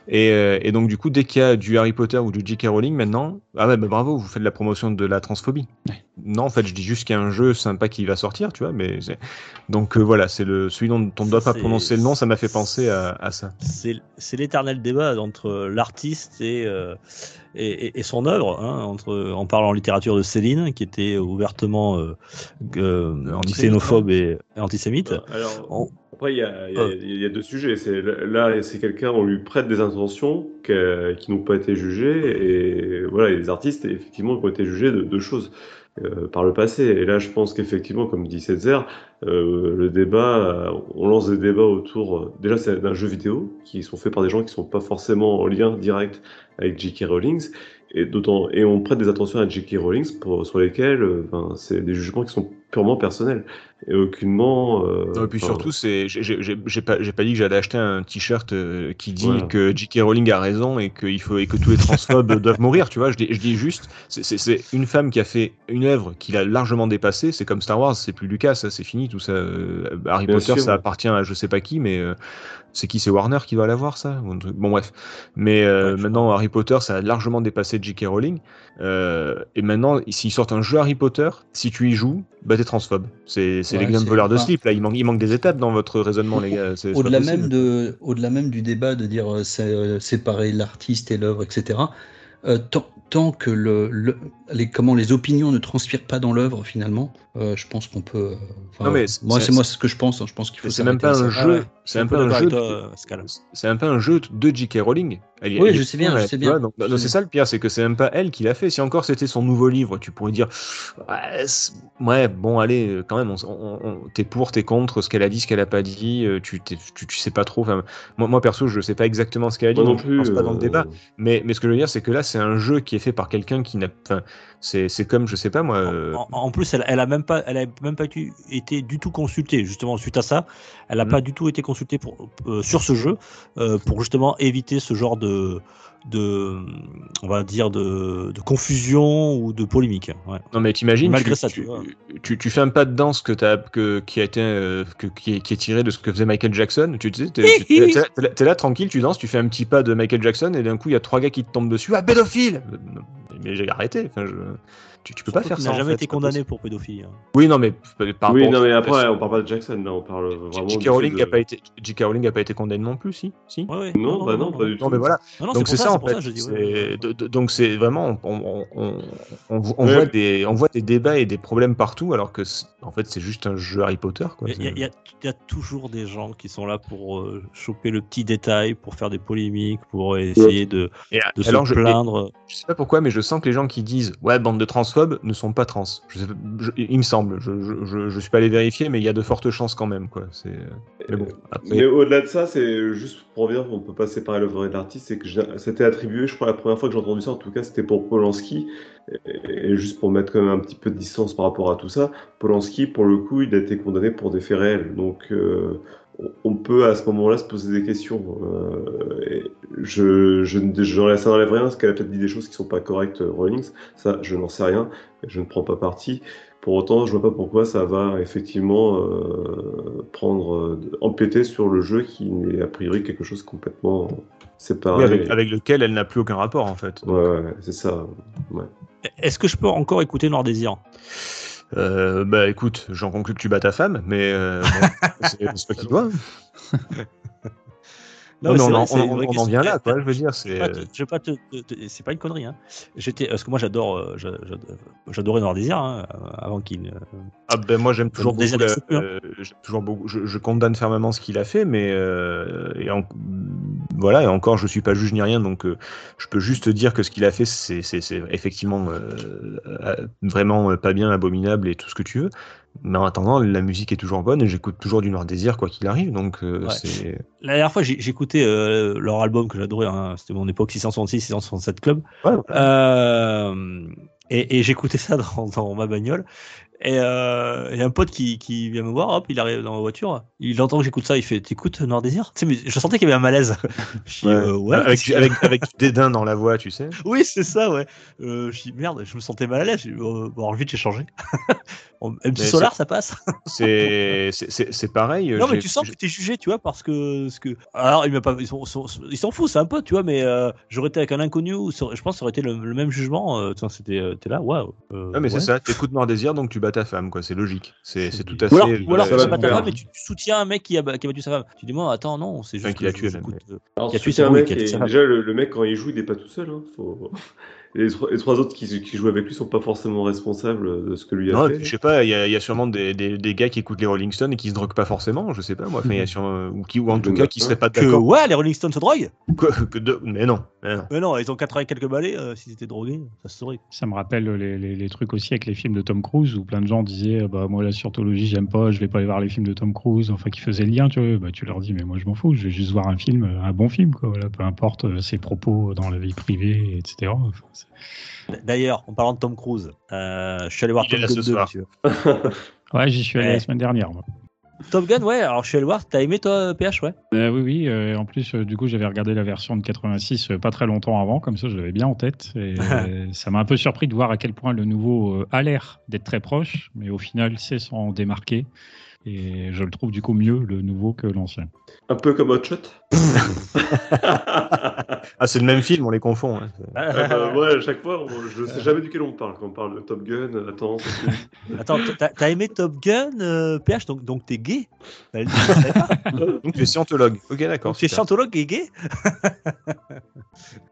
Et, et donc, du coup, dès qu'il y a du Harry Potter ou du J.K. Rowling maintenant, ah ouais, bah bravo, vous faites de la promotion de la transphobie. Ouais. Non, en fait, je dis juste qu'il y a un jeu sympa qui va sortir, tu vois, mais donc euh, voilà, c'est le celui dont on ne doit pas prononcer le nom, ça m'a fait penser à, à ça. C'est l'éternel débat entre l'artiste et, euh, et, et- et son œuvre. hein, entre, on parle en littérature de Céline, qui était ouvertement euh, euh, Antisémite, xénophobe et antisémite. Alors, On- après, il y a, il y a- Euh. il y a deux sujets. Là, c'est quelqu'un, on lui prête des intentions qui n'ont pas été jugées, et voilà, et les artistes, effectivement, ont été jugés de deux choses euh, par le passé. Et là, je pense qu'effectivement, comme dit Césaire, euh, le débat, euh, on lance des débats autour, euh, déjà, c'est d'un jeu vidéo qui sont faits par des gens qui sont pas forcément en lien direct avec J.K. Rowling. Et, d'autant, et on prête des attentions à J.K. Rowling pour, sur lesquels euh, c'est des jugements qui sont purement personnels et aucunement. euh, Non, et puis surtout, c'est, j'ai- pas, j'ai pas dit que j'allais acheter un t-shirt euh, qui dit Voilà. que J.K. Rowling a raison et qu'il faut et que tous les transphobes <laughs> doivent mourir. Tu vois, je dis, je dis juste, c'est- une femme qui a fait une œuvre qu'il a largement dépassée. C'est comme Star Wars, c'est plus Lucas, ça, c'est fini tout ça. Euh, Harry Bien Potter, sûr. ça appartient à je sais pas qui, mais c'est qui? C'est Warner qui va l'avoir ça? Bon bref. Mais euh, Ouais, maintenant, Harry Potter, ça a largement dépassé J.K. Rowling. Euh, et maintenant, s'ils sortent un jeu Harry Potter, si tu y joues, bah t'es transphobe. C'est Ouais, les c'est- voleurs de slip. Là, il manque, il manque des étapes dans votre raisonnement, les gars. Au-delà même, du débat de dire euh, séparer l'artiste et l'œuvre, etc., tant, tant que le, le- les, comment, les opinions ne transpirent pas dans l'œuvre, finalement, euh, je pense qu'on peut. euh, enfin, Non, mais c'est- moi, c'est- moi ce que je pense. hein, je pense qu'il faut C'est même pas un ça. Ah jeu. ouais, C'est un peu un jeu. C'est un peu un jeu de J.K. Rowling. Elle Oui, elle je sais bien, je sais bien. c'est ça le pire, c'est que c'est même pas elle qui l'a fait. Si encore c'était son nouveau livre, tu pourrais dire, ouais, bon, allez, euh, quand même, t'es pour, t'es contre, ce qu'elle a dit, ce qu'elle a pas dit, tu, tu, tu sais pas trop. Enfin, moi, moi perso, je sais pas exactement ce qu'elle a dit, Moi non je plus. pense pas dans le débat. Mais, mais ce que je veux dire, c'est que là, c'est un jeu qui est fait par quelqu'un qui n'a. C'est c'est comme, je sais pas moi. En, en plus, elle, elle a même pas, elle a même pas été du tout consultée. Justement, suite à ça, elle n'a Mhm. pas du tout été consultée pour, euh, sur ce jeu euh, pour justement éviter ce genre de, de, on va dire de, de confusion ou de polémique. Ouais. Non mais t'imagines, Malgré tu, ça, tu, fais un pas de danse que qui a été, euh, que, qui, est, qui est tiré de ce que faisait Michael Jackson. Tu sais, t'es, là- là, là, tranquille, tu danses, tu fais un petit pas de Michael Jackson et d'un coup il y a trois gars qui te tombent dessus. Ah pédophile Mais j'ai arrêté. Enfin, je, tu, tu peux pas faire ça. n'a en jamais fait, été condamné pour pédophilie. hein. Oui non mais par Oui, non, mais après, on parle pas de Jackson, là, on parle vraiment. J.K. Rowling n'a de- pas été, J.K. Rowling a pas été condamné non plus, si, si. Ouais, ouais. Non, bah non, pas du tout. Non mais voilà. Non, donc c'est ça, en fait. dis, ouais, donc c'est vraiment on, on, on, on, on Ouais. voit des on voit des débats et des problèmes partout alors que c'est- en fait c'est juste un jeu Harry Potter quoi. Il y, a- il y a- il y a toujours des gens qui sont là pour euh, choper le petit détail, pour faire des polémiques, pour essayer de, de se plaindre. je sais pas pourquoi mais je sens que les gens qui disent ouais bande de transphobes ne sont pas trans. Je sais pas- je- il me semble. Je, je, suis pas allé vérifier mais il y a de fortes chances quand même quoi. C'est mais bon après. Mais au-delà de ça, c'est juste pour revenir, on peut pas séparer l'œuvre et l'artiste, c'est que c'était attribué, je crois, la première fois que j'ai entendu ça, en tout cas, c'était pour Polanski. Et, et juste pour mettre quand même un petit peu de distance par rapport à tout ça, Polanski, pour le coup, il a été condamné pour des faits réels. Donc, euh, on- peut à ce moment-là se poser des questions. Euh, je, je, ne- je, ça n'enlève rien, parce qu'elle a peut-être dit des choses qui sont pas correctes, euh, Rawlings. Ça, je n'en sais rien. Je ne prends pas parti. Pour autant, je vois pas pourquoi ça va effectivement euh, prendre, euh, empiéter sur le jeu qui est a priori quelque chose de complètement séparé. Oui, avec, avec lequel elle n'a plus aucun rapport en fait. Ouais, ouais, c'est ça. Ouais. Est-ce que je peux encore écouter Noir Désir? Euh, bah écoute, j'en conclus que tu bats ta femme, mais euh, bon, c'est <laughs> c'est pas qui doit. <laughs> Non, mais c'est on, on en- on vient là, quoi. Eh, Je veux dire, c'est. vais pas te- te, te- c'est pas une connerie. Hein. J'étais, parce que moi j'adore, euh, j'a- j'a- j'adorais Noir Désir hein, avant qu'il. euh, Ah ben moi j'aime toujours beaucoup, la- hein. euh, toujours beaucoup je, je condamne fermement ce qu'il a fait mais euh, et en- voilà et encore je suis pas juge ni rien donc euh, je peux juste dire que ce qu'il a fait c'est effectivement euh, euh, vraiment euh, pas bien abominable et tout ce que tu veux mais en attendant la musique est toujours bonne et j'écoute toujours du Noir Désir quoi qu'il arrive donc euh, Ouais. La dernière fois, j'écoutais euh, leur album que j'adorais. Hein, C'était mon époque 666, 667 Club. Ouais, Euh, et et j'écoutais ça dans, dans ma bagnole. Et euh, il y a un pote qui, qui vient me voir, hop, il arrive dans ma voiture, il entend que j'écoute ça, il fait T'écoutes Noir Désir? Tu sais, mais Je sentais qu'il y avait un malaise. <laughs> je dis, avec, avec, <laughs> avec dédain dans la voix tu sais Oui, c'est ça, ouais. Je dis Merde, je me sentais mal à l'aise. Bon, alors vite, j'ai changé. MC Mais Solar, ça passe. <laughs> c'est c'est- c'est c'est pareil Non, mais tu sens que t'es jugé, tu vois, parce que. Ce que... Alors, il pas... ils s'en sont... ils s'en foutent, c'est un pote, tu vois, mais euh, j'aurais été avec un inconnu, je pense que ça aurait été le, le même jugement. Euh, c'était, euh, t'es là, waouh. euh, Ah mais c'est ça, t'écoutes Noir Désir donc tu bats ta femme quoi, c'est logique, c'est c'est tout à Ou fait. alors, ou alors tu te ta femme, mais tu, tu soutiens un mec qui a, qui a battu sa femme. Tu dis, moi, attends, non, c'est Enfin, juste. qui l'a tué, même, Alors, Qui a si tué sa qui a tué et sa femme. déjà le, le mec quand il joue, il est pas tout seul. Les, trois, les trois autres qui, qui jouent avec lui sont pas forcément responsables de ce que lui a Non, fait. je sais pas, il y, a- il y a sûrement des, des, des gars qui écoutent les Rolling Stones et qui se droguent pas forcément, je sais pas moi, enfin, il y a sûrement- ou, qui, ou en tout cas qui seraient pas Que d'accord. ouais, les Rolling Stones se droguent Que, que de- Mais non, mais non. Mais non, ils ont 80 quelques balais, euh, s'ils étaient drogués, ça se saurait. Ça me rappelle les, les- les trucs aussi avec les films de Tom Cruise où plein de gens disaient bah moi la scientologie j'aime pas, je vais pas aller voir les films de Tom Cruise, enfin qui faisaient le lien, tu vois. Bah, tu leur dis mais moi je m'en fous, je vais juste voir un film, un bon film quoi. Voilà, peu importe euh, ses propos dans la vie privée, etc. Enfin, c'est- D'ailleurs, en parlant de Tom Cruise, euh, je suis allé voir Il Top Gun ce 2, soir. monsieur. <laughs> ouais, j'y suis allé Ouais. la semaine dernière. moi. Top Gun, ouais, alors je suis allé voir, t'as aimé toi, PH, ouais? Euh, oui, oui. euh, en plus, euh, du coup, j'avais regardé la version de 86 euh, pas très longtemps avant, comme ça, je l'avais bien en tête. Et <laughs> ça m'a un peu surpris de voir à quel point le nouveau euh, a l'air d'être très proche, mais au final, c'est s'en démarquer. Et je le trouve du coup mieux le nouveau que l'ancien. Un peu comme Hot Shot. <laughs> Ah, c'est le même film, on les confond. hein. Ah bah, ouais, à chaque fois, on- je sais jamais duquel on parle. Quand on parle de Top Gun, <laughs> attends, Attends, t'as aimé Top Gun, euh, PH, donc, donc t'es gay? Bah. <laughs> Donc tu es scientologue. Ok, d'accord. Tu es scientologue et gay?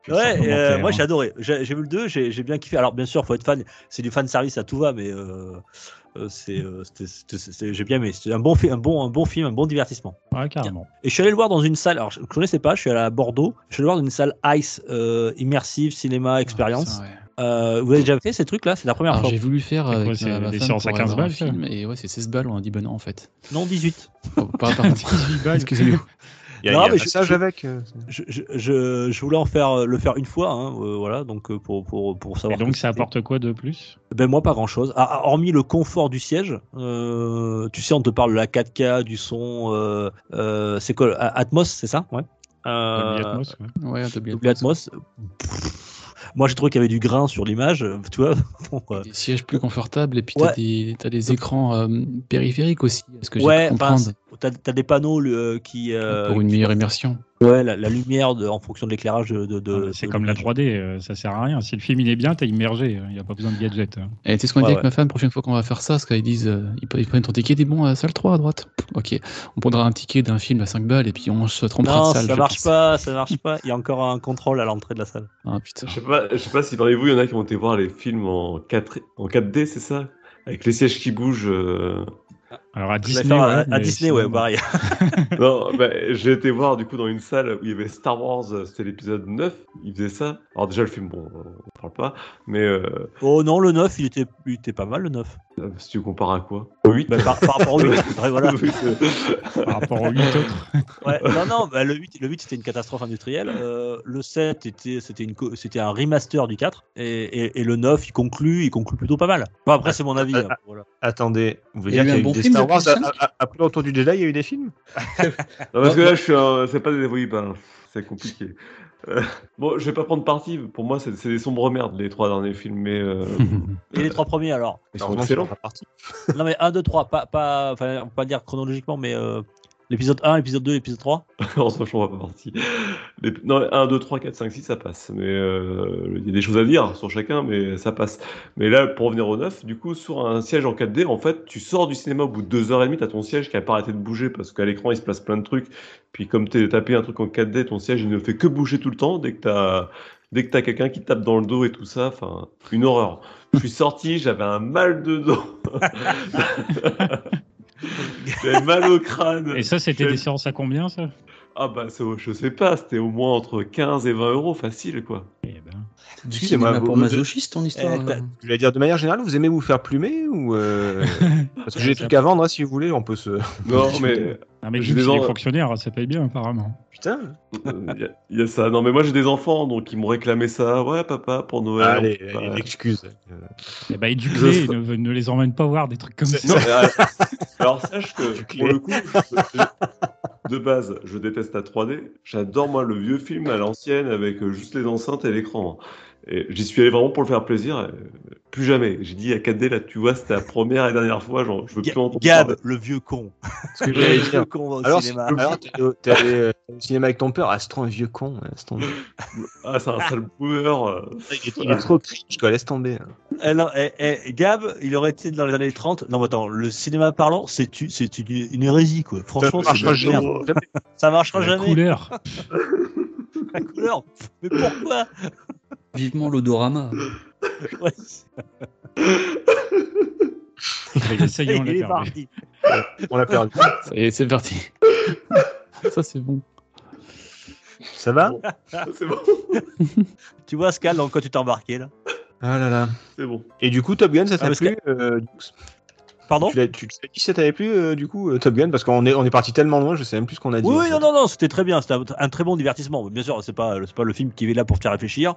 Ouais, euh, moi hein. j'ai adoré. J'ai vu le 2, j'ai bien kiffé. Alors bien sûr, faut être fan, c'est du fan service à tout va, mais euh, c'est, euh, c'était- c'était- j'ai bien aimé. C'était un bon, un, bon, un bon film, un bon divertissement. Ouais, carrément. Et je suis allé le voir dans une salle, alors je ne connaissais pas, je suis allé à Bordeaux, je suis allé le voir dans une salle ICE, euh, Immersive Cinéma Experience. Ah. Euh, vous avez déjà fait ces trucs-là? C'est la première Alors fois j'ai voulu faire C'est avec c'est ma, ma des séances à pour 15 aller voir un balles, film et ouais c'est 16 balles on a dit non en fait. Non, 18. Oh, par, par contre, excusez-nous. Il y a, Non, mais je- massage je- avec. euh, Je, je, je, je voulais en faire, le faire une fois, hein, euh, voilà, donc euh, pour, pour, pour Et savoir. donc, que ça apporte quoi de plus? Ben moi pas grand chose. hormis le confort du siège. Euh, tu sais, on te parle de la 4K, du son. Euh, euh, c'est quoi Atmos, c'est ça? Ouais. Euh, Atmos, ouais. Ouais, Atmos. Moi j'ai trouvé qu'il y avait du grain sur l'image, euh, tu vois. <laughs> Bon, euh, Des sièges plus confortables et puis Ouais. t'as des, t'as des écrans euh, périphériques aussi. Est-ce que j'ai ouais, pu enfin, comprendre? T'as as des panneaux le- qui. euh, pour une qui- meilleure immersion Ouais, la, la lumière de, en fonction de l'éclairage de. de- de- Ah, C'est comme la l'image. 3D, euh, ça sert à rien. Si le film il est bien, t'es immergé, il n'y a pas besoin de gadget. hein. Et tu sais ce qu'on Ouais, dit ouais. avec ma femme, prochaine fois qu'on va faire ça, parce qu'ils disent, euh, ils, prennent ton ticket, ils disent bon, euh, salle 3 à droite. Ok, on prendra un ticket d'un film à 5 balles et puis on se trompera Non, de salle. ça marche pense. pas, ça marche pas. Il y a encore un contrôle à l'entrée de la salle. Ah putain. Je sais pas, je sais pas si parmi vous, il y en a qui ont été voir les films en 4 en 4D, c'est ça? Avec les sièges qui bougent. Alors à Disney, à, ouais, à mais Disney, sinon, ouais, pareil. <laughs> <laughs> Non, bah, j'ai été voir du coup dans une salle où il y avait Star Wars, euh, c'était l'épisode 9, il faisait ça. Alors déjà le film, bon, on parle pas, mais euh, Oh non, le 9, il était, il était pas mal, le 9. euh, si tu compares à quoi? Au 8 Bah, par, par rapport au 8. ouais, <laughs> voilà. Par rapport aux 8 autres. Ouais, non, non, bah, le 8, le 8 c'était une catastrophe industrielle. Euh, le 7, était, c'était, une, c'était un remaster du 4. Et, et, et le 9, il conclut, il conclut plutôt pas mal. Bon, après, c'est mon avis. hein, voilà. Attendez, vous voulez Il y a dire eu qu'il y un a bon eu des film Star Wars le après l'autour du Jedi, il y a eu des films? Non, parce que là, je suis un... c'est pas des oui, ben, c'est compliqué. Euh, bon, je vais pas prendre parti. Pour moi, c'est des sombres merdes les trois derniers films, mais euh, <laughs> Et les trois premiers, alors? Ils sont excellents. Non, mais 1, 2, 3, pas, pas, enfin, on peut pas dire chronologiquement, mais euh, L'épisode 1, épisode 2, épisode 3 <laughs> Non, franchement, on va pas partir. Les- Non, 1, 2, 3, 4, 5, 6, ça passe. Mais euh, il y a des choses à dire sur chacun, mais ça passe. Mais là, pour revenir au 9, du coup, sur un siège en 4D, en fait, tu sors du cinéma au bout de 2h30, t'as ton siège qui a pas arrêté de bouger parce qu'à l'écran, il se passe plein de trucs. Puis comme t'es tapé un truc en 4D, ton siège, il ne fait que bouger tout le temps dès que t'as dès que t'as quelqu'un qui te tape dans le dos et tout ça. Enfin, une horreur. Je suis sorti, j'avais un mal de dos. <laughs> <laughs> j'avais mal au crâne. Et ça, c'était des séances à combien, ça? Ah bah c'est- je sais pas, c'était au moins entre 15 et 20 euros facile quoi. Eh ben, Du Excusez-moi, cinéma pour vous- masochiste, ton histoire. Eh, euh. Je voulais dire, de manière générale, vous aimez vous faire plumer ou euh, <laughs> Parce que j'ai des trucs à vendre, hein, si vous voulez, on peut se. <laughs> Non <laughs> mais Non, mais J'ai des il est en- fonctionnaire, ça paye bien, apparemment. Putain il y, a- y a ça. Non mais moi j'ai des enfants donc ils m'ont réclamé ça. Ouais papa pour Noël. Allez, excuse. Euh, Eh ben, Je éduque-les, sais- ne, ne les emmène pas voir des trucs comme C'est- ça. non, mais, euh, alors sache que pour le coup, je- de base, je déteste la 3D. J'adore moi le vieux film à l'ancienne avec euh, juste les enceintes et l'écran. Et j'y suis allé vraiment pour le faire plaisir. euh, plus jamais. J'ai dit à 4D là, tu vois, c'était la première et dernière fois. Genre, je veux plus entendre Gab, parler. le vieux con. Ce que j'allais Le dire. vieux con va au Alors, cinéma. alors, t'es au- t'es allé euh, au cinéma avec ton père, ah, c'est trop un vieux con. laisse tomber. Ah, c'est un sale boomer. euh. Il est, trop cringe, quoi, laisse tomber. Eh non, eh, eh, Gab, il aurait été dans les années 30. Non, mais attends, le cinéma parlant, c'est une, une hérésie, quoi. Franchement, ça marchera jamais. Ça marchera La jamais. couleur. <laughs> La couleur. Mais pourquoi? Vivement l'odorama. Ouais, Ça y est, on l'a perdu. parti. On l'a perdu. Ça y est, c'est parti. Ça, c'est bon. Ça va? C'est bon. <laughs> Tu vois, Scal, dans quoi tu t'es embarqué, là? Ah là là. C'est bon. Et du coup, Top Gun, ça Ah, t'a parce plu euh, Pardon Tu l'as dit si ça t'avait plu, euh, du coup, euh, Top Gun Parce qu'on est, on est parti tellement loin, je sais même plus ce qu'on a dit. Oui, oui, non, non, non, c'était très bien. C'était un, un très bon divertissement. Bien sûr, c'est pas, c'est pas le film qui est là pour te faire réfléchir.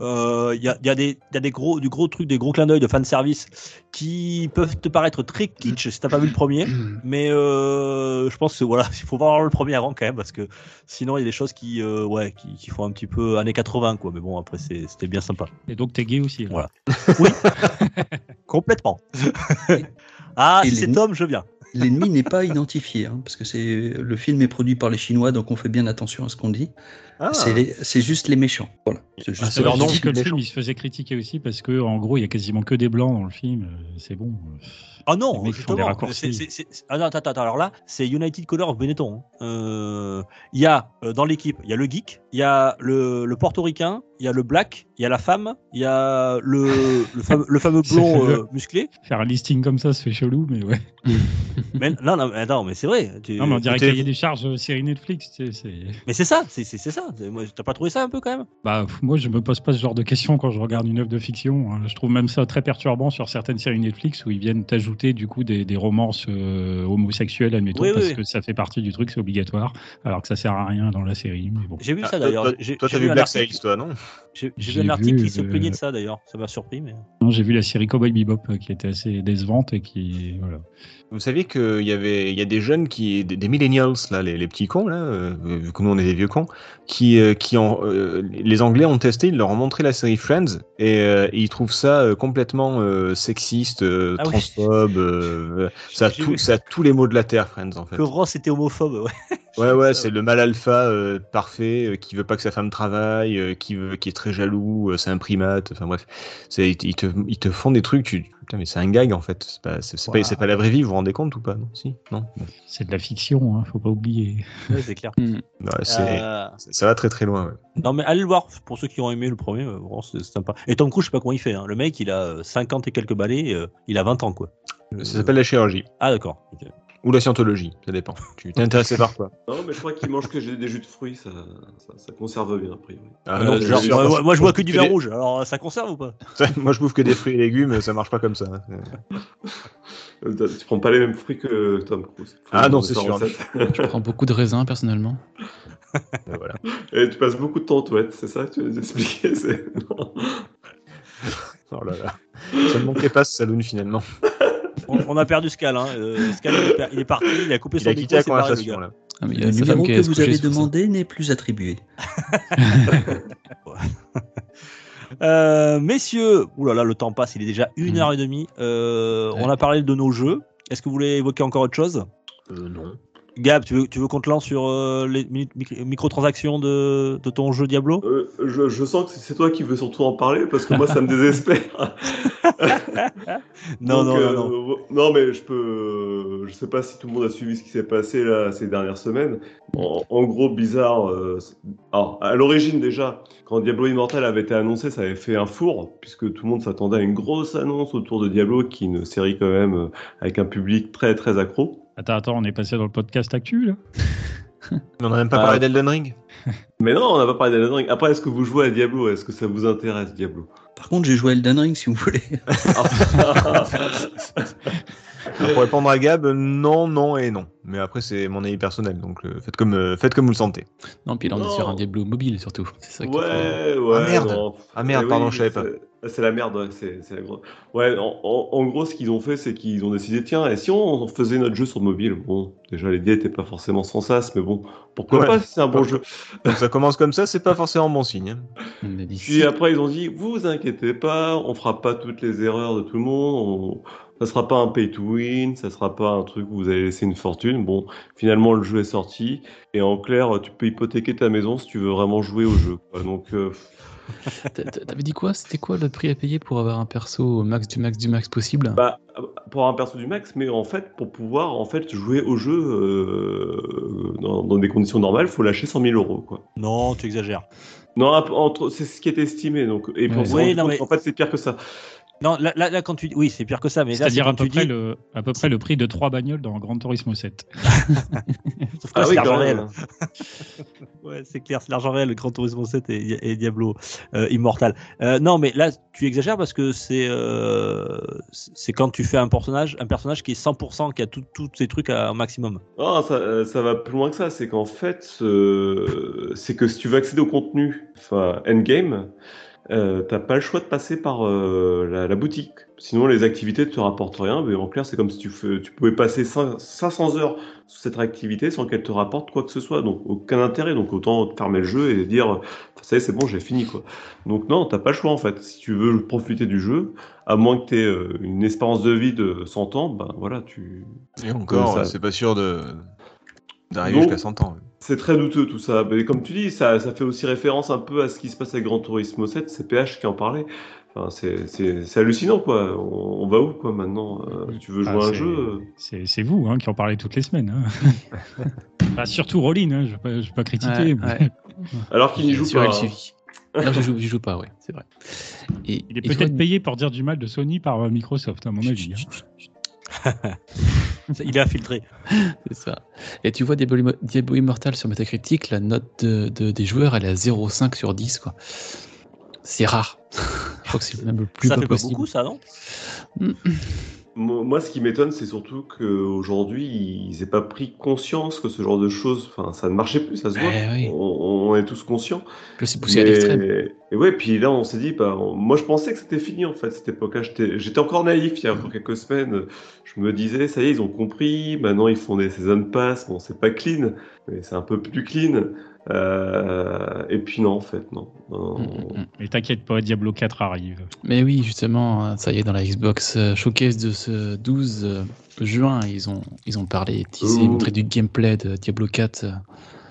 Euh, Il y, a, il y a des, il y a des gros, du gros trucs, des gros clins d'œil de fanservice qui peuvent te paraître très kitsch si t'as pas vu le premier. <clears throat> Mais euh, je pense que voilà, <laughs> il faut voir le premier avant quand même parce que sinon il y a des choses qui, euh, ouais, qui, qui font un petit peu années 80 quoi. Mais bon, après c'était bien sympa. Et donc, t'es gay aussi. là. Voilà. <laughs> Complètement. <laughs> ah, si c'est Tom, je viens. <laughs> L'ennemi n'est pas identifié, hein, parce que c'est le film est produit par les Chinois, donc on fait bien attention à ce qu'on dit. Ah, C'est C'est juste les méchants. Voilà. C'est juste Ah, C'est leur nom, que le méchant. film il se faisait critiquer aussi parce que en gros il y a quasiment que des blancs dans le film. euh, C'est bon. Ah non, justement. c'est- c'est- c'est- Ah non, attends, attends, alors là, c'est United Color of Benetton. hein. Euh, Il y a euh, dans l'équipe, il y a le geek, il y a le, le portoricain, il y a le black, il y a la femme, il y a le, le, fameux, le fameux <laughs> blond euh, musclé. Faire un listing comme ça, ça fait chelou, mais ouais. <laughs> Mais, non, non, mais, non, mais c'est vrai. tu- Non, mais on dirait qu'il y a des charges euh, série Netflix. tu sais, c'est- Mais c'est ça, c'est c'est- c'est ça. T'as pas trouvé ça un peu quand même? Bah, moi, je me pose pas ce genre de questions quand je regarde une œuvre de fiction. hein. Je trouve même ça très perturbant sur certaines séries Netflix où ils viennent t'ajouter du coup des, des romances euh, homosexuelles, admettons, Oui, parce oui. que ça fait partie du truc, c'est obligatoire, alors que ça sert à rien dans la série. Mais bon. J'ai vu Ah, ça d'ailleurs. Toi, t'as vu Black article- Sails, toi, non? J'ai vu un article qui se euh, plaignait de ça d'ailleurs. Ça m'a surpris. Mais... Non, j'ai vu la série Cowboy Bebop euh, qui était assez décevante et qui. Voilà. Vous saviez qu'il y avait il y a des jeunes qui des, des millennials là les, les petits cons là euh, vu que nous on est des vieux cons qui euh, qui ont euh, les anglais ont testé ils leur ont montré la série Friends et, et ils trouvent ça complètement sexiste Ah transphobe <laughs> ça a tout ça a tous les mots de la terre Friends en fait Que Ross était homophobe. Ouais. ouais ouais <laughs> c'est le mal alpha euh, parfait euh, qui veut pas que sa femme travaille euh, qui veut qui est très jaloux c'est un primate enfin bref ils te ils te font des trucs tu putain mais c'est un gag en fait c'est pas c'est Wow. pas c'est pas la vraie vie vous vous rendez compte ou pas non? Si non Bon. C'est de la fiction, hein, faut pas oublier. Ouais, c'est clair. <laughs> Bah, c'est Euh, ça va très très loin ouais. Non mais allez le voir pour ceux qui ont aimé le premier, euh, vraiment, c'est sympa. Et Tom Cruise, je sais pas comment il fait. hein. Le mec, il a euh, 50 et quelques balais, euh, il a 20 ans quoi. Euh, Ça s'appelle la chirurgie. Ah d'accord. ok. Ou la scientologie, ça dépend. <laughs> Tu t'es intéressé par quoi Non, mais je crois qu'ils mangent que des jus de fruits, ça, ça, ça conserve bien, a priori. ah, Euh, non, genre, moi, sûr, moi- moi, je bois que du des- vin rouge. Alors ça conserve ou pas Moi je bouffe que des fruits et légumes, ça marche pas comme ça. Euh, Tu prends pas les mêmes fruits que Tom Cruise. Ah non, c'est sûr. <laughs> Je prends beaucoup de raisins personnellement. <laughs> Et voilà. Et tu passes beaucoup de temps aux toilettes, c'est ça que tu veux expliquer. Oh là là. Ça me manquait pas ce saloon finalement. On, on a perdu Scal. Hein. Euh, Scal, il, est parti, il a coupé Il son a micro, quitté la pareil, le. Ah, mais numéro que vous avez demandé n'est plus attribué. <laughs> Euh, messieurs, oulala, le temps passe, il est déjà une Mhm. heure et demie. Euh, Ouais. On a parlé de nos jeux. Est-ce que vous voulez évoquer encore autre chose? Euh, non. Gab, tu veux, tu veux qu'on te lance sur euh, les mi- mi- microtransactions de, de ton jeu Diablo? Euh, je, je sens que c'est toi qui veux surtout en parler parce que moi ça me désespère. <laughs> Non, Donc, non, euh, non, non. non, mais je peux. Je sais pas si tout le monde a suivi ce qui s'est passé là ces dernières semaines. En, en gros, bizarre. alors, à l'origine déjà, quand Diablo Immortal avait été annoncé, ça avait fait un four puisque tout le monde s'attendait à une grosse annonce autour de Diablo, qui est une série quand même avec un public très très accro. Attends, attends, on est passé dans le podcast actu là <laughs> On n'a même pas Ah. parlé d'Elden Ring <laughs> Mais non, on n'a pas parlé d'Elden Ring. Après, est-ce que vous jouez à Diablo? Est-ce que ça vous intéresse Diablo? Par contre, j'ai joué à Elden Ring si vous voulez. <laughs> Pour répondre à Gab, non, non et non. Mais après, c'est mon avis personnel, donc euh, faites, comme, euh, faites comme vous le sentez. Non, puis là, on est sur un Diablo mobile surtout. C'est ça Ouais, ouais. Ah, merde. non. Ah, merde, Eh pardon, je savais pas. C'est- C'est la merde, ouais, c'est c'est la grosse. Ouais, en, en- en gros, ce qu'ils ont fait, c'est qu'ils ont décidé, tiens, et si on faisait notre jeu sur mobile? Bon, déjà, l'idée était pas forcément sans sas, mais bon, pourquoi Ouais. pas si c'est un bon jeu? ça commence comme ça, c'est pas forcément bon signe. hein. Puis après, ils ont dit, vous inquiétez pas, on fera pas toutes les erreurs de tout le monde, on... ça sera pas un pay to win, ça sera pas un truc où vous allez laisser une fortune. Bon, finalement, le jeu est sorti, et en clair, tu peux hypothéquer ta maison si tu veux vraiment jouer au jeu. quoi. Donc, euh, T'avais dit quoi? C'était quoi le prix à payer pour avoir un perso au max du max du max possible? Bah, pour avoir un perso du max, mais en fait, pour pouvoir en fait jouer au jeu euh, dans, dans des conditions normales, faut lâcher 100 000 euros, quoi. Non, tu exagères. Non, entre, c'est ce qui est estimé, donc. Et Ouais. non, compte mais- qu'en fait, c'est pire que ça. Non, là, là, là, quand tu dis. Oui, c'est pire que ça, mais C'est-à-dire à peu, tu près dis. le, à peu près le prix de trois bagnoles dans Gran Turismo 7. <laughs> Sauf que là, c'est quand l'argent réel. Ouais, c'est clair, c'est l'argent réel, Grand Turismo 7 et, et Diablo euh, Immortal. Euh, non, mais là, tu exagères parce que c'est euh, c'est quand tu fais un personnage, un personnage qui est 100%, qui a tout- tous ces trucs à un maximum. Non, ça, euh, ça va plus loin que ça. C'est qu'en fait, euh, c'est que si tu veux accéder au contenu, enfin, endgame, euh, t'as pas le choix de passer par euh, la, la boutique. Sinon, les activités te rapportent rien. Mais en clair, c'est comme si tu, fais, tu pouvais passer cin- 500 heures sur cette activité sans qu'elle te rapporte quoi que ce soit. Donc, aucun intérêt. Donc, autant fermer le jeu et dire, ça y est, c'est bon, j'ai fini, quoi. Donc, non, t'as pas le choix, en fait. Si tu veux profiter du jeu, à moins que tu aies une espérance de vie de 100 ans, ben voilà, tu, Et encore, ça- c'est pas sûr de d'arriver jusqu'à 100 ans. C'est très douteux tout ça. Mais comme tu dis, ça, ça fait aussi référence un peu à ce qui se passe avec Gran Turismo 7, c'est PH qui en parlait. Enfin, c'est- hallucinant quoi. On, on va où quoi maintenant Euh, Tu veux jouer Ah, à un jeu euh, C'est vous hein, qui en parlez toutes les semaines. hein. <laughs> Bah, surtout Rollin, hein, je ne vais, pas- je vais pas critiquer. Ouais, mais- ouais. <laughs> alors qu'il n'y joue Sur pas. Non, j'y joue, pas, ouais, c'est vrai. Et, Il est peut-être payé pour dire du mal de Sony par euh, Microsoft, à mon avis. hein. <laughs> <laughs> Il est infiltré. <laughs> C'est ça. Et tu vois Diablo, Immo- Diablo Immortal sur Metacritic, la note de- de- des joueurs, elle est à 0,5 sur 10, quoi. C'est rare. <laughs> Je crois que c'est même le plus ça bas fait pas possible. beaucoup, ça, non? Mo- Moi, ce qui m'étonne, c'est surtout qu'aujourd'hui, ils n'aient pas pris conscience que ce genre de choses, enfin, ça ne marchait plus, ça se voit. Eh oui. On, on est tous conscients. C'est poussé à l'extrême. Mais- Et ouais, puis là, on s'est dit, bah, on- moi, je pensais que c'était fini en fait, cette époque-là. J'étais j'étais encore naïf il y a encore quelques semaines. Je me disais, ça y est, ils ont compris. Maintenant, ils font des season pass. Bon, c'est pas clean, mais c'est un peu plus clean. Euh, Et puis non, en fait, non. Non, Mm, mm, mm. Mais t'inquiète pas, Diablo 4 arrive. Mais oui, justement, hein, ça y est, dans la Xbox euh, Showcase de ce 12 euh, juin, ils ont, ils ont parlé, teasé, montré du gameplay de Diablo 4.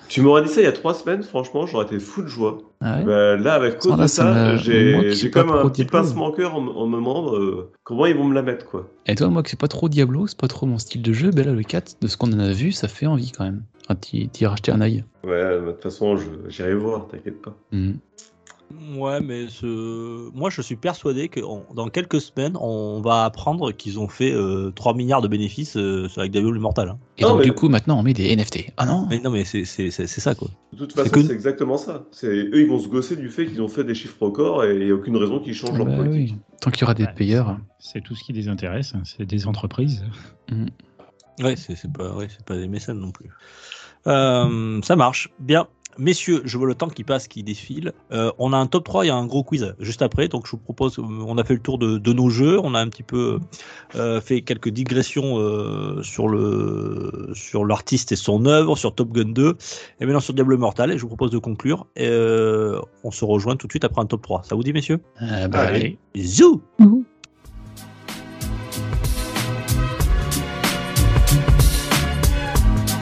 Tu m'aurais dit ça il y a trois semaines, franchement, j'aurais été fou de joie. Ah ouais Bah, là, avec cause Ah, là, de ça j'ai qui comme un petit pincement cœur en, me- en me demandant euh, comment ils vont me la mettre, quoi. Et toi, moi, que c'est pas trop Diablo, c'est pas trop mon style de jeu, ben là, le 4, de ce qu'on en a vu, ça fait envie quand même. Enfin, t'y racheté un œil. Ouais, de toute façon, j'irai voir, t'inquiète pas. Mhm. Ouais, mais ce... moi, je suis persuadé que on- dans quelques semaines, on va apprendre qu'ils ont fait euh, 3 milliards de bénéfices euh, avec Diablo Immortal. hein. Et Non, donc, mais- du coup, maintenant, on met des NFT. Ah non Mais non, mais c'est c'est- c'est- c'est ça, quoi. De toute C'est façon, que- c'est exactement ça. C'est eux, ils vont se gosser du fait qu'ils ont fait des chiffres records et il n'y a aucune raison qu'ils changent leur Bah politique. oui. Tant qu'il y aura des Ouais. payeurs. C'est tout ce qui les intéresse, hein, c'est des entreprises. Ouais, c'est c'est pas, ouais, c'est pas des mécènes non plus. Euh, ça marche. Bien. Messieurs, je vois le temps qui passe, qui défile. Euh, on a un top 3 et un gros quiz juste après. Donc, je vous propose, euh, on a fait le tour de, de nos jeux. On a un petit peu euh, fait quelques digressions euh, sur le sur l'artiste et son œuvre, sur Top Gun 2 et maintenant sur Diablo Immortal. Et je vous propose de conclure. Et, euh, on se rejoint tout de suite après un top 3. Ça vous dit, messieurs? Ah, bah, Allez. allez. Zou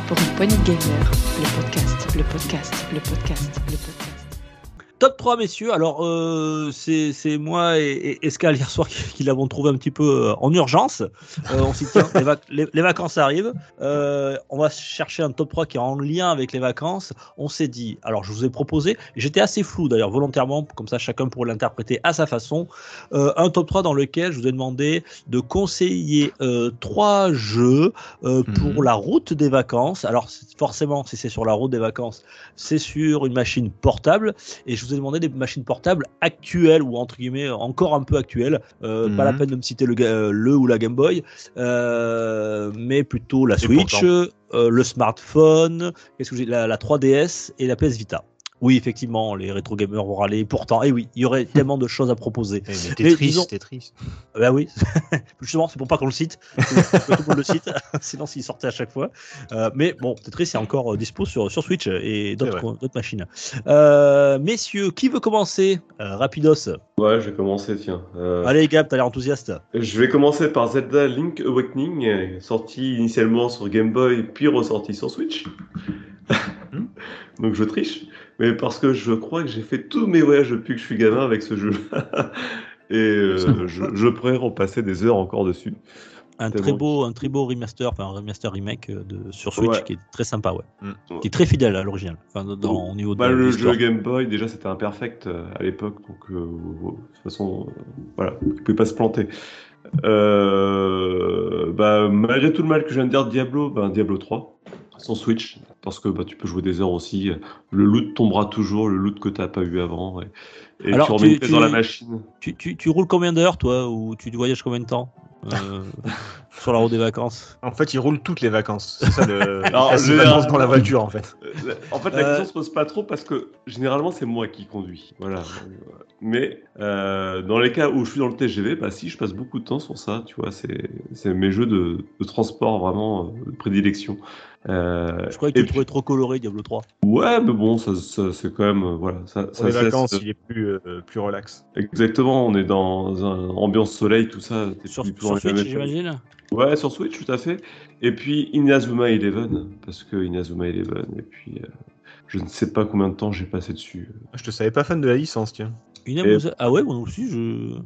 Pour une Poignée de Gamer, le podcast, le podcast, le podcast, le podcast. Top 3, messieurs. Alors, euh, c'est moi et, et Escal hier soir <laughs> qui, qui l'avons trouvé un petit peu euh, en urgence. Euh, on s'y tient, les, vac- les- les vacances arrivent. Euh, on va chercher un top 3 qui est en lien avec les vacances. On s'est dit, alors je vous ai proposé, j'étais assez flou d'ailleurs, volontairement, comme ça chacun pourrait l'interpréter à sa façon. Un top 3 dans lequel je vous ai demandé de conseiller trois jeux euh, pour Mhm. la route des vacances. Alors, forcément, si c'est sur la route des vacances, c'est sur une machine portable. Et je vous ai demandé des machines portables actuelles ou entre guillemets encore un peu actuelles. Euh, Pas la Mhm. peine de me citer le, euh, le ou la Game Boy, euh, mais plutôt la Switch, le smartphone, qu'est-ce que j'ai, la, la 3DS et la PS Vita. Oui, effectivement, les rétro gamers vont râler. Pourtant, et oui, il y aurait tellement de choses à proposer. Eh, mais Mais Tetris, disons- Tetris. Ben oui, <laughs> justement, c'est pour pas qu'on le cite. tout le monde le cite, <laughs> sinon s'il sortait à chaque fois. Euh, mais bon, Tetris est encore euh, dispo sur, sur Switch et d'autres machines. Euh, messieurs, qui veut commencer? Euh, Rapidos. Ouais, je vais commencer, tiens. Euh, Allez, Gab, t'as l'air enthousiaste. Je vais commencer par Zelda Link Awakening, sorti initialement sur Game Boy, puis ressorti sur Switch. Hmm. <laughs> Donc je triche, mais parce que je crois que j'ai fait tous mes voyages depuis que je suis gamin avec ce jeu. Et euh, je, je pourrais repasser des heures encore dessus. Un très, beau, un très beau remaster, enfin un remaster remake euh, de, sur Switch Ouais. qui est très sympa, ouais. Mm. Qui est très fidèle à l'original, enfin, dans, au niveau de Bah, le jeu Game Boy, déjà, c'était imperfect euh, à l'époque, donc euh, de toute façon, euh, voilà, il pouvait pas se planter. Euh, bah, malgré tout le mal que je viens de dire de Diablo, bah, Diablo 3, sur Switch, parce que bah, tu peux jouer des heures aussi. Le loot tombera toujours, le loot que tu n'as pas eu avant. Et, et Alors, tu remets tu- une pièce tu- dans la machine. Tu, tu, tu roules combien d'heures, toi, ou tu voyages combien de temps euh, <laughs> sur la route des vacances En fait, il roule toutes les vacances. C'est ça le. <laughs> Alors, vacances dans la voiture, en fait. En fait, la Euh. question se pose pas trop parce que généralement c'est moi qui conduis. Voilà. Mais euh, dans les cas où je suis dans le TGV, bah si, je passe beaucoup de temps sur ça. Tu vois, c'est c'est mes jeux de, de transport vraiment euh, de prédilection. Euh, Je croyais que tu trouvais trop coloré, Diablo 3. puis- ouais, mais bon, ça, ça- c'est quand même euh, voilà. Ça, Pour ça les vacances, il est plus, euh, plus relax. Exactement, on est dans un ambiance soleil, tout ça. Sur, plus sur Switch, j'imagine Ouais, sur Switch, tout à fait. Et puis Inazuma Eleven, parce que Inazuma Eleven. Et puis euh, je ne sais pas combien de temps j'ai passé dessus. Je te savais pas fan de la licence, tiens. Ah ouais, moi aussi, je.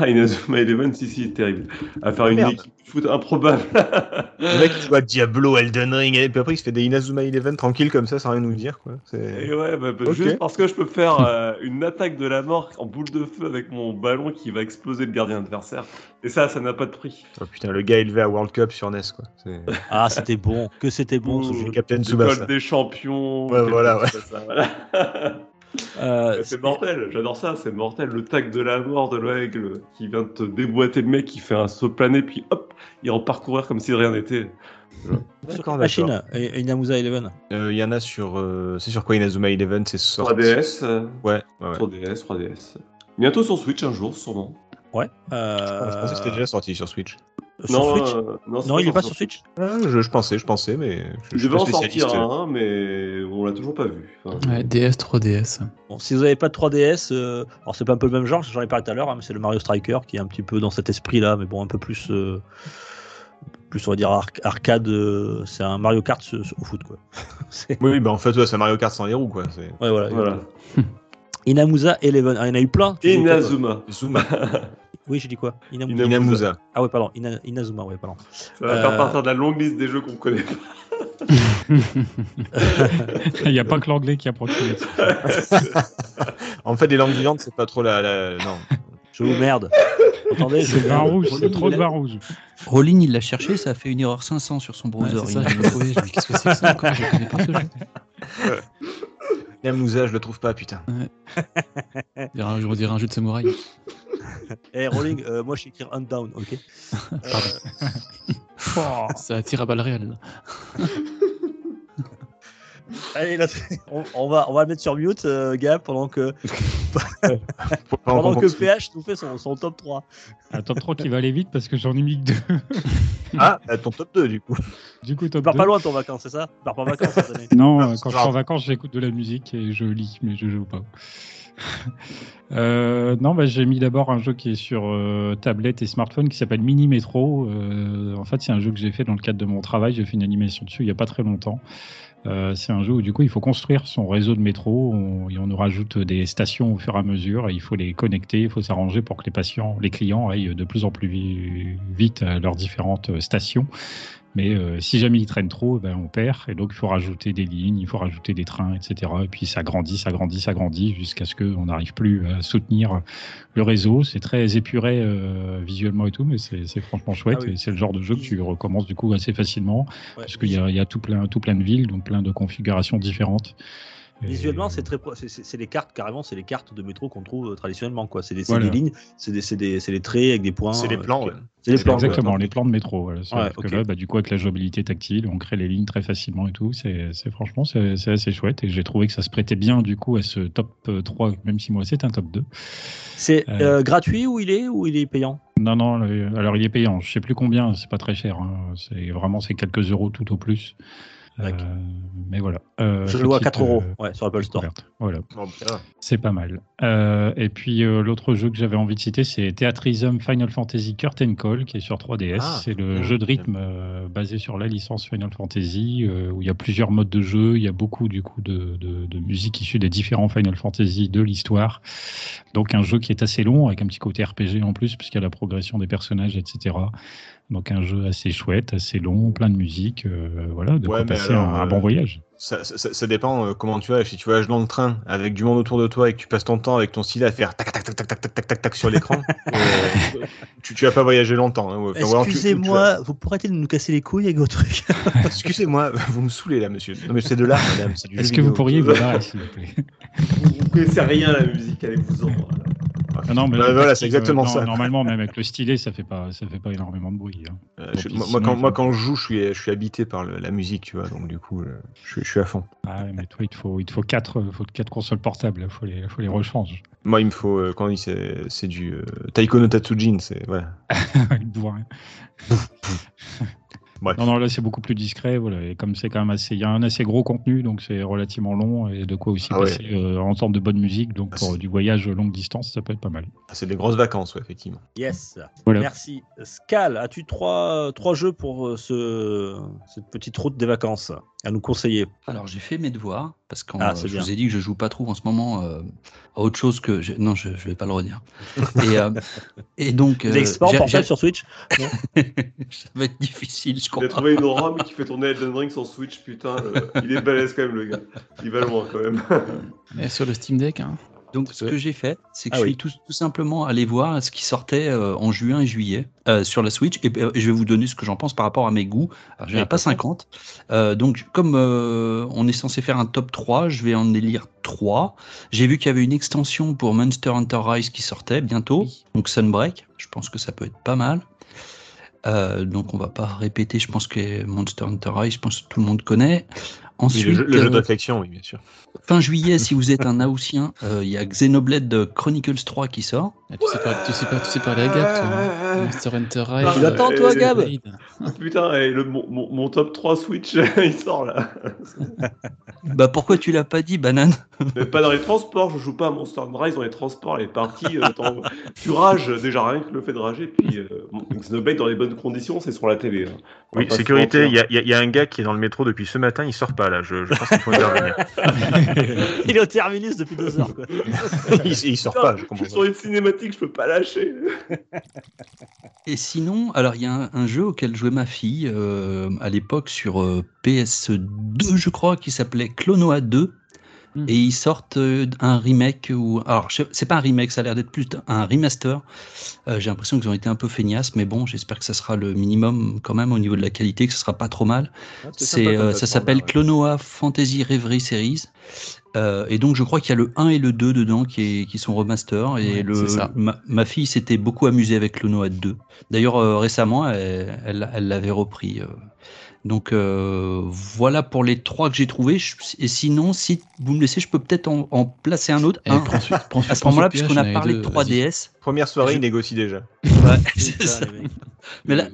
Ah, Inazuma Eleven, si, si, terrible. À faire une Merde. équipe de foot improbable. <laughs> Le mec, tu vois Diablo, Elden Ring, et puis après, il se fait des Inazuma Eleven tranquille comme ça, sans rien nous dire, quoi. Et ouais, bah, bah, juste parce que je peux faire euh, une attaque de la mort en boule de feu avec mon ballon qui va exploser le gardien adversaire. Et ça, ça n'a pas de prix. Oh, putain, le gars élevé à World Cup sur NES, quoi. <laughs> Ah, c'était bon. Que c'était bon ce Ouh. jeu. Captain L'école Tsubasa. des champions. Ouais, voilà, ouais. ça, voilà. <laughs> Euh, c'est mortel, j'adore ça, c'est mortel. Le tac de la mort de l'aigle qui vient te déboîter le mec, qui fait un saut plané, puis hop, il repart courir comme si de rien n'était. sur machine et, et Inamusa Eleven. Euh, Il y en a sur. euh, C'est sur quoi Inazuma Eleven C'est sorti 3DS, euh, Ouais, ouais, ouais. 3DS, 3DS. Bientôt sur Switch un jour, sûrement. Ouais. Je pensais que c'était Euh, déjà sorti sur Switch. sur non, Switch. euh, non, c'est non, il est pas sur Switch. Ah, je, je pensais, je pensais, mais. Je, pas en sortir un, mais on l'a toujours pas vu. Enfin, Ouais, DS, 3DS. Bon, si vous n'avez pas de 3DS, euh, alors c'est pas un peu le même genre, j'en ai parlé tout à l'heure, hein, mais c'est le Mario Striker qui est un petit peu dans cet esprit-là, mais bon, un peu plus, euh, plus on va dire arc- arcade. euh, c'est un Mario Kart euh, au foot, quoi. <laughs> Oui, bah en fait, ouais, c'est Mario Kart sans les roues, quoi. Ouais, voilà. voilà. <laughs> Inamusa Eleven. Ah, il y en a eu plein. Inazuma. Zuma, <laughs> Oui, j'ai dit quoi? Inamusa. Ah ouais, pardon. Ina- Inazuma, ouais, pardon. Ça va faire Euh, partir de la longue liste des jeux qu'on connaît pas. <laughs> Il n'y a pas que l'anglais qui approxime. En fait, les langues vivantes, c'est pas trop la. la- Non. Je vous merde. Attendez, C'est vin rouge, c'est trop de vin rouge. Rolling, il l'a cherché, ça a fait une erreur 500 sur son Ouais, browser. c'est ça, Il- je l'ai trouvé. Qu'est-ce que c'est que ça encore? Je connais pas ce jeu. Inamusa, je le trouve pas, putain. Un- On dirait un jeu de samouraï. <laughs> Eh, Rolling, euh, moi je sais écrire Undown, ok <laughs> <laughs> Oh, Ça tire à balles réelles. Allez, là, on, on va, on va le mettre sur mute, euh, Gab, pendant que, pendant que. PH nous fait son, son top 3. un top 3 qui va aller vite parce que j'en ai mis que deux. Ah, euh, <laughs> ton top 2, du coup. Du coup, Tu top pars 2. pas loin de ton vacances, c'est ça Tu pars pas en vacances cette année Non, euh, quand je suis en vacances, j'écoute de la musique et je lis, mais je joue pas. <laughs> Euh, non, bah, j'ai mis d'abord un jeu qui est sur euh, tablette et smartphone qui s'appelle Mini Metro. En fait, c'est un jeu que j'ai fait dans le cadre de mon travail. J'ai fait une animation dessus il n'y a pas très longtemps. Euh, c'est un jeu où du coup il faut construire son réseau de métro on, et on nous rajoute des stations au fur et à mesure et il faut les connecter, il faut s'arranger pour que les patients, les clients aillent de plus en plus vi- vite à leurs différentes stations. Mais euh, si jamais ils traînent trop, ben, on perd. Et donc, il faut rajouter des lignes, il faut rajouter des trains, etc. Et puis, ça grandit, ça grandit, ça grandit, jusqu'à ce qu'on n'arrive plus à soutenir le réseau. C'est très épuré euh, visuellement et tout, mais c'est franchement chouette. Ah oui. Et c'est le genre de jeu que tu recommences du coup assez facilement, Ouais. parce qu'il y a, il y a tout, plein, tout plein de villes, donc plein de configurations différentes. Visuellement, c'est très, c'est- les cartes carrément, c'est les cartes de métro qu'on trouve euh, traditionnellement quoi. C'est des, Voilà. des lignes, c'est des, c'est des, traits avec des points. C'est les euh, plans, ouais. C'est les plans. Exactement, ouais. les plans de métro. Voilà. Que là, bah, du coup, avec la jouabilité tactile, on crée les lignes très facilement et tout. C'est c'est- franchement, c'est c'est assez chouette. Et j'ai trouvé que ça se prêtait bien du coup à ce top euh, 3, même si moi c'est un top 2. C'est Euh, euh, gratuit ou il est ou il est payant? Non, non, le- alors il est payant. Je sais plus combien, c'est pas très cher. hein. C'est vraiment c'est quelques euros tout au plus. Euh, mais voilà. Euh, Je le vois à petite, 4 euros euh, ouais, sur Apple Store. Voilà. Ça C'est pas mal. Euh, et puis euh, l'autre jeu que j'avais envie de citer, c'est Theatrism Final Fantasy Curtain Call, qui est sur 3DS. Ah, c'est le bien, jeu de rythme euh, basé sur la licence Final Fantasy, euh, où il y a plusieurs modes de jeu, il y a beaucoup du coup de, de, de musique issue des différents Final Fantasy de l'histoire. Donc un jeu qui est assez long, avec un petit côté RPG en plus, puisqu'il y a la progression des personnages, etc. Donc un jeu assez chouette, assez long, plein de musique, euh, voilà, de Ouais, passer alors, un, un euh, bon voyage. Ça, ça, ça dépend euh, comment tu vas. Si tu voyages dans le train avec du monde autour de toi et que tu passes ton temps avec ton stylet à faire tac tac tac tac tac tac tac tac tac sur l'écran, <laughs> euh, tu, tu vas pas voyager longtemps. hein. Enfin, tu vas- Excusez-moi, vous pourrez arrêter de nous casser les couilles avec vos <laughs> trucs Excusez-moi, vous me saoulez là, monsieur. Non mais c'est de l'art, madame. Est-ce que vous pourriez vous <laughs> arrêter, s'il vous plaît? Vous connaissez rien à la musique, allez-vous-en. Ah non, mais là, voilà, c'est exactement non, ça. Normalement, même avec le stylet, ça fait pas, ça fait pas énormément de bruit. hein. Euh, je- moi, sinon, quand, il moi, quand je joue, je suis, je suis habité par le- la musique, tu vois. Donc du coup, euh, je, suis- je suis à fond. Ah, mais toi, il te faut, il te faut quatre, faut quatre consoles portables. Il faut les, faut les rechange. Moi, il me faut, euh, quand on dit c'est, c'est du euh, Taiko no Tatsujin, c'est voilà. <laughs> Il. <laughs> Bref. Non, non, là, c'est beaucoup plus discret. Voilà. Et comme c'est quand même assez, il y a un assez gros contenu, donc c'est relativement long et de quoi aussi Ah ouais. passer euh, entendre de bonne musique. Donc Ah, pour du voyage longue distance, ça peut être pas mal. C'est des grosses vacances, ouais, effectivement. Yes. Voilà. Merci. Scal, as-tu trois, trois jeux pour euh, ce, cette petite route des vacances à nous conseiller? Alors j'ai fait mes devoirs parce que Ah, je bien. vous ai dit que je joue pas trop en ce moment euh, autre chose que je... non je, je vais pas le redire. Et, euh, <laughs> et donc euh, L'export j'ai- portable sur Switch <laughs> ça va être difficile, je Il a comprends. trouvé une aura, mais qui fait tourner Elden Ring sans Switch, putain. euh, il est balèze quand même, le gars. Il va loin quand même. <laughs> Et sur le Steam Deck, hein. Donc, ce que j'ai fait, c'est que Ah je oui. suis tout, tout simplement allé voir ce qui sortait euh, en juin et juillet euh, sur la Switch et, euh, je vais vous donner ce que j'en pense par rapport à mes goûts. Alors, j'en ai Oui, pas parfait. 50. Euh, donc, comme on est censé faire un top 3, je vais en élire 3. J'ai vu qu'il y avait une extension pour Monster Hunter Rise qui sortait bientôt, donc Sunbreak. Je pense que ça peut être pas mal. Donc, on va pas répéter. Je pense que Monster Hunter Rise, je pense que tout le monde connaît. Ensuite, le jeu, le jeu euh, de réflexion, oui, bien sûr. Fin juillet, si vous êtes un Haussien, <laughs> euh, il y a Xenoblade Chronicles 3 qui sort. Ah, tu, sais pas, tu, sais pas, tu sais parler à Gab, toi. hein. Monster Hunter Rise. Tu l'attends, toi, euh, Gab. <laughs> Putain, et le, mon, mon- mon top 3 Switch, <laughs> il sort là. Bah pourquoi tu l'as pas dit, banane? Mais pas dans les transports, je joue pas à Monster Hunter Rise dans les transports, les parties, euh, tu rages déjà rien que le fait de rager. Puis euh, Xenoblade dans les bonnes conditions, c'est sur la télé. hein. Oui, sécurité, il y, a- il y a un gars qui est dans le métro depuis ce matin, il sort pas là. Je, je pense qu'il faut intervenir. <laughs> Il est au terminus depuis deux heures. Quoi. <laughs> il, il sort pas, je je comprends suis sur une cinématique, je peux pas lâcher. Et sinon, alors il y a un, un jeu auquel jouait ma fille euh, à l'époque sur euh, PS2, je crois, qui s'appelait Clonoa 2. Et ils sortent euh, un remake ou alors c'est pas un remake, ça a l'air d'être plus un remaster. Euh, J'ai l'impression qu'ils ont été un peu feignasses, mais bon, j'espère que ça sera le minimum quand même au niveau de la qualité, que ce sera pas trop mal. C'est, euh, ça s'appelle Clonoa Fantasy Reverie Series. Euh, et donc, je crois qu'il y a le 1 et le 2 dedans qui, est- qui sont remaster. Et Ouais, le, ma, ma fille s'était beaucoup amusée avec Clonoa 2. D'ailleurs, récemment, elle l'avait repris. Donc, euh, voilà pour les trois que j'ai trouvés. Et sinon, si vous me laissez, je peux peut-être en, en placer un autre. Un. prends celui- prends <laughs> à ce moment-là, puisqu'on a parlé de vas-y. 3DS. Première soirée, Je- il négocie déjà. <laughs> Ouais, <laughs> c'est ça. Mais là,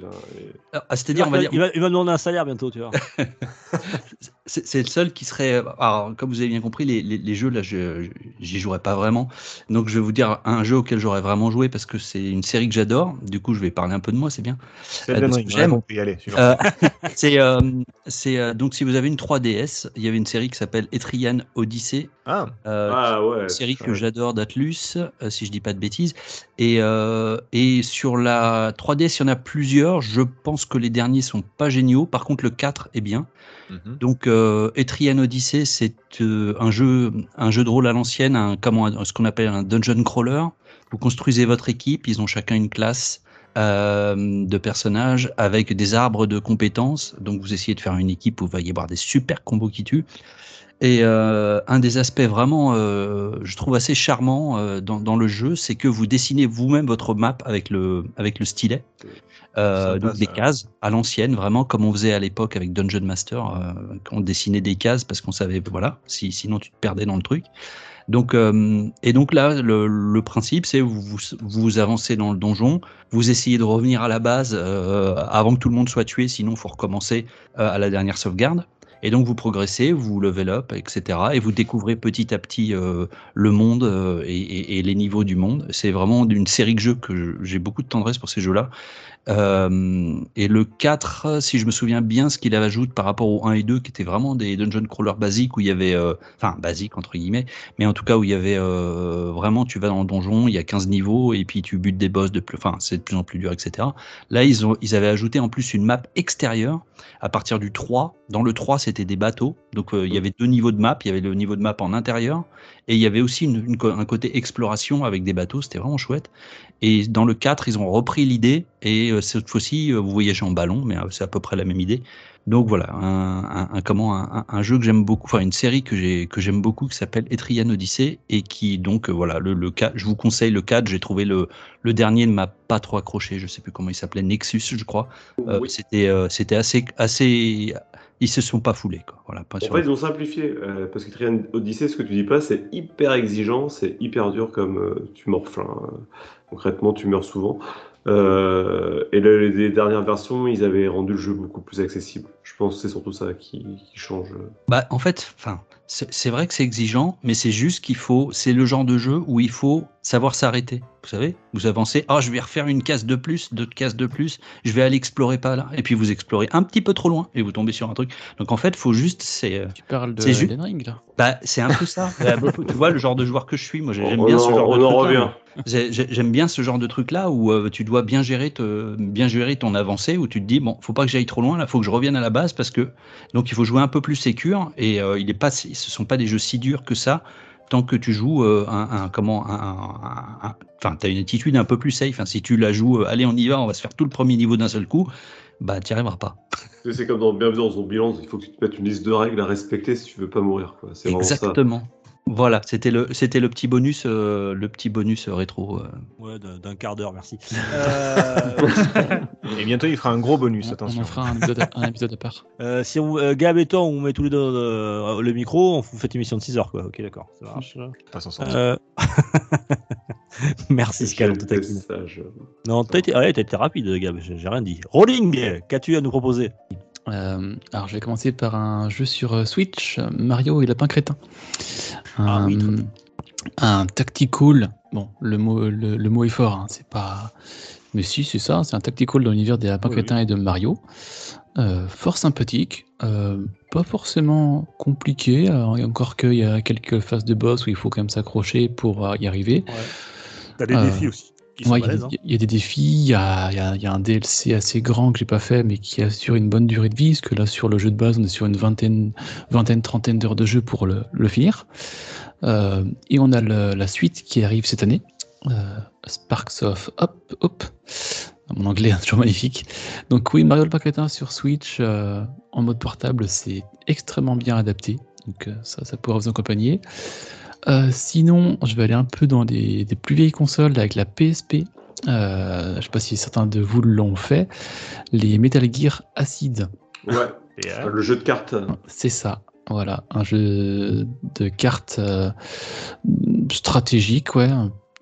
ah, c'est-à-dire, on va dire, il, va, il va demander un salaire bientôt, tu vois. <laughs> c'est le seul qui serait. Alors, comme vous avez bien compris, les, les- les jeux, là, je j'y jouerais pas vraiment. Donc, je vais vous dire un jeu auquel j'aurais vraiment joué parce que c'est une série que j'adore. Du coup, je vais parler un peu de moi, c'est bien. C'est Euh, j'aime. Euh, c'est euh, c'est, euh, donc si vous avez une 3DS, il y avait une série qui s'appelle Etrian Odyssey, Ah, euh, Ah ouais. une série que j'adore d'Atlus, euh, si je dis pas de bêtises. Et, euh, et sur la 3DS, il y en a plusieurs. Je pense que les derniers sont pas géniaux. Par contre, le 4 est bien. mhm. Donc, euh, Etrian Odyssey, c'est euh, un jeu, un jeu de rôle à l'ancienne, un, comment, un- ce qu'on appelle un dungeon crawler. Vous construisez votre équipe, ils ont chacun une classe euh, de personnages avec des arbres de compétences. Donc, vous essayez de faire une équipe où il va y avoir des super combos qui tuent. Et euh, un des aspects vraiment, euh, je trouve assez charmant euh, dans, dans le jeu, c'est que vous dessinez vous-même votre map avec le, avec le stylet. Sympa, donc des ça. cases à l'ancienne, vraiment comme on faisait à l'époque avec Dungeon Master, quand on dessinait des cases parce qu'on savait, voilà, si, sinon tu te perdais dans le truc. Donc, euh, et donc là, le, le principe, c'est vous, vous vous avancez dans le donjon, vous essayez de revenir à la base euh, avant que tout le monde soit tué, sinon il faut recommencer euh, à la dernière sauvegarde. Et donc vous progressez, vous level up, etc. Et vous découvrez petit à petit euh, le monde euh, et, et- les niveaux du monde. C'est vraiment une série de jeux que j'ai beaucoup de tendresse pour ces jeux-là. Euh, et le 4, si je me souviens bien, ce qu'il ajoute par rapport au 1 et 2, qui étaient vraiment des dungeon crawlers basiques, où il y avait, euh, enfin basiques entre guillemets, mais en tout cas où il y avait euh, vraiment, tu vas dans le donjon, il y a 15 niveaux, et puis tu butes des boss de plus, enfin c'est de plus en plus dur, etc. Là, ils, ont, ils avaient ajouté en plus une map extérieure à partir du 3. Dans le 3, c'était des bateaux, donc il y avait deux niveaux de map, il y avait le niveau de map en intérieur, et il y avait aussi une- une co- un côté exploration avec des bateaux, c'était vraiment chouette. Et dans le 4, ils ont repris l'idée, et euh, cette fois-ci, euh, vous voyagez en ballon, mais euh, c'est à peu près la même idée. Donc voilà, un, un- un- comment, un, jeu que j'aime beaucoup, enfin une série que j'ai que j'aime beaucoup qui s'appelle Etrian Odyssey et qui donc voilà le, le 4, je vous conseille le 4, j'ai trouvé le, le dernier ne m'a pas trop accroché, je sais plus comment il s'appelait, Nexus je crois. Euh. C'était euh, c'était assez assez ils se sont pas foulés quoi. Voilà, pas En fait, ils ont simplifié. euh, parce que Trian Odyssey, ce que tu dis pas, c'est hyper exigeant, c'est hyper dur comme tu. Enfin, euh, concrètement, tu meurs souvent. Euh, et les, dernières versions, ils avaient rendu le jeu beaucoup plus accessible. Je pense que c'est surtout ça qui, change. Bah, en fait, c'est vrai que c'est exigeant, mais c'est juste qu'il faut, c'est le genre de jeu où il faut savoir s'arrêter. Vous savez, vous avancez, ah, je vais refaire une case de plus, deux cases de plus, je vais aller explorer pas là, et puis vous explorez un petit peu trop loin et vous tombez sur un truc. Donc en fait, faut juste, c'est, euh, Tu parles de Elden Ring là bah, c'est un peu ça. <laughs> Bah, tu vois le genre de joueur que je suis, moi j'aime bien en- ce genre on de en truc. revient. J'ai- j'ai- J'aime bien ce genre de truc là où euh, tu dois bien gérer, te, bien gérer ton avancée, où tu te dis bon, faut pas que j'aille trop loin, là, faut que je revienne à la base parce que donc il faut jouer un peu plus sécure et euh, il est pas, ce sont pas des jeux si durs que ça tant que tu joues euh, un, un- comment un, enfin t'as une attitude un peu plus safe. hein. Si tu la joues, euh, allez on y va, on va se faire tout le premier niveau d'un seul coup, bah t'y arriveras pas. C'est comme dans Bienvenue dans son bilan, il faut que tu te mettes une liste de règles à respecter si tu veux pas mourir. quoi. Ça. Voilà, c'était le, c'était le petit bonus, euh, le petit bonus euh, rétro. euh. Ouais, d'un quart d'heure, merci. Euh, <laughs> Et bientôt, il fera un gros bonus, on, on attention. en fera un épisode, à, un épisode à part. <laughs> euh, si on, euh, Gab et toi, on met tous les deux euh, le micro, on vous fait une émission de 6 heures, quoi. Ok, d'accord, ça marche. Pas. Euh, <laughs> Merci, Scal, on te Quel taquine. message. Non, t'as été, ouais, t'as été rapide, Gab, j'ai j'ai rien dit. Rolling, qu'as-tu à nous proposer? Euh, alors, je vais commencer par un jeu sur euh, Switch, euh, Mario et Lapin Crétin. Ah Un, oui, très un tactical. Bon, le mot, le, le mot est fort, hein, c'est pas. Mais si, c'est ça, c'est un tactical dans l'univers des Lapins Oui, Crétins et de Mario. Euh, fort sympathique, euh, pas forcément compliqué, alors, encore qu'il y a quelques phases de boss où il faut quand même s'accrocher pour euh, y arriver. T'as des défis aussi. Sont Ouais, il y, a balèzes, des- il y a des défis, il y a, il y a- il y a un DLC assez grand que j'ai pas fait, mais qui assure une bonne durée de vie, parce que là, sur le jeu de base, on est sur une vingtaine, vingtaine trentaine d'heures de jeu pour le, le finir. Et on a le- la suite qui arrive cette année, Sparks of Hop, Hop. Mon anglais est <laughs> toujours magnifique. Donc oui, Mario le Paquetin sur Switch euh, en mode portable, c'est extrêmement bien adapté. Donc euh, ça, ça pourra vous accompagner. Euh, sinon, je vais aller un peu dans des, des plus vieilles consoles avec la PSP. Euh, je ne sais pas si certains de vous l'ont fait. Les Metal Gear Acid. Ouais, euh, le jeu de cartes. C'est ça. Voilà, un jeu de cartes euh, stratégique, ouais.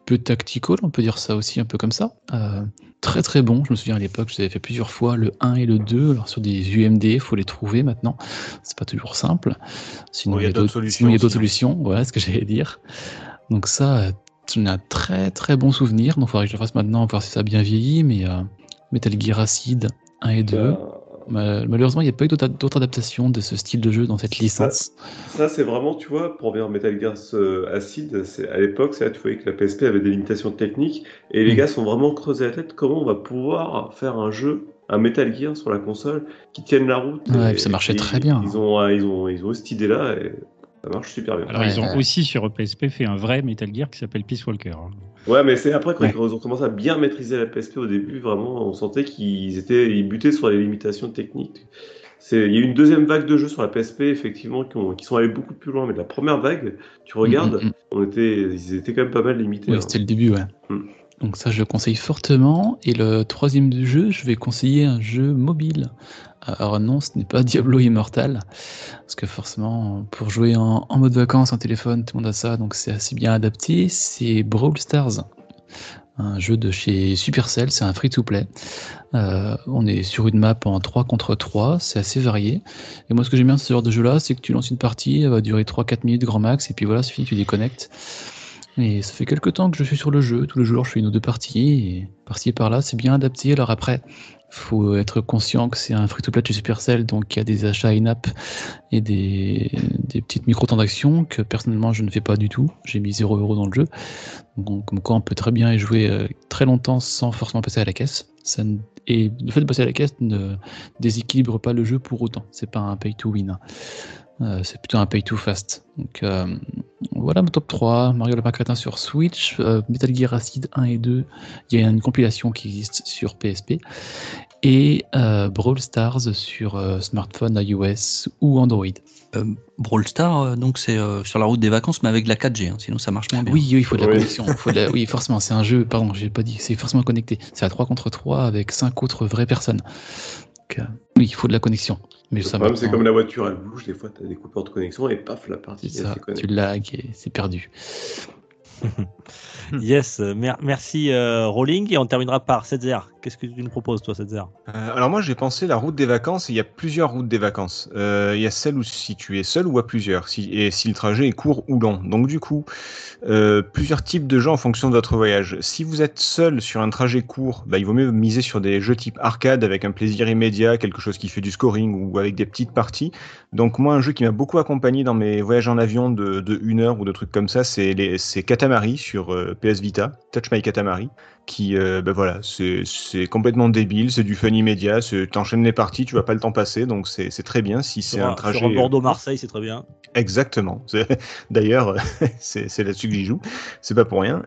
Peu tactical, on peut dire ça aussi un peu comme ça. Euh, très très bon, je me souviens à l'époque, je l'avais fait plusieurs fois, le 1 et le 2, alors sur des UMD, il faut les trouver maintenant, c'est pas toujours simple. Sinon, il y a d'autres solutions sinon, il y a d'autres aussi, hein. solutions, voilà ce que <laughs> j'allais dire. Donc ça, j'en ai un très très bon souvenir, donc il faudrait que je le fasse maintenant, voir si ça a bien vieilli, mais euh, Metal Gear Acid 1 et 2, Bah, mal- malheureusement il n'y a pas eu d'autres adaptations de ce style de jeu dans cette licence. Ça, c'est vraiment, tu vois, pour revenir Metal Gear euh, Acid, à l'époque, c'est là, tu voyais que la PSP avait des limitations techniques, et les gars sont vraiment creusés la tête comment on va pouvoir faire un jeu, un Metal Gear sur la console, qui tienne la route. Ouais, et- ça marchait et très bien. Ils ont, euh, ils ont, ils ont cette idée-là, et ça marche super bien. Alors, Ouais, ils ont aussi sur PSP fait un vrai Metal Gear qui s'appelle Peace Walker. hein. Ouais, mais c'est après quand Ouais. ils ont commencé à bien maîtriser la PSP au début, vraiment, on sentait qu'ils étaient, ils butaient sur les limitations techniques. Il y a eu une deuxième vague de jeux sur la PSP, effectivement, qui, ont- qui sont allés beaucoup plus loin. Mais la première vague, tu regardes, Mm, mm, mm. on était, ils étaient quand même pas mal limités. Ouais, hein. c'était le début, ouais. Donc ça, je le conseille fortement. Et le troisième jeu, je vais conseiller un jeu mobile. Alors non, ce n'est pas <laughs> Diablo Immortal, parce que forcément, pour jouer en, mode vacances, en téléphone, tout le monde a ça, donc c'est assez bien adapté. C'est Brawl Stars, un jeu de chez Supercell, c'est un free-to-play. Euh, on est sur une map en 3 contre 3, c'est assez varié. Et moi, ce que j'aime bien ce genre de jeu-là, c'est que tu lances une partie, elle va durer 3-4 minutes grand max, et puis voilà, c'est fini, tu déconnectes. Et ça fait quelques temps que je suis sur le jeu. Tous les jours, je fais une ou deux parties. Et par-ci et par-là, c'est bien adapté. Alors après, faut être conscient que c'est un free-to-play chez Supercell, donc il y a des achats in-app et des, des petites microtransactions que personnellement je ne fais pas du tout. J'ai mis 0 euros dans le jeu. Donc, comme quoi, on peut très bien y jouer euh, très longtemps sans forcément passer à la caisse. Et le fait de passer à la caisse ne déséquilibre pas le jeu pour autant. C'est pas un pay to win. Euh, c'est plutôt un pay to fast. Donc euh, voilà mon top 3. Mario le Crétin sur Switch, Metal Gear Acid 1 et 2. Il y a une compilation qui existe sur PSP. Et euh, Brawl Stars sur euh, smartphone, iOS ou Android. Euh, Brawl Star, euh, donc c'est euh, sur la route des vacances, mais avec de la 4G, hein, sinon ça marche moins bien. Oui, oui, il faut de la Oui. connexion. il faut de la- Oui, forcément, c'est un jeu, pardon, j'ai pas dit, c'est forcément connecté. C'est à 3 contre 3 avec 5 autres vraies personnes. Donc, euh, oui, il faut de la connexion. Mais Le ça problème, c'est comme la voiture, elle bouge, des fois, tu as des coupeurs de connexion et paf, la partie ça, tu lag et c'est perdu. <laughs> Yes, mer- merci euh, Rolling et on terminera par Setzer. Qu'est-ce que tu nous proposes toi Setzer? Euh, alors moi j'ai pensé la route des vacances, il y a plusieurs routes des vacances. Euh, il y a celle où si tu es seul ou à plusieurs, si, et si le trajet est court ou long. Donc du coup, euh, plusieurs types de jeux en fonction de votre voyage. Si vous êtes seul sur un trajet court, bah, il vaut mieux miser sur des jeux type arcade avec un plaisir immédiat, quelque chose qui fait du scoring ou avec des petites parties. Donc moi un jeu qui m'a beaucoup accompagné dans mes voyages en avion de, de une heure ou de trucs comme ça, c'est c'est Katamari sur euh, PS Vita, Touch My Katamari qui, euh, ben voilà, c'est complètement débile, c'est du fun immédiat, t'enchaînes les parties, tu vas pas le temps passer, donc c'est très bien si c'est un trajet. Sur un euh, Bordeaux-Marseille, c'est très bien. Exactement. <laughs> D'ailleurs, <laughs> c'est c'est là-dessus que j'y joue. C'est pas pour rien.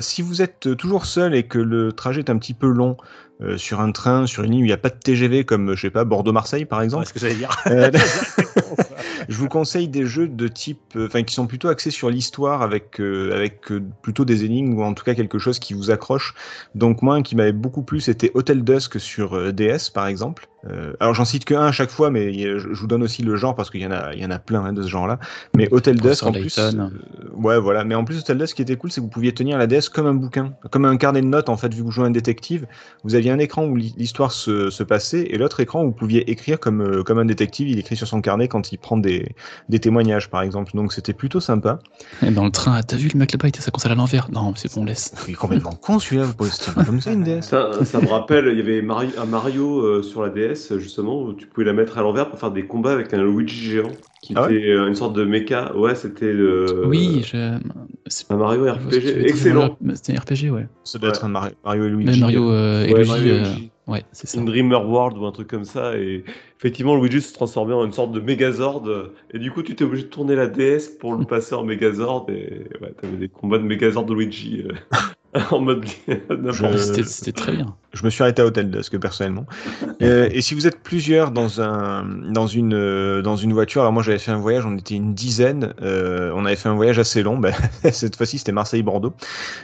Si vous êtes toujours seul et que le trajet est un petit peu long euh, sur un train, sur une ligne où il n'y a pas de TGV, comme je sais pas Bordeaux-Marseille par Ouais, exemple, ce que j'allais dire. euh, <laughs> <laughs> je vous conseille des jeux de type, euh, enfin qui sont plutôt axés sur l'histoire avec euh, avec plutôt des énigmes ou en tout cas quelque chose qui vous accroche. Donc moi, un qui m'avait beaucoup plu, c'était Hotel Dusk sur DS par exemple. Euh, alors j'en cite que un à chaque fois, mais a- je, je vous donne aussi le genre parce qu'il y en a il y en a plein hein, de ce genre-là. Mais Hotel Dusk en plus, euh, ouais voilà. Mais en plus Hotel Dusk, ce qui était cool, c'est que vous pouviez tenir la DS comme un bouquin, comme un carnet de notes en fait. Vu que vous jouez un détective, vous aviez un écran où l'hi- l'histoire se, se passait et l'autre écran où vous pouviez écrire comme euh, comme un détective. Il écrit sur son carnet quand il prend des des témoignages par exemple. Donc c'était plutôt sympa. Et dans le train, t'as vu le mec là-bas, il était sa console à l'envers? Non, c'est bon, laisse. Il est complètement con celui-là. Vous pouvez comme ça une DS. Ça, ça me rappelle, il y avait Mario, un Mario euh, sur la DS, justement, où tu pouvais la mettre à l'envers pour faire des combats avec un Luigi géant, qui Ah ouais était euh, une sorte de mecha. Ouais, c'était euh, oui, je... c'est un Mario RPG. Excellent. C'était un RPG, ouais. Ça doit Ouais. être un Mario, Mario et Mais Luigi. Mario euh, et Ouais, Luigi, Mario et euh, Luigi. ouais, c'est ça. Une Dreamer World ou un truc comme ça. Et effectivement, Luigi se transformait en une sorte de Megazord. Et du coup, tu étais obligé de tourner la DS pour le passer en Megazord. Et ouais, t'avais des combats de Megazord de Luigi euh, <laughs> en mode <laughs> c'était très bien. Je me suis arrêté à Hotel Dusk personnellement. <laughs> Euh, et si vous êtes plusieurs dans un dans une euh, dans une voiture, alors moi j'avais fait un voyage, on était une dizaine. euh, on avait fait un voyage assez long. Ben, <laughs> cette fois-ci c'était Marseille-Bordeaux.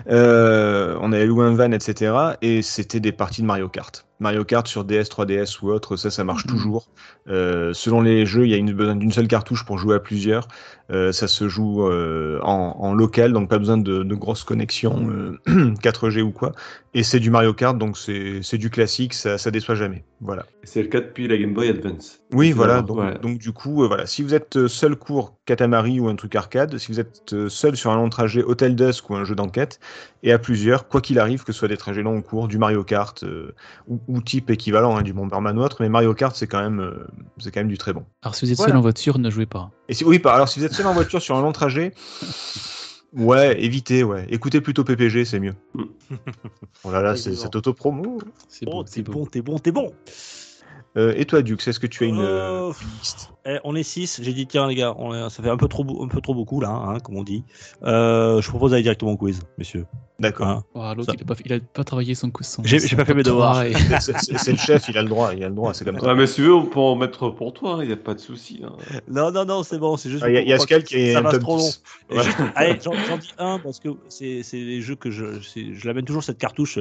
On avait loué un van, etc. Et c'était des parties de Mario Kart. Mario Kart sur DS, 3DS ou autre, ça, ça marche toujours. Euh, selon les jeux, il y a une, besoin d'une seule cartouche pour jouer à plusieurs. Euh, ça se joue euh, en, en local, donc pas besoin de, de grosses connexions euh, <clears throat> 4G ou quoi. Et c'est du Mario Kart, donc c'est c'est du classique, ça, ça déçoit jamais. Voilà. C'est le cas depuis la Game Boy Advance. Oui, voilà. Donc, ouais. donc du coup, euh, voilà. Si vous êtes euh, seul cours Katamari ou un truc arcade, si vous êtes euh, seul sur un long trajet Hotel Dusk ou un jeu d'enquête, et à plusieurs, quoi qu'il arrive, que ce soit des trajets longs ou courts, du Mario Kart euh, ou, ou type équivalent hein, du Bomberman ou autre, mais Mario Kart c'est quand même euh, c'est quand même du très bon. Alors si vous êtes Voilà. seul en voiture, ne jouez pas. Et si, oui, alors si vous êtes seul en voiture sur un long trajet, ouais, évitez, ouais. Écoutez plutôt PPG, c'est mieux. Mm. <laughs> Oh là là, c'est cette auto-promo. C'est Bon, beau, t'es bon, t'es bon, t'es bon. Euh, et toi, Duke, est-ce que tu as une, Euh, euh, une liste? Eh, on est 6, j'ai dit tiens les gars, on est- ça fait un peu trop, beau- un peu trop beaucoup là, hein, comme on dit. Euh, je propose d'aller directement au quiz, messieurs. D'accord. Hein. Oh, L'autre, Ça- il, a pas, il a pas travaillé son son- J'ai- pas fait mes devoirs. et- C'est- le chef, il a le droit, il a le droit, c'est comme ça. Ouais, mais si tu veux, on peut en mettre pour toi, il n'y a pas de souci. hein. Non, non, non, c'est bon, c'est juste. Ah, Il y a, il y a Scal qui est ça un top trop long. 10. Et Ouais. juste- allez, j'en j'en dis un parce que c'est c'est les jeux que je, c'est- je l'amène toujours cette cartouche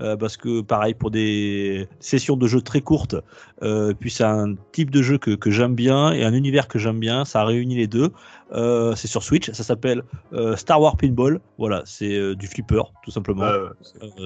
euh, parce que pareil pour des sessions de jeux très courtes. euh, puis c'est un type de jeu que, que j'aime bien et un univers que j'aime bien. Ça réunit les deux. Euh, c'est sur Switch. Ça s'appelle euh, Star Wars Pinball. Voilà, c'est euh, du flipper tout simplement.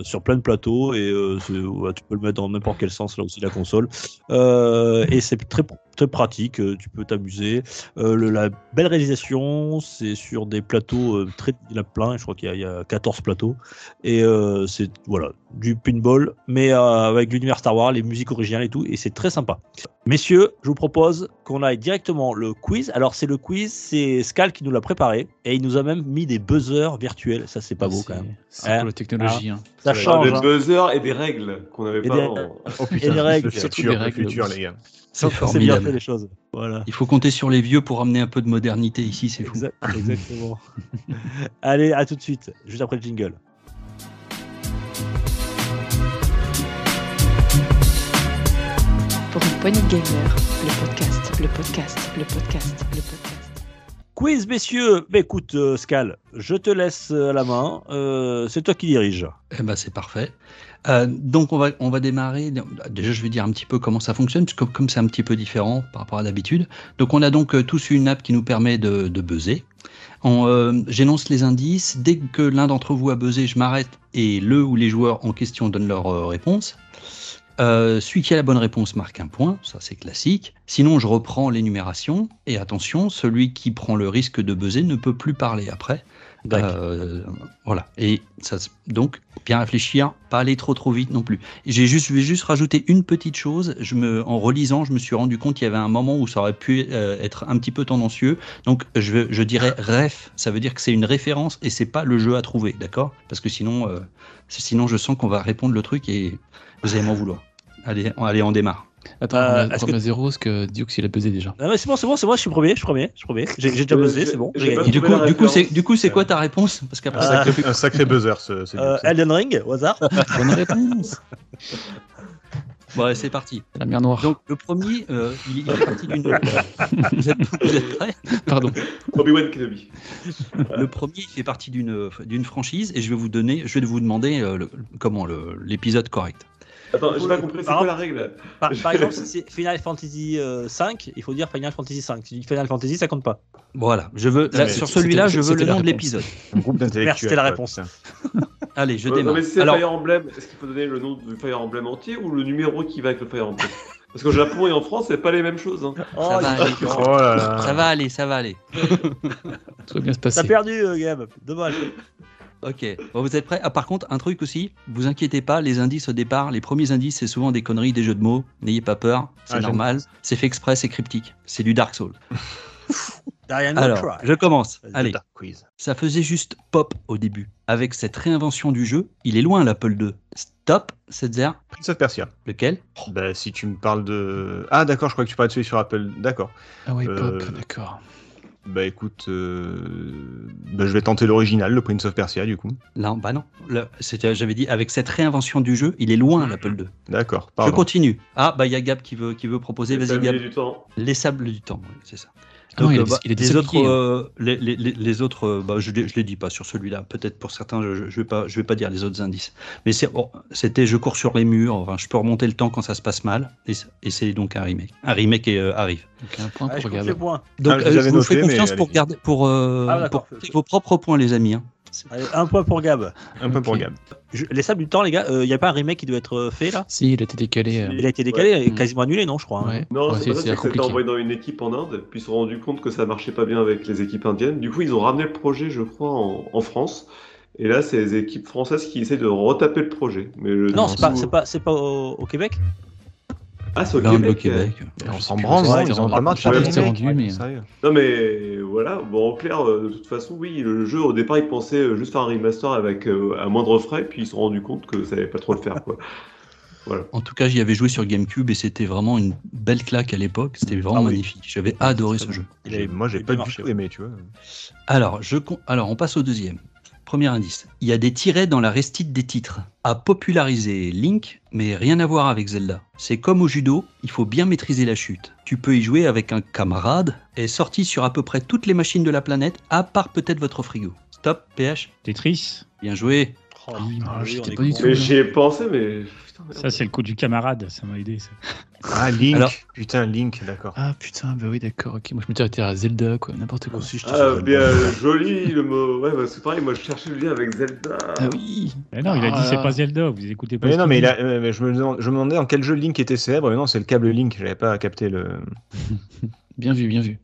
Sur plein de plateaux et ouais, tu peux le mettre dans n'importe quel sens là aussi la console et c'est très très pratique tu peux t'amuser la belle réalisation c'est sur des plateaux très il y a plein je crois qu'il y, y a 14 plateaux et c'est voilà du pinball mais avec l'univers Star Wars les musiques originales et tout et c'est très sympa messieurs je vous propose qu'on aille directement le quiz alors c'est le quiz c'est Scal qui nous l'a préparé et il nous a même mis des buzzers virtuels ça c'est pas beau quand C'est- même C'est Hein pour la technologie. hein. ça Ah, change des hein. buzzers et des règles qu'on n'avait Et pas des- avant. Oh Et putain, les règles, le surtout futur, des le règles, futur, les gars. C'est bien fait formidable. les choses voilà Il faut compter sur les vieux pour amener un peu de modernité ici, c'est fou. Exact- exactement. <laughs> Allez, à tout de suite, juste après le jingle. Pour une poignée de gamer, le podcast, le podcast, le podcast, le podcast. Quiz, messieurs. Écoute, euh, Scal, je te laisse euh, la main. Euh, c'est toi qui dirige. Eh ben, c'est parfait. Donc on va, démarrer. Déjà, je vais dire un petit peu comment ça fonctionne, parce que comme c'est un petit peu différent par rapport à d'habitude. Donc on a donc tous une app qui nous permet de, de buzzer. J'énonce les indices. Dès que l'un d'entre vous a buzzé, je m'arrête et le ou les joueurs en question donnent leur réponse. Euh, celui qui a la bonne réponse marque un point, ça c'est classique. Sinon, je reprends l'énumération. Et attention, celui qui prend le risque de buzzer ne peut plus parler après. Euh, voilà. Et ça, donc, bien réfléchir, pas aller trop trop vite non plus. J'ai juste, je vais juste rajouter une petite chose. Je me, en relisant, je me suis rendu compte qu'il y avait un moment où ça aurait pu euh, être un petit peu tendancieux. Donc, je, je dirais ref. Ça veut dire que c'est une référence et c'est pas le jeu à trouver, d'accord? Parce que sinon, euh, sinon, je sens qu'on va répondre le truc et vous allez m'en vouloir. Allez, on, allez, on démarre. Attends, Euh, on a- est-ce on que- a zéro, parce que Dukes, il a buzzé déjà. Ah, c'est bon, c'est bon, c'est moi, je suis premier, je suis premier, je suis premier. J'ai déjà Euh, buzzé, c'est bon. du coup, du coup, c'est, référence. du coup, c'est quoi ta réponse Parce qu'après, Un sacré, un sacré buzzer, ce, ce Euh. Elden Ring, au hasard. <laughs> Bonne réponse <laughs> bon, allez, c'est parti. La mer Noire. Donc, le premier, euh, il, il est parti d'une. <laughs> vous, êtes, vous êtes prêts? Pardon. Obi-Wan Kenobi. Le premier, il fait partie d'une d'une franchise et je vais vous donner, je vais vous demander euh, le- comment l'épisode correct. Attends, j'ai pas compris, c'est Par quoi la règle? Par, par <laughs> exemple, si c'est Final Fantasy euh, 5, il faut dire Final Fantasy 5. Si tu dis Final Fantasy, ça compte pas. Voilà, je veux là, sur celui-là, je veux le la nom de l'épisode. Un groupe d'intellectuels. Merde, c'était la réponse. <laughs> Allez, je Ouais, non, démarre. mais c'est Alors, Fire Emblem, est-ce qu'il faut donner le nom du Fire Emblem entier ou le numéro qui va avec le Fire Emblem? Parce qu'au Japon et en France, c'est pas les mêmes choses. Hein. Oh, ça va aller, Oh là là. ça va aller, ça va aller. <laughs> Tout va bien se T'as perdu, euh, Gab. Dommage. Ok, bon, vous êtes prêts? Ah, Par contre, un truc aussi, vous inquiétez pas, les indices au départ, les premiers indices, c'est souvent des conneries, des jeux de mots. N'ayez pas peur, c'est Ah, normal. C'est fait exprès, c'est cryptique. C'est du Dark Souls. <laughs> Alors, je commence. Allez, ça faisait juste pop au début. Avec cette réinvention du jeu, il est loin l'Apple II. Stop, Setzer, Prince of Persia. lequel? Bah, si tu me parles de. Ah, d'accord, je crois que tu parlais de celui sur Apple. D'accord. Ah oui, Euh, pop, d'accord. Bah, écoute. Euh... Bah, je vais tenter l'original, le Prince of Persia, du coup. Là, bah non. J'avais dit, avec cette réinvention du jeu, il est loin l'Apple II. D'accord, Je pardon. continue. Ah, bah il y a Gab qui veut, qui veut proposer. Les Vas-y, sabliers Gab. du temps. Les sables du temps, oui, c'est ça. Non, il a bah, il a des les autres, euh, les, les- les- les autres, bah, je ne les dis pas sur celui-là. Peut-être pour certains, je ne vais, pas- je vais pas dire les autres indices. Mais bon, c'était je cours sur les murs. Enfin, je peux remonter le temps quand ça se passe mal. Et, c'est donc un remake. Un remake et, euh, arrive. Donc un point Ah, je pour les points. Donc Ah, je euh, je, vous fais confiance pour garder pour, euh, Ah, pour vos propres points, les amis. hein. Allez, un point pour Gab. Un peu pour. Gab. Je- les sables du temps, les gars, il n'y a pas un remake qui doit être euh, fait là? Si, il a été décalé. euh, Il a été décalé et Ouais. quasiment annulé, non, je crois. hein. Non, Ouais, c'est c'est pas ça, c'est envoyé dans une équipe en Inde, puis ils se sont rendus compte que ça marchait pas bien avec les équipes indiennes. Du coup, ils ont ramené le projet, je crois, en, en France. Et là, c'est les équipes françaises qui essaient de retaper le projet. Mais le- Non, c'est pas, c'est pas, c'est pas au, au Québec? Ah, c'est au Québec. au Québec. On Je sais s'en branle, c'était Ils ont pas marre de rendu, ouais, mais-. Non, mais voilà. Bon, en clair, euh, de toute façon, oui, le jeu, au départ, ils pensaient euh, juste faire un remaster avec euh, à moindre frais, puis ils se sont rendus compte que ça allait pas trop le faire, quoi. <laughs> Voilà. En tout cas, j'y avais joué sur GameCube et c'était vraiment une belle claque à l'époque. C'était vraiment Ah oui. magnifique. J'avais adoré ce jeu. Moi, j'ai pas du marché, tout aimé, tu vois. Alors, je con- Alors, on passe au deuxième. Premier indice. Il y a des tirets dans la restite des titres. A popularisé Link, mais rien à voir avec Zelda. C'est comme au judo, il faut bien maîtriser la chute. Tu peux y jouer avec un camarade, est sorti sur à peu près toutes les machines de la planète, à part peut-être votre frigo. Stop, PH. Tetris. Bien joué. Oh, Ah, oui, j'étais pas du tout. J'y ai pensé, mais. Ça, c'est le coup du camarade. Ça m'a aidé. Ça. Ah, Link. Alors- Putain, Link, d'accord. Ah putain, bah oui, d'accord, ok. Moi je me disais arrêté à Zelda, quoi, n'importe quoi. Aussi, je te Ah, bien joli le mot. Ouais, bah, c'est pareil, moi je cherchais le lien avec Zelda. Ah oui Eh non, il a Ah dit c'est là. pas Zelda. Vous écoutez pas. Mais non, mais, il a- euh, mais je, me demande- je me demandais dans quel jeu Link était célèbre, mais non, c'est le câble Link, j'avais pas capté le. <laughs> Bien vu, bien vu.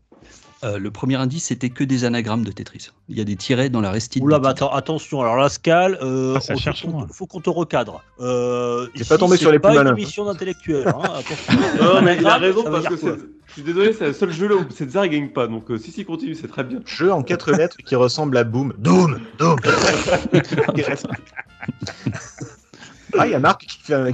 Euh, le premier indice, c'était que des anagrammes de Tetris. Il y a des tirets dans la restite. Oula, bah attends, attention, alors la scale, euh, Ah, ça faut- cherche qu'on te recadre. Euh, T'es pas tombé sur les plus pas malins. une émission d'intellectuel. Hein. <laughs> Non, mais il a raison parce que c'est. Je suis désolé, c'est le seul jeu là où César il gagne pas. Donc euh, si, si, continue, c'est très bien. Jeu en quatre lettres qui ressemble à Boom. Doom Doom <laughs> Ah, il y a Marc qui fait un.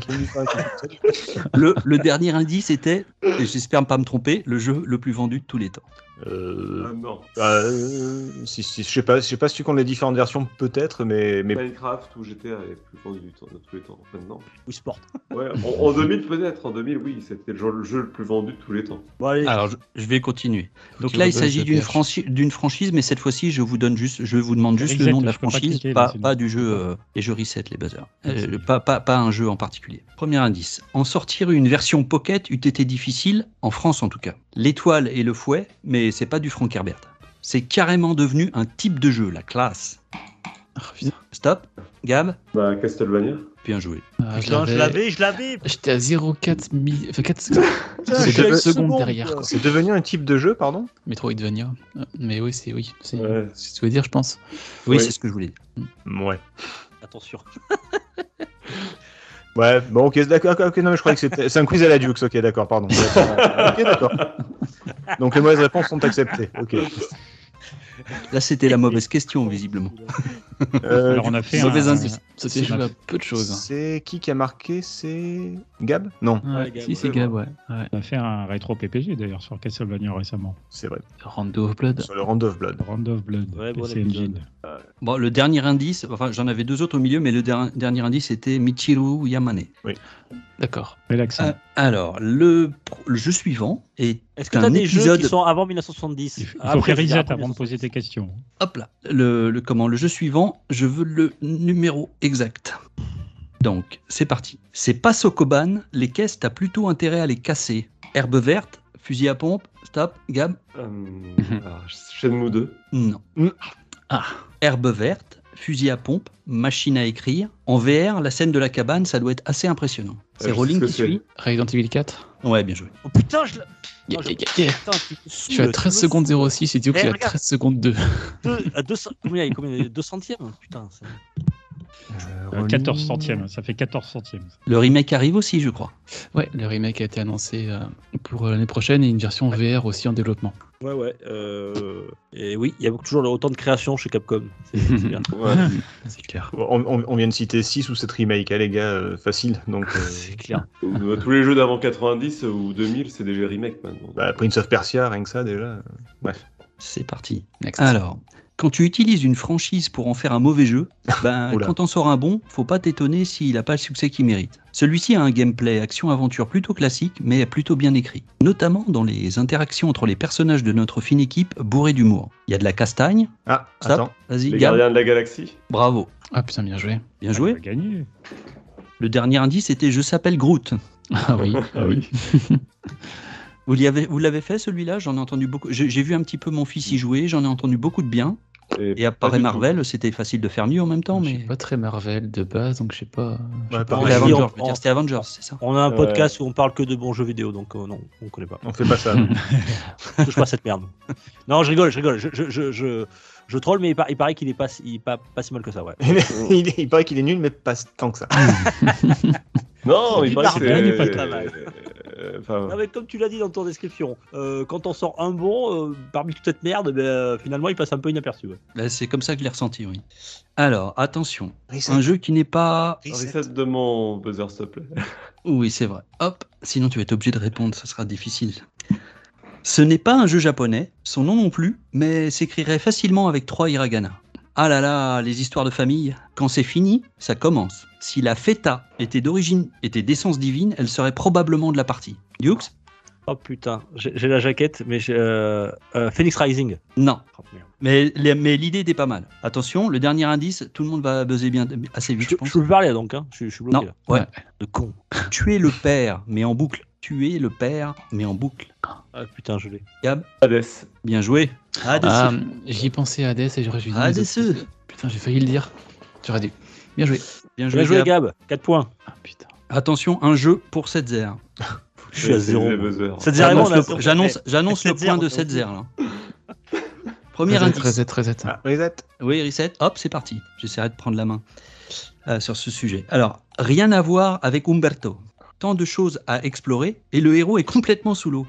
Le, le dernier indice était, et j'espère ne pas me tromper, le jeu le plus vendu de tous les temps. Euh, Ah, non. euh, si, si, je sais pas, je sais pas si tu comptes les différentes versions, peut-être, mais, mais Minecraft ou GTA est plus vendu du temps- de tous les temps. Maintenant. Oui, sport. <laughs> Ouais, en, en 2000 peut-être. En 2000, oui, c'était le jeu, le jeu le plus vendu de tous les temps. Bon, allez. Alors, je, je vais continuer. Donc Tu là, il s'agit d'une franchise, mais cette fois-ci, je vous donne juste, je vous demande juste Exact, le nom de la pas franchise, pas, là, sinon. pas du jeu, euh, et je reset les buzzers. Euh, pas, pas, pas un jeu en particulier. Premier indice. En sortir une version pocket eût été difficile, en France en tout cas. L'étoile et le fouet, mais c'est pas du Frank Herbert. C'est carrément devenu un type de jeu, la classe. Ah. Stop, Gab, Bah, Castlevania. bien joué. Ah, je l'avais, je l'avais. J'étais à 0,4 mi... Enfin, 4 <laughs> Putain, c'est je suis à deux une secondes derrière, c'est devenu un type de jeu, pardon? Metroidvania. Euh, Mais oui, c'est oui. C'est Ouais. c'est ce que tu veux dire, je pense. Oui, Oui. c'est ce que je voulais dire. Ouais. Attention. <laughs> Ouais, bon, ok, d'accord, ok, non, mais je croyais que c'était c'est un quiz à la Dukes, ok, d'accord, pardon. <laughs> ok, d'accord. Donc les mauvaises réponses sont acceptées, ok. Là, c'était la mauvaise question, visiblement. Euh, Alors, on a fait mauvais un. indice. Ça s'est c'est joué ma- à peu de choses. hein. C'est qui qui a marqué C'est Gab? Non, Ouais, Gab, si, c'est Gab, ouais. ouais. On a fait un rétro PPG d'ailleurs sur Castlevania récemment. c'est vrai. Rando of Blood. Sur le Round of Blood. Round of Blood. Ouais, bon le dernier indice, enfin, j'en avais deux autres au milieu, mais le der- dernier indice était Michiru Yamane. D'accord. Bel accent. Euh, alors, le jeu suivant est Est-ce que un t'as des jeux qui sont avant 1970 Il faut Après, reset avant de poser tes questions. Hop là, le, le- comment, le jeu suivant, je veux le numéro exact. Donc, c'est parti. C'est pas Sokoban, les caisses, t'as plutôt intérêt à les casser. Herbe verte, fusil à pompe, stop, Gab Euh, alors, Shenmue 2. Non. Mm. Ah, herbe verte, fusil à pompe, machine à écrire. En VR, la scène de la cabane, ça doit être assez impressionnant. C'est sais Rolling qui suit Resident Evil 4. Ouais, bien joué. Oh putain, je l'ai. Yeah, Non, je- yeah, yeah, yeah. Putain, tu Je suis à tu 13 me secondes saoules. 06 et Diox Eh, est à regarde. 13 secondes 2. Deux, à 200, combien il y a combien 2 centièmes? Putain, c'est- Euh, 14 centièmes, ça fait 14 centièmes. Le remake arrive aussi, je crois. Ouais, le remake a été annoncé euh, pour euh, l'année prochaine et une version VR aussi en développement. Ouais, ouais. euh, Et oui, il y a toujours autant de création chez Capcom. <laughs> C'est. Ouais. Clair. On, on- on vient de citer 6 ou 7 remakes, hein, les gars, euh, facile. Donc, euh, <laughs> C'est clair. Euh, Tous les jeux d'avant 90 ou 2000, c'est des remakes maintenant. bah, Prince of Persia, rien que ça déjà. Bref. C'est parti. Next. Alors, quand tu utilises une franchise pour en faire un mauvais jeu, <laughs> ben, quand on sort un bon, faut pas t'étonner s'il n'a pas le succès qu'il mérite. Celui-ci a un gameplay action-aventure plutôt classique, mais plutôt bien écrit. Notamment dans les interactions entre les personnages de notre fine équipe bourrés d'humour. Il y a de la castagne. Ah, Stop. attends. Vas-y, Les gardiens de la galaxie. Bravo. Ah putain, bien joué. Bien On joué. a gagné. Le dernier indice était Je s'appelle Groot. Ah oui. Ah oui. <laughs> Vous l'avez fait celui-là? J'en ai entendu beaucoup. J'ai j'ai vu un petit peu mon fils y jouer, j'en ai entendu beaucoup de bien. Et après du tout. Marvel, c'était facile de faire mieux en même temps, Je mais. suis pas très Marvel de base, donc je sais pas. Ouais, pas. C'était Avengers, on- je veux dire, c'était Avengers, c'est ça? On a un Ouais. podcast où on parle que de bons jeux vidéo, donc euh, non, on connaît pas. On fait pas ça. Je <laughs> touche pas à cette merde. Non, je rigole, je rigole. Je, je, je, je, je troll, mais il, par- il paraît qu'il est pas, si- il est pas, pas si mal que ça, ouais. <laughs> il, est- il paraît qu'il est nul, mais pas tant que ça. <laughs> Non, il paraît que c'est. pas euh, enfin, Non, mais comme tu l'as dit dans ton description, euh, quand on sort un bon, euh, parmi toute cette merde, ben, euh, finalement il passe un peu inaperçu. ouais. Là, C'est comme ça que je l'ai ressenti, oui. Alors, attention. Un jeu qui n'est pas. reset de mon buzzer, s'il te plaît. <laughs> Oui, c'est vrai. Hop, sinon tu vas être obligé de répondre, ça sera difficile. Ce n'est pas un jeu japonais, son nom non plus, mais s'écrirait facilement avec trois hiragana. Ah là là, les histoires de famille. Quand c'est fini, ça commence. Si la feta était d'origine, était d'essence divine, elle serait probablement de la partie. Dukes? Oh putain, j'ai la jaquette, mais j'ai, euh, euh, Phoenix Rising. Non. Oh. Mais, mais l'idée était pas mal. Attention, le dernier indice, tout le monde va buzzer bien assez vite, Je, je pense. je peux parler donc, hein. je, je suis bloqué Non, là. ouais. Ouais. De con. <laughs> Tuer le père, mais en boucle. Tuer le père, mais en boucle. Ah putain, je l'ai. Gab, Hades. bien joué. Hades. Ah, j'y pensais à Hades et j'aurais dû dire. Hades. Putain, j'ai failli le dire. J'aurais dû. Bien joué. Bien joué, Bien joué, Gab. Gab. 4 points. Ah putain. Attention, un jeu pour 7 0 <laughs> Je suis à C'est 0. les buzzers. Cette zéro, on J'annonce le, le Sept point zéro, de donc. 7 0 là. Premier Reset, indice. reset, reset. Ah, reset. Oui, reset. Hop, c'est parti. J'essaierai de prendre la main euh, sur ce sujet. Alors, rien à voir avec Umberto. Tant de choses à explorer et le héros est complètement sous l'eau.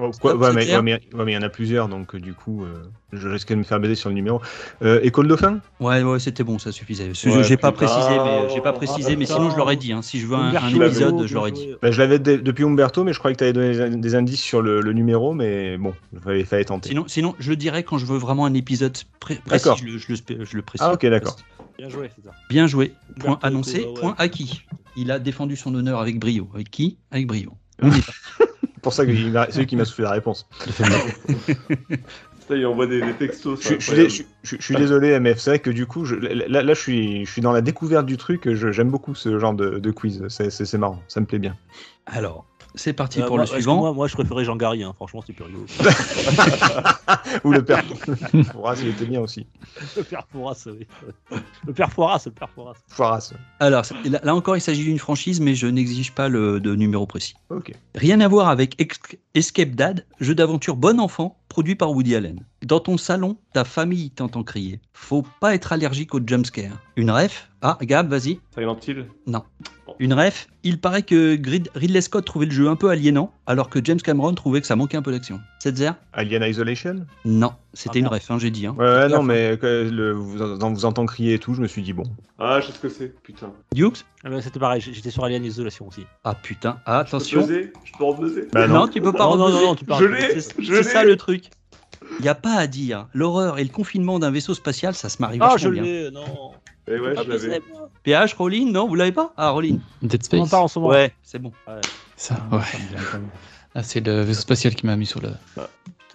Oh, quoi, ouais, mais, clair ouais, mais- ouais, mais il y en a plusieurs, donc euh, du coup, euh, je risque de me faire baiser sur le numéro. Euh, École Dauphin Ouais, ouais, c'était bon, ça suffisait. Jeu, j'ai pas précisé, mais j'ai pas précisé, Ah, mais sinon je l'aurais dit. hein. Si je veux un, épisode, je l'aurais dit. Bah, Je l'avais depuis Umberto, mais je croyais que tu avais donné des, indices sur le, le numéro, mais bon, il fallait, fallait tenter. Sinon, sinon, je le dirai quand je veux vraiment un épisode pré- précis. D'accord. Je le, je le spé- je le précise. Ah, ok, d'accord. Bien joué, c'est ça. Bien joué. Point Umberto, annoncé, point acquis. Il a défendu son honneur avec brio. Avec qui? Avec brio. <laughs> C'est pour ça que c'est lui qui m'a soufflé la réponse. <laughs> Putain, il envoie des, des textos. Je, c'est je je- suis désolé, MF. C'est vrai que du coup, je- là, là, je, suis, je suis dans la découverte du truc. je- J'aime beaucoup ce genre de, de quiz. C'est- C'est c'est marrant. Ça me plaît bien. Alors, c'est parti Euh, pour moi, le suivant. Moi, moi, je préférais Jean Garry, hein. franchement, c'est plus rigolo. <laughs> Ou le père. <laughs> Fouras, il était bien aussi. le père Fouras, oui. Le père Fouras, le père Fouras. Fouras. Alors, là, là encore, il s'agit d'une franchise, mais je n'exige pas le de numéro précis. Rien à voir avec Escape Dad, jeu d'aventure bon enfant, produit par Woody Allen. Dans ton salon, ta famille t'entend crier. Faut pas être allergique au jumpscare. Une ref Ah, Gab, vas-y. Silent Hill Une ref Il paraît que Grid- Ridley Scott trouvait le jeu un peu aliénant, alors que James Cameron trouvait que ça manquait un peu d'action. 7 Alien Isolation Non, c'était Ah, une ref, hein, j'ai dit. hein. Ouais, ouais, non, mais que le, vous, en- vous entend crier et tout, je me suis dit, bon. Ah, je sais ce que c'est, putain. Dukes Ah, mais C'était pareil, j'étais sur Alien Isolation aussi. Ah putain, Je attention. peux Je peux rebuzzer Bah non. non. tu peux pas non, non, non, non, tu parles. Je l'ai C'est ça le truc. Il n'y a pas à dire. L'horreur et le confinement d'un vaisseau spatial, ça se marie Ah, vachement je bien. l'ai, non. Eh ouais, Ah, je l'avais. PH, Rolling, non, vous l'avez pas? Ah, Rolling. Dead On en Space. parle en ce moment. Ouais, c'est bon. Ça, Ah, ouais. ça. Ah, c'est le vaisseau spatial qui m'a mis sur le.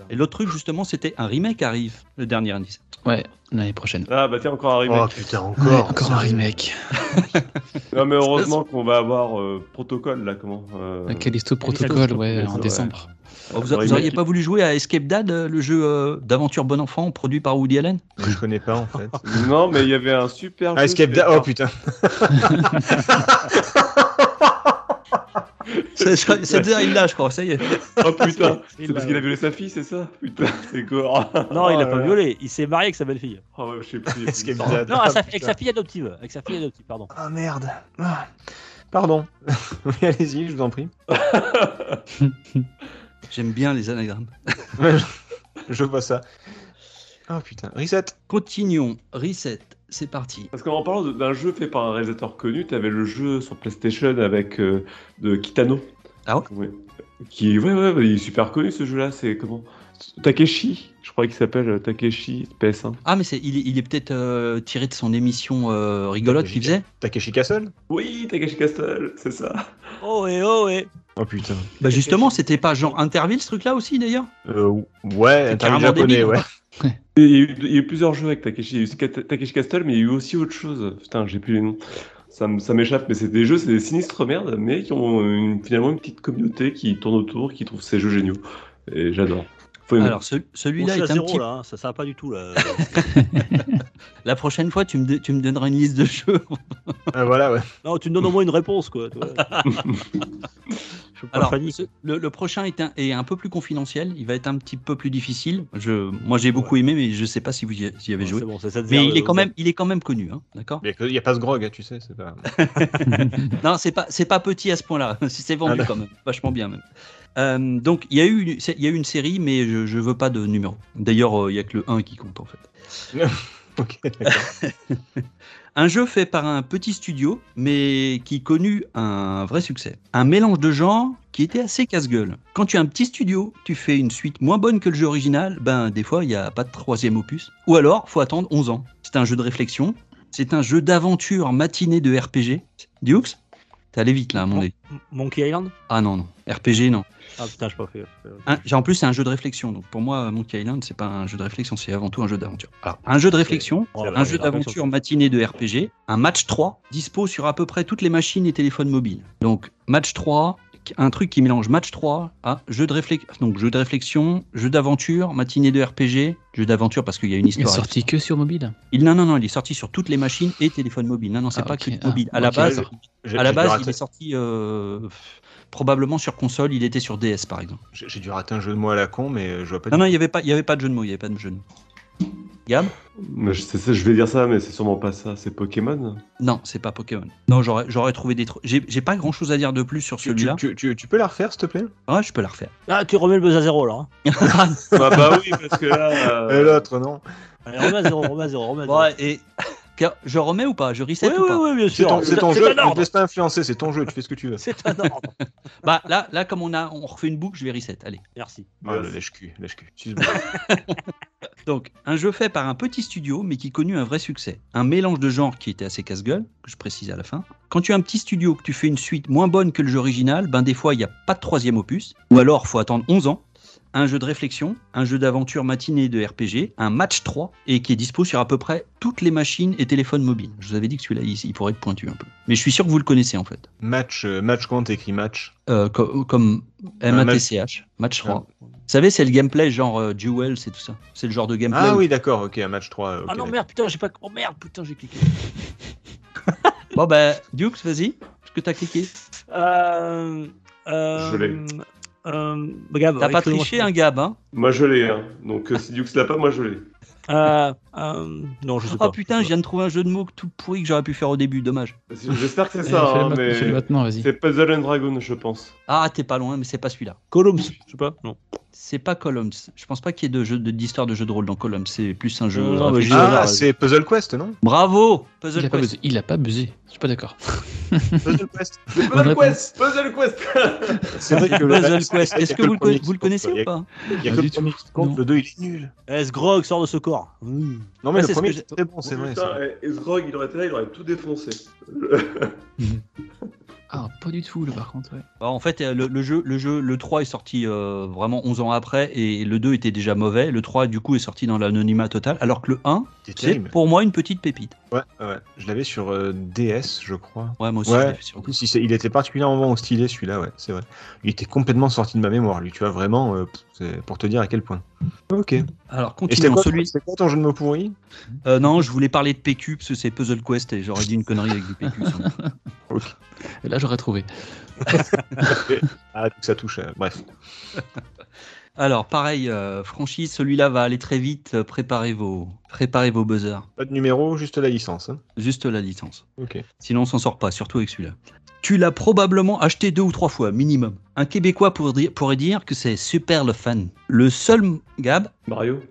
Et l'autre truc, justement, c'était un remake arrive, le dernier indice. Ouais, l'année prochaine. Ah, bah tiens, encore un Oh remake. putain, Ouais, encore. encore un remake. <laughs> Non, mais heureusement qu'on va avoir euh, Protocole, là, comment euh, Un Callisto Callisto Protocol, ouais, en décembre. Oh, Ouais, vous auriez remake. pas voulu jouer à Escape Dad, euh, le jeu euh, d'aventure bon enfant produit par Woody Allen? Je connais pas en fait. <laughs> Non, mais il y avait un super. Ah, jeu Escape fait Da- par- Oh putain. <laughs> C'est déjà il l'a, je crois, ça y est. Oh putain C'est parce l'a, qu'il a violé sa fille, c'est ça? Putain, c'est gore. Non, il a Oh pas là violé, il s'est marié avec sa belle-fille. Oh, ouais, je sais plus. Escape. Dad. Non, avec sa, putain. avec sa fille adoptive. Avec sa fille adoptive, pardon. Ah merde. Ah. Pardon. <laughs> Allez-y, je vous en prie. J'aime bien les anagrammes. Ouais, je- je vois ça. Oh putain. Reset. Continuons. Reset, c'est parti. Parce qu'en parlant d'un jeu fait par un réalisateur connu, t'avais le jeu sur PlayStation avec euh, de Kitano. Ah ouais? Ouais. Qui, ouais, ouais, ouais, il est super connu ce jeu-là. C'est comment? Takeshi, je crois qu'il s'appelle euh, Takeshi PS1. Ah, mais c'est, il est, il est peut-être euh, tiré de son émission euh, rigolote qu'il faisait. Takeshi Castle? Oui, Takeshi Castle, c'est ça. Oh et oh et. Oh putain. Bah justement, c'était pas genre Interville ce truc-là aussi d'ailleurs? Euh, ouais, C'est un carrément japonais, débile, ouais. <laughs> Il y, a eu, il y a eu plusieurs jeux avec Takeshi. Il y a eu Takeshi Castle, mais il y a eu aussi autre chose. Putain, j'ai plus les noms. Ça, m'échappe, mais c'est des jeux, c'est des sinistres merdes, mais qui ont une- finalement une petite communauté qui tourne autour, qui trouve ces jeux géniaux. Et j'adore. Alors ce- celui-là suis est à un zéro petit. là, hein, ça, va pas du tout là. <laughs> La prochaine fois, tu me, tu me donneras une liste de jeux. Ah, voilà, ouais. non, tu me donnes au moins une réponse quoi. <laughs> Alors, panique. ce- le, le prochain est un, est un peu plus confidentiel. Il va être un petit peu plus difficile. Je, moi, j'ai beaucoup aimé, mais je sais pas si vous y, y avez Ouais, joué. bon, Mais il est quand même, il est quand même connu, hein, d'accord? Il n'y a pas ce grog, hein, tu sais, pas. <laughs> Non, c'est pas, c'est pas petit à ce point-là. <laughs> c'est vendu Ah, quand même, vachement bien même. Euh, donc il y a eu, une- c'est- il y a eu une série, mais je, je veux pas de numéro. D'ailleurs, euh, il y a que le 1 qui compte en fait. <laughs> <laughs> Un jeu fait par un petit studio, mais qui connut un vrai succès. Un mélange de genres qui était assez casse-gueule. Quand tu as un petit studio, tu fais une suite moins bonne que le jeu original, ben des fois il n'y a pas de troisième opus. Ou alors, faut attendre 11 ans. C'est un jeu de réflexion, c'est un jeu d'aventure matinée de RPG. Dukes T'es allé vite là, à mon avis. Monkey Island? Ah non, non. RPG, non. Ah putain, j'ai pas fait. Un- j'ai- en plus, c'est un jeu de réflexion. Donc pour moi, Monkey Island, c'est pas un jeu de réflexion, c'est avant tout un jeu d'aventure. Alors, un jeu de réflexion, un jeu d'aventure matinée de RPG, un match 3, dispo sur à peu près toutes les machines et téléphones mobiles. Donc match 3, un truc qui mélange match 3 à jeu de réflexion, donc jeu de réflexion, jeu d'aventure, matinée de RPG, jeu d'aventure parce qu'il y a une Il est histoire. sorti que sur mobile. Il, non, non, non, il est sorti sur toutes les machines et téléphones mobiles. Non, non, c'est Ah, pas ok. que Ah, mobile. À la base, à la base, il est sorti euh, probablement sur console. Il était sur DS par exemple. J'ai dû rater un jeu de mots à la con, mais je vois pas. Non, du non, il n'y avait, pas- il y avait pas de jeu de mots, il n'y avait pas de jeu de mots. Gab Mais je, sais ça, je vais dire ça, mais c'est sûrement pas ça. C'est Pokémon. Non, c'est pas Pokémon. Non, j'aurais, j'aurais trouvé des trucs. J'ai, j'ai pas grand chose à dire de plus sur Tu, celui-là. tu, tu, tu peux la refaire, s'il te plaît? Ouais, je peux la refaire. Ah, tu remets le buzz à zéro là. hein. <laughs> Ah bah oui, parce que là. euh, Et l'autre, non? Allez, remets à zéro, remets à zéro, remets à zéro. Ouais, et je remets ou pas? Je reset oui, ou oui, pas? oui, bien C'est sûr. ton, c'est ton C'est jeu, un ne te ordre. laisse pas influencer, c'est ton jeu, tu fais ce que tu veux. <laughs> C'est un ordre. Bah là, là, comme on a, on refait une boucle, je vais reset. Allez. Merci. Ah, le lèche-cul, lèche-cul. Suce-moi. <laughs> Donc, un jeu fait par un petit studio, mais qui connut un vrai succès. Un mélange de genres qui était assez casse-gueule, que je précise à la fin. Quand tu as un petit studio, que tu fais une suite moins bonne que le jeu original, ben des fois, il n'y a pas de troisième opus. Ou alors, faut attendre 11 ans. Un jeu de réflexion, un jeu d'aventure matinée de RPG, un match 3, et qui est dispo sur à peu près toutes les machines et téléphones mobiles. Je vous avais dit que celui-là, il, il pourrait être pointu un peu. Mais je suis sûr que vous le connaissez, en fait. match, euh, match, comment t'écris match? Euh, co- comme M-A-T-C-H, match 3. Vous savez, c'est le gameplay genre euh, Duel, c'est tout ça. C'est le genre de gameplay. Ah où- oui, d'accord, ok, un match 3. ok, Ah non, merde, putain, j'ai pas. Oh merde, putain, j'ai cliqué. <laughs> Bon, bah, Dukes, vas-y. Est-ce que t'as cliqué? Euh. euh Je l'ai. Euh, Gab, T'as pas triché, un Gab, hein? Moi je l'ai, hein. donc euh, si Dux l'a pas, moi je l'ai. Euh, euh, non, je sais pas. Oh putain, je viens de trouver un jeu de mots tout pourri que j'aurais pu faire au début, dommage. J'espère que c'est Eh, ça, hein, mais maintenant, vas-y. c'est Puzzle and Dragon, je pense. Ah, t'es pas loin, mais c'est pas celui-là. Columns, je sais pas. Non. C'est pas Columns. Je pense pas qu'il y ait de jeu de- d'histoire de jeu de rôle dans Columns. C'est plus un jeu. Non, mais j'ai- Ah, c'est Puzzle Quest, non? Bravo Il Puzzle a, pas Quest. il a pas buzzé. Je suis pas d'accord. <laughs> Puzzle <laughs> Quest. Puzzle Quest Puzzle <laughs> Quest C'est vrai que Puzzle le- Quest. Est-ce que vous le, connaissez il ou pas Il y a que du le premier qui compte, Non. le 2 il est nul. S-Grog sort de ce corps. Mmh. Non, mais Ouais, le premier c'est très bon, c'est vrai. Eh, Ezrog, il aurait été là, il aurait tout défoncé. <laughs> Ah, pas du tout, le par contre. ouais. Bah, en fait, euh, le, le jeu, le jeu, le 3 est sorti euh, vraiment 11 ans après et le 2 était déjà mauvais. Le 3, du coup, est sorti dans l'anonymat total. Alors que le 1, C'est pour moi une petite pépite. Ouais, ouais. Je l'avais sur euh, DS, je crois. Ouais, moi aussi, Ouais. je sur En plus, il, il était particulièrement stylé celui-là, ouais, c'est vrai. Il était complètement sorti de ma mémoire, lui, tu vois, vraiment, euh, pour te dire à quel point. Ok. Alors, c'était continuons. quoi, Celui... quoi ton jeu de mots pourri? Euh, non, je voulais parler de PQ parce que c'est Puzzle Quest et j'aurais dit une connerie avec du PQ. doute. <laughs> Et là, j'aurais trouvé. <laughs> Ah, ça touche, euh, bref. <laughs> Alors, pareil, euh, franchise, celui-là va aller très vite. euh, Préparez vos, préparez vos buzzers. Pas de numéro, juste la licence. hein. Juste la licence. Ok. Sinon, on s'en sort pas, surtout avec celui-là. Tu l'as probablement acheté deux ou trois fois, minimum. Un Québécois pour dire- pourrait dire que c'est super le fan. Le seul, Gab, Mario?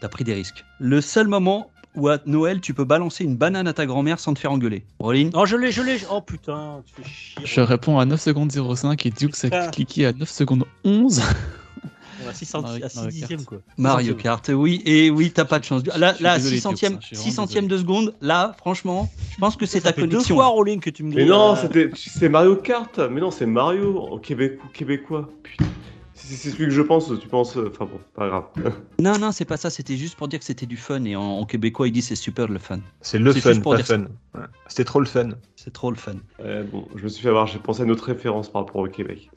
T'as pris des risques. Le seul moment où à Noël, tu peux balancer une banane à ta grand-mère sans te faire engueuler. Rolling? Non, je l'ai, je l'ai. Oh putain, tu fais chier. Je réponds à 9 secondes 05 et Dukes a Putain. cliqué à 9 secondes 11. À 6 Mario dixièmes, Kart. quoi. Mario Kart, oui, et oui, t'as pas de chance. Là, là désolé, 6 Diouf, centièmes, je suis 6 vraiment centièmes de seconde, là, franchement, je pense que c'est ta fait deux connexion. fois Rolling que tu me dis. Mais non, euh, c'était c'est Mario Kart. Mais non, c'est Mario en québécois. québécois. Putain. Si c'est celui que je pense, tu penses. euh, Enfin bon, pas grave. <laughs> Non, non, c'est pas ça, c'était juste pour dire que c'était du fun, et en, en québécois, il dit c'est super le fun. C'est le fun, pas fun. Ouais. C'était trop le fun. C'est trop le fun. Ouais, bon, je me suis fait avoir. J'ai pensé à une autre référence par rapport au Québec.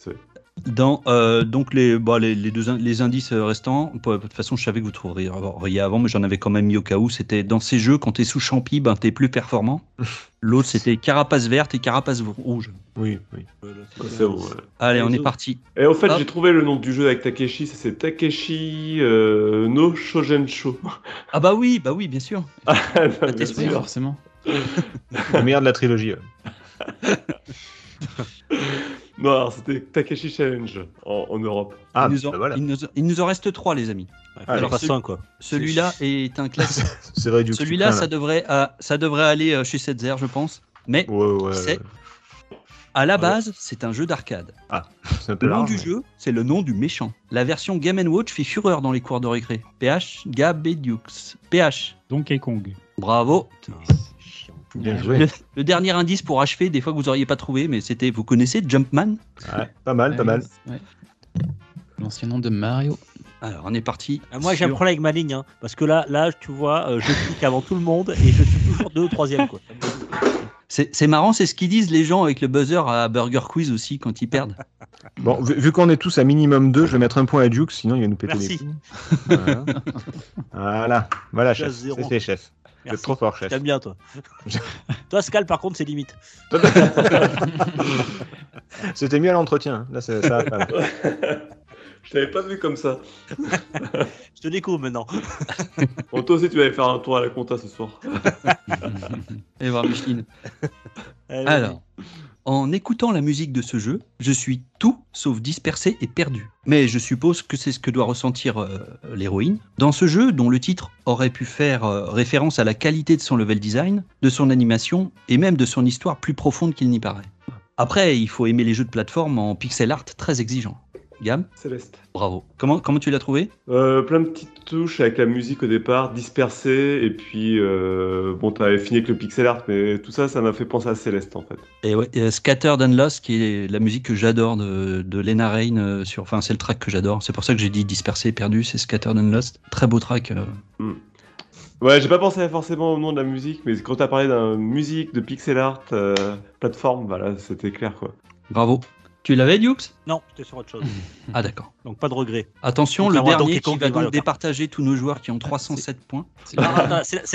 Dans, euh, donc les, bah, les, les deux les indices euh, restants, de toute façon je savais que vous trouveriez auriez avant, mais j'en avais quand même mis au cas où. C'était dans ces jeux, quand t'es sous champi, ben t'es plus performant. <laughs> L'autre c'était carapace verte et carapace rouge. Oui, oui. euh, c'est bon. ouais. Allez, on est parti. Et au fait, j'ai trouvé le nom du jeu avec Takeshi. C'est Takeshi euh, no Shojensho. <laughs> Ah bah oui, bah oui, bien sûr. <laughs> Oui, sûr. forcément. Le meilleur de la trilogie. ouais. Non, alors, c'était Takeshi Challenge en, en Europe. Ah, il, nous en, bah voilà. il, nous, il nous en reste trois, les amis. Ouais, Alors, pas ce- 100, quoi. Celui-là est un classique. <laughs> C'est vrai, du coup, Celui-là, ça devrait, euh, ça devrait aller euh, chez Setzer, je pense. Mais. Ouais, ouais. c'est- ouais. à la Ouais. base, c'est un jeu d'arcade. C'est un peu Le nom large, du mais- jeu, c'est le nom du méchant. La version Game Watch fait fureur dans les cours de récré. PH, Gab et Dukes. PH. Donkey Kong. Bravo. Bien joué. Le, <laughs> le dernier indice pour achever, des fois que vous auriez pas trouvé, mais c'était, vous connaissez Jumpman? Ouais, pas mal, pas mal. Ouais. L'ancien nom de Mario. Alors, on est parti. Ah, moi, j'ai un problème avec ma ligne, hein, parce que là, là, tu vois, euh, je clique avant tout le monde et je suis toujours deux ou troisième, quoi. C'est c'est marrant, c'est ce qu'ils disent les gens avec le buzzer à Burger Quiz aussi quand ils perdent. Bon, vu, vu qu'on est tous à minimum 2, je vais mettre un point à Duke, sinon il va nous péter Merci. les couilles. Voilà. voilà, voilà, chef. zéro. C'est fait, chef. Vous êtes trop fort, chef. T'aimes bien, toi. <laughs> toi, Scal, par contre, c'est limite. <laughs> C'était mieux à l'entretien. Là, ça, va pas. <laughs> Je t'avais pas vu comme ça. Je te découvre maintenant. Bon, toi aussi, tu vas aller faire un tour à la compta ce soir. Et voir Micheline. Allez, Alors, en écoutant la musique de ce jeu, je suis tout sauf dispersé et perdu. Mais je suppose que c'est ce que doit ressentir euh, l'héroïne. Dans ce jeu, dont le titre aurait pu faire euh, référence à la qualité de son level design, de son animation et même de son histoire plus profonde qu'il n'y paraît. Après, il faut aimer les jeux de plateforme en pixel art très exigeants. Gam, Céleste. bravo. Comment, comment tu l'as trouvé Euh, plein de petites touches avec la musique au départ, dispersée, et puis euh, bon, t'avais fini avec le pixel art, mais tout ça, ça m'a fait penser à Céleste en fait. Et ouais, euh, Scattered and Lost, qui est la musique que j'adore de, de Lena Rain, euh, sur, enfin c'est le track que j'adore. C'est pour ça que j'ai dit dispersé et perdu, c'est Scattered and Lost. Très beau track. euh. Ouais, j'ai pas pensé forcément au nom de la musique, mais quand t'as parlé d'un musique de pixel art plateforme, voilà, c'était clair quoi. Bravo. Tu l'avais, Dukes Non, j'étais sur autre chose. <laughs> Ah d'accord. Donc, pas de regret. Attention, le dernier qui va Kart. départager tous nos joueurs qui ont 307 points. C'est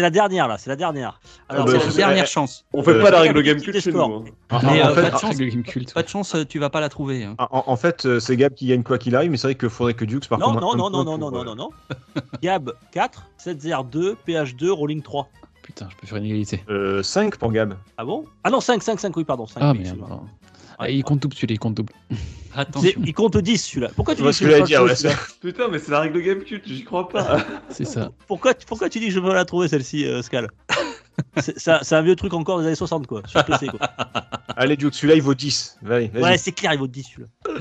la- dernière, là. C'est la dernière. Alors, Ah bah, C'est la dernière chance. On fait Euh, pas la règle game cult chez nous. hein. En euh, fait, pas de chance. le game culte. Pas de chance, euh, tu vas pas la trouver. hein. en- fait, c'est Gab qui gagne quoi qu'il arrive, mais c'est vrai qu'il faudrait que Dukes par Non, contre. non, non, non, non, non, non, non, non. Gab 4, 7-0-2, PH2, Rolling 3. Putain, je peux faire une égalité. euh, 5 pour Gab. Ah bon? Ah non, 5, 5, 5, oui, pardon. 5, Ah merde. Ah, il compte double celui-là, il compte double. <laughs> Attention. Il compte 10 celui-là. Pourquoi tu dis que je dire, Putain, mais c'est la règle game cult, j'y crois pas. <laughs> C'est ça. pourquoi, pourquoi tu dis que je peux la trouver celle-ci, euh, Scal <laughs> C'est c'est un, vieux truc encore des années 60, quoi. Sur PC, quoi. Allez, Dukes, celui-là il vaut 10. Vas-y, vas-y. Ouais, c'est clair, il vaut 10 celui-là.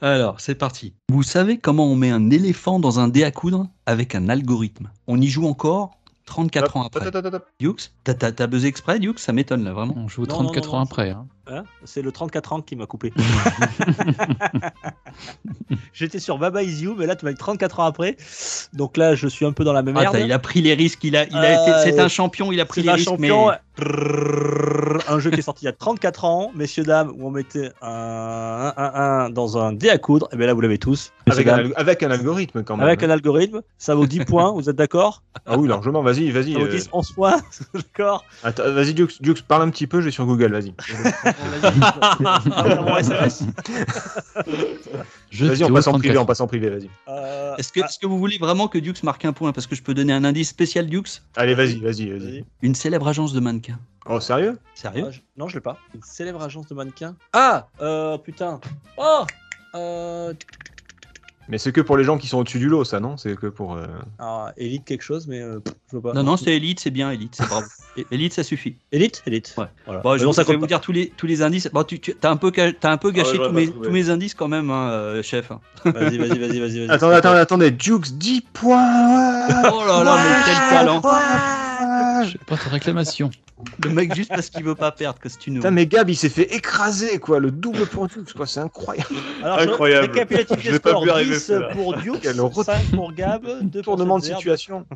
Alors, c'est parti. Vous savez comment on met un éléphant dans un dé à coudre avec un algorithme? On y joue encore 34 ans après. Dukes T'as- buzzé exprès, Dukes Ça m'étonne là, vraiment. On joue Non, 34 non, non, ans après. Hein. Hein c'est le 34 ans qui m'a coupé. <laughs> <laughs> J'étais sur Baba Is You, mais là, tu m'as dit 34 ans après. Donc là, je suis un peu dans la même Ah, merde. il a pris les risques, il a, il a Euh, été- c'est un champion, il a pris les un risques. champion. mais- Un jeu qui est sorti il y a 34 ans, messieurs, dames, où on mettait un 1-1 dans un dé à coudre. Et bien là, vous l'avez tous. Avec un, avec un algorithme quand même. Avec un algorithme, ça vaut 10 points, vous êtes d'accord? Ah oui, largement, vas-y, vas-y. Ça vaut euh, 10, 11 points, <laughs> d'accord? Attends, Vas-y, Dukes, Dukes, parle un petit peu, je vais sur Google, vas-y. <laughs> Je Vas-y, on passe en privé, 34. on passe en privé, vas-y. Euh, Est-ce que, ah, est-ce que vous voulez vraiment que Dukes marque un point? Parce que je peux donner un indice spécial Dukes. Allez, vas-y, vas-y, vas-y. vas-y. Une célèbre agence de mannequins. Oh, sérieux? Sérieux? Ah, je- Non, je l'ai pas. Une célèbre agence de mannequins. Ah euh, Putain Oh euh... Mais c'est que pour les gens qui sont au-dessus du lot, ça, non? C'est que pour. euh, Alors, Elite quelque chose, mais euh, je vois pas. Non, non, c'est Elite, c'est bien Elite, c'est bravo. <laughs> Elite, ça suffit. Elite? Elite. Ouais. Voilà. Bon, je, Mais bon, je ça vais compte vous pas. dire tous les, tous les indices. Bon, tu, tu as un peu, un peu gâché ouais, tous, mes, tous mes indices quand même, hein, euh, chef. Vas-y, vas-y, vas-y, vas-y. vas-y. Attendez, attendez, attendez, Dukes 10 points. Oh là là, mais quel talent Je porte réclamation. Le mec juste parce qu'il veut pas perdre, que c'est une. Putain, mais Gab, il s'est fait écraser, quoi, le double pour Dukes, quoi, c'est incroyable. Alors, je- Incroyable. Récapitulatif Je des vais pas scores pu arriver 10 celle-là. pour Duke, Quel retour- 5 pour Gab, 2 pour Tournement de situation.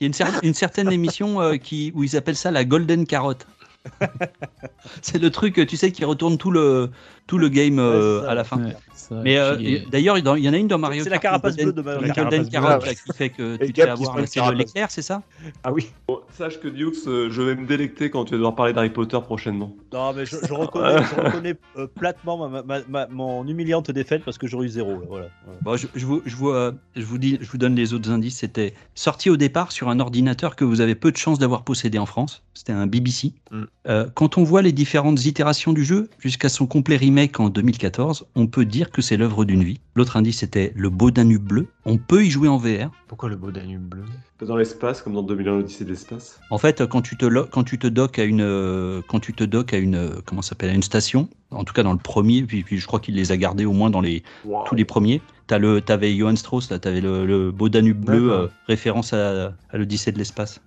Il y a une, cer- une certaine émission euh, qui, où ils appellent ça la Golden Carotte. <laughs> c'est le truc, tu sais, qui retourne tout le, tout le game euh, Ouais, à la fin. Ouais, Mais euh, d'ailleurs, il y en a une dans Mario C'est la carapace bleue de Mario golden Carapace carotte bleue. là, qui fait que tu te fais avoir. l'éclair, c'est ça Ah oui. Bon, sache que Dukes, euh, je vais me délecter quand tu vas devoir parler d'Harry Potter prochainement. Non, mais je, je reconnais, <laughs> je reconnais euh, platement ma, ma- ma- mon humiliante défaite parce que j'aurais eu zéro. Là, voilà. Voilà. Bon, je, je vous, je, vous, je, vous dis, je vous donne les autres indices. C'était sorti au départ sur un ordinateur que vous avez peu de chances d'avoir possédé en France. C'était un BBC. Mm. Euh, quand on voit les différentes itérations du jeu jusqu'à son complet remake en 2014, on peut dire que c'est l'œuvre d'une vie. L'autre indice c'était le beau Danube bleu. On peut y jouer en VR. Pourquoi le beau Danube bleu? Dans l'espace, comme dans 2001 l'Odyssée de l'espace. En fait, quand tu te lo- quand tu te docks à une euh, quand tu te docks à une euh, comment s'appelle à une station, en tout cas dans le premier, puis, puis je crois qu'il les a gardés au moins dans les tous les premiers. T'as le, t'avais Johann Strauss, là, t'avais le, le beau Danube bleu, euh, référence à, à l'Odyssée de l'espace.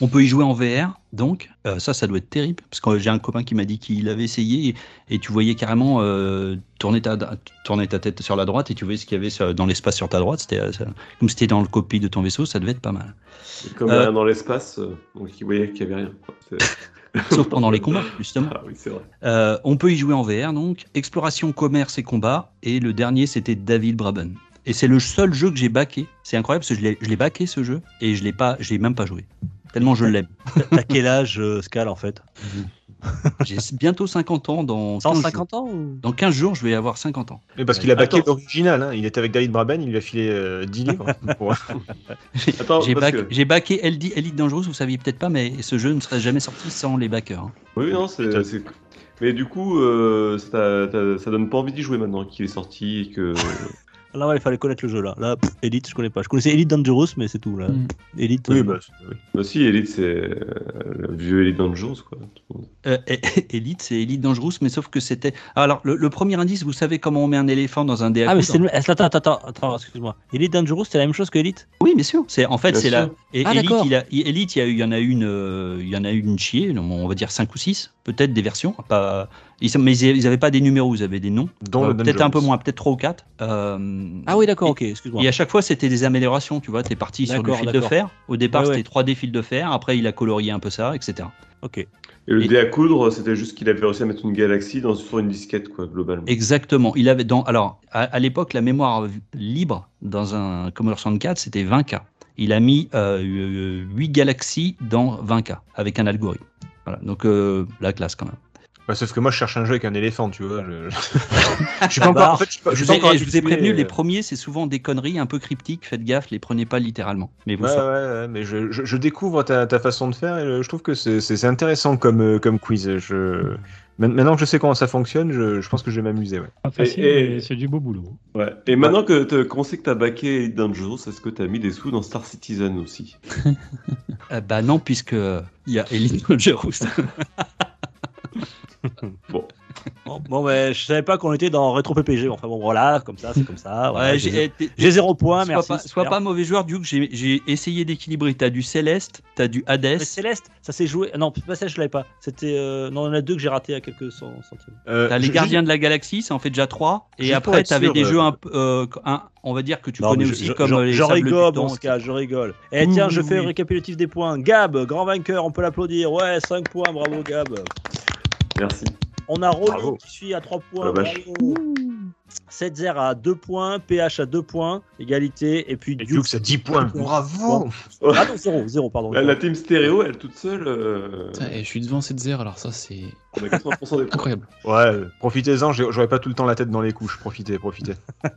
On peut y jouer en VR, donc euh, ça, ça doit être terrible, parce que j'ai un copain qui m'a dit qu'il avait essayé et, et tu voyais carrément euh, tourner, ta, tourner ta tête sur la droite et tu voyais ce qu'il y avait sur- dans l'espace sur ta droite. C'était euh, comme c'était dans le cockpit de ton vaisseau, ça devait être pas mal. Et comme Euh, rien dans l'espace, donc il voyait qu'il y avait rien. <laughs> Sauf pendant les combats, justement. Ah oui, c'est vrai. On peut y jouer en VR, donc exploration, commerce et combat. Et le dernier, c'était David Braben. Et c'est le seul jeu que j'ai backé. C'est incroyable parce que je l'ai- backé ce jeu et je l'ai pas, je l'ai même pas joué. Tellement je l'aime. <laughs> T'as quel âge, euh, Scal, en fait <laughs> J'ai bientôt 50 ans dans 15 jours. 150 ans ou... Dans 15 jours, je vais avoir 50 ans. Mais parce qu'il a baqué l'original, hein. il était avec David Braben, il lui a filé euh, 10 livres. <laughs> pour- J'ai back- que- backé Elite, Elite Dangerous, vous saviez peut-être pas, mais ce jeu ne serait jamais sorti sans les backers. hein. Oui, non, c'est. Mais du coup, euh, ça, ça donne pas envie d'y jouer maintenant qu'il est sorti et que. Là, ouais, il fallait connaître le jeu, là. Là, pff, Elite, je connais pas. Je connaissais Elite Dangerous, mais c'est tout, là. Mm. Elite... Oui, euh, bah, oui. Bah si, Elite, c'est euh, le vieux Elite Dangerous, quoi. Euh, <laughs> Elite, c'est Elite Dangerous, mais sauf que c'était. Alors, le, le premier indice, vous savez comment on met un éléphant dans un dé à Ah, mais c'est le... Attends, attends, attends, attends, excuse-moi. Elite Dangerous, c'est la même chose que Elite? Oui, bien sûr. C'est en fait c'est la et Ah, Elite, d'accord. il, a, Elite, il y, a eu- il y en a une, euh, il y en a eu une chier, on va dire 5 ou 6, peut-être des versions, pas ils, mais ils n'avaient pas des numéros, ils avaient des noms. Euh, peut-être un peu moins, peut-être 3 ou 4. Ah oui, d'accord, ok, excuse-moi. Et à chaque fois, c'était des améliorations, tu vois, t'es parti sur le fil de fer. Au départ, Ouais, ouais. c'était 3D fil de fer, après il a colorié un peu ça, etc. Ok. Et le Et- dé à coudre, c'était juste qu'il avait réussi à mettre une galaxie dans, sur une disquette, quoi, globalement. Exactement. Il avait dans alors à, à l'époque la mémoire libre dans un Commodore 64 c'était 20K. Il a mis euh, 8 galaxies dans 20K avec un algorithme. Voilà. Donc euh, la classe quand même. Bah, sauf que moi, je cherche un jeu avec un éléphant, tu vois. Je, <laughs> je suis pas encore. En fait, je suis pas- je Je suis vous, ai, encore je vous ai habitué, prévenu, euh, les premiers c'est souvent des conneries un peu cryptiques. Faites gaffe, les prenez pas littéralement. Mais vous Ouais, ouais, ouais, mais je, je, je découvre ta, ta façon de faire et euh, je trouve que c'est- intéressant comme, euh, comme quiz. Je... Ma- Maintenant que je sais comment ça fonctionne, je, je pense que je vais m'amuser. Ouais. Et- et- c'est du beau boulot. Ouais. Et maintenant que qu'on sait que t'as baqué Elite Dangerous, est-ce que t'as mis des sous dans Star Citizen aussi? <laughs> Euh, bah non, puisque il y a Elite Dangerous. <laughs> <laughs> Bon. Bon, bon, mais je savais pas qu'on était dans Rétro PPG. Enfin bon, voilà, comme ça, c'est comme ça. voilà, Ouais, j'ai- zéro point, sois merci. pas, sois pas mauvais joueur, Duke. J'ai j'ai essayé d'équilibrer. T'as du Céleste, t'as du Hades. Mais Céleste, ça s'est joué. Non, pas ça, je l'avais pas. C'était. euh, Non, il y en a deux que j'ai raté à quelques cent- centimes. Euh, T'as les je- Gardiens de la Galaxie, ça en fait déjà trois. Et après, t'avais des euh, jeux un peu, euh, un- on va dire que tu Non, connais mais aussi je, comme je, euh, les je rigole, Temps, mon cas, je rigole. Eh tiens, je fais oui. un récapitulatif des points. Gab, grand vainqueur, on peut l'applaudir. Ouais, 5 points, bravo Gab. Merci. On a Rolly Bravo. qui suit à 3 Oh points. bravo. 7-0 à 2 points, PH à 2 points, égalité. Et puis Duke, Duke, à 10 points. Bravo Ah non, 0, 0, pardon. La, la team stéréo, elle toute seule, euh, Putain, je suis devant cette zère, alors ça c'est on a 80% des points. incroyable. Ouais, profitez-en, j'aurais pas tout le temps la tête dans les couches. Profitez, profitez. <laughs>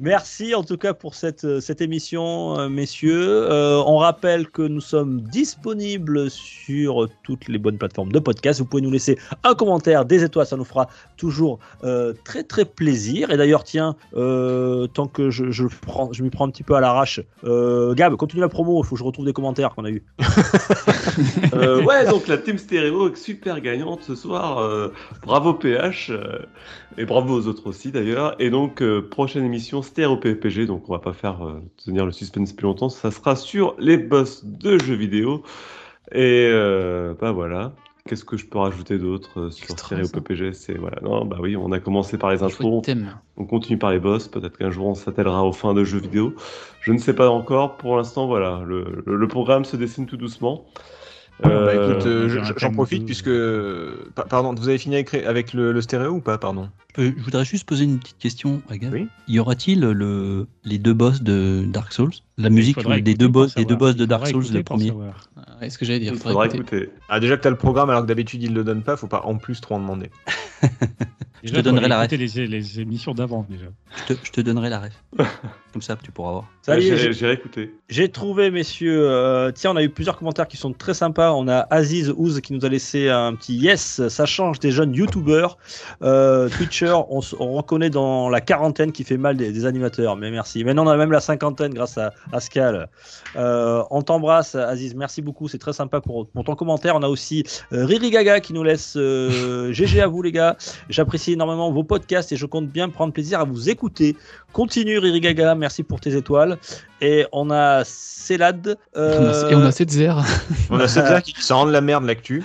Merci en tout cas pour cette, euh, cette émission, euh, messieurs. Euh, on rappelle que nous sommes disponibles sur toutes les bonnes plateformes de podcast. Vous pouvez nous laisser un commentaire, des étoiles, ça nous fera toujours euh, très très plaisir. Et d'ailleurs, tiens, euh, tant que je, je, prends, je m'y prends un petit peu à l'arrache, euh, Gab, continue la promo, il faut que je retrouve des commentaires qu'on a eu. <laughs> Euh, ouais, donc la team stéréo super gagnante ce soir. euh, bravo PH euh, et bravo aux autres aussi d'ailleurs. Et donc euh, prochaine émission stéréo PPG. Donc on va pas faire tenir le suspense plus longtemps. Ça sera sur les boss de jeux vidéo. Et bah voilà. Qu'est-ce que je peux rajouter d'autre sur Extra, stéréo ça. PPG C'est voilà. Non, bah oui, on a commencé par les intros. On continue par les boss. Peut-être qu'un jour on s'attellera aux fins de jeux vidéo. Je ne sais pas encore. Pour l'instant, voilà, le, le- le programme se dessine tout doucement. Bah, Euh, écoute, euh, j'en profite de- puisque. pa- Pardon, vous avez fini avec, avec le, le stéréo ou pas Pardon? Euh, Je voudrais juste poser une petite question à Gab. Oui. Y aura-t-il le, les deux boss de Dark Souls? La musique des écouter deux boss, des deux boss de Dark Souls, écouter le premier. Ouais, ce que j'allais dire. il faudra écouter. écouter. Ah, déjà que t'as le programme alors que d'habitude il le donne pas, faut pas en plus trop en demander. <laughs> Déjà, te donnerai la écouter les, les émissions d'avant déjà. Je te, je te donnerai la ref. <laughs> Comme ça, tu pourras voir. Ça y est, J'ai réécouté. J'ai trouvé, messieurs. euh, tiens, on a eu plusieurs commentaires qui sont très sympas. On a Aziz Ouz qui nous a laissé un petit yes. Ça change des jeunes youtubeurs, euh, Twitchers. On, reconnaît dans la quarantaine qui fait mal des, des animateurs. Mais merci. Maintenant, on a même la cinquantaine grâce à Pascal. Euh, on t'embrasse, Aziz. Merci beaucoup. C'est très sympa pour, pour ton commentaire. On a aussi euh, Riri Gaga qui nous laisse euh, GG à vous, les gars. J'apprécie énormément vos podcasts et je compte bien prendre plaisir à vous écouter. Continue, Riri Gaga. Merci pour tes étoiles. Et on a Célad. On euh, a- Et on a zère. <laughs> On a cette qui ça rend de la merde l'actu.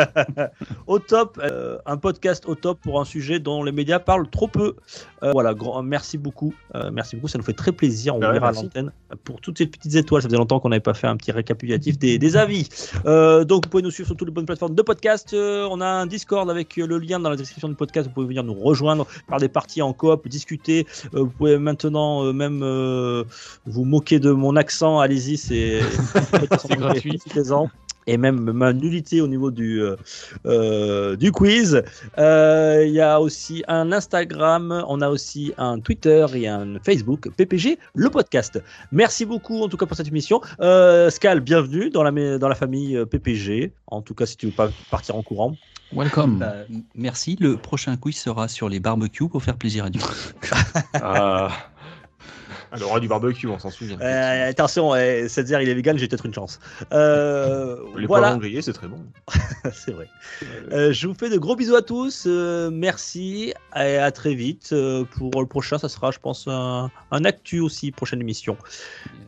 <laughs> au top, euh, un podcast au top pour un sujet dont les médias parlent trop peu. Euh, voilà, grand, merci beaucoup. Euh, merci beaucoup, ça nous fait très plaisir. On ouais, verra à pour toutes ces petites étoiles. Ça faisait longtemps qu'on n'avait pas fait un petit récapitulatif des, des avis. Euh, donc, vous pouvez nous suivre sur toutes les bonnes plateformes de podcast. Euh, on a un Discord avec euh, le lien dans la description du podcast. Vous pouvez venir nous rejoindre, faire des parties en coop, discuter. Euh, vous pouvez maintenant même vous moquer de mon accent. Allez-y, c'est <laughs> C'est gratuit. Et même ma nullité au niveau du, euh, euh, du quiz. Euh, Il y a aussi un Instagram, on a aussi un Twitter et un Facebook, PPG, le podcast. Merci beaucoup en tout cas pour cette émission. Euh, Scal, bienvenue dans la, dans la famille PPG. En tout cas, si tu veux pas partir en courant. Welcome. Bah, merci. Le prochain quiz sera sur les barbecues pour faire plaisir à Dieu. Ah, Elle aura du barbecue, on s'en souvient. Euh, attention, euh, cette il est vegan, j'ai peut-être une chance. Euh, <laughs> Les voilà. poivrons grillés, c'est très bon. <laughs> c'est vrai. Euh, je vous fais de gros bisous à tous. euh, merci et à très vite. Euh, pour le prochain, ça sera, je pense, un, un actu aussi, prochaine émission.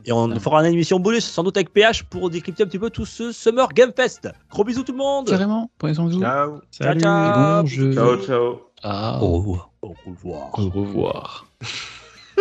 Et on fera une émission bonus, sans doute avec PH, pour décrypter un petit peu tout ce Summer Game Fest. Gros bisous tout le monde. Carrément. Prenez soin de vous. Ciao. Ciao, Salut. ciao. Bon jeu. ciao, ciao. Ah, Au revoir. Au revoir. au revoir. <laughs>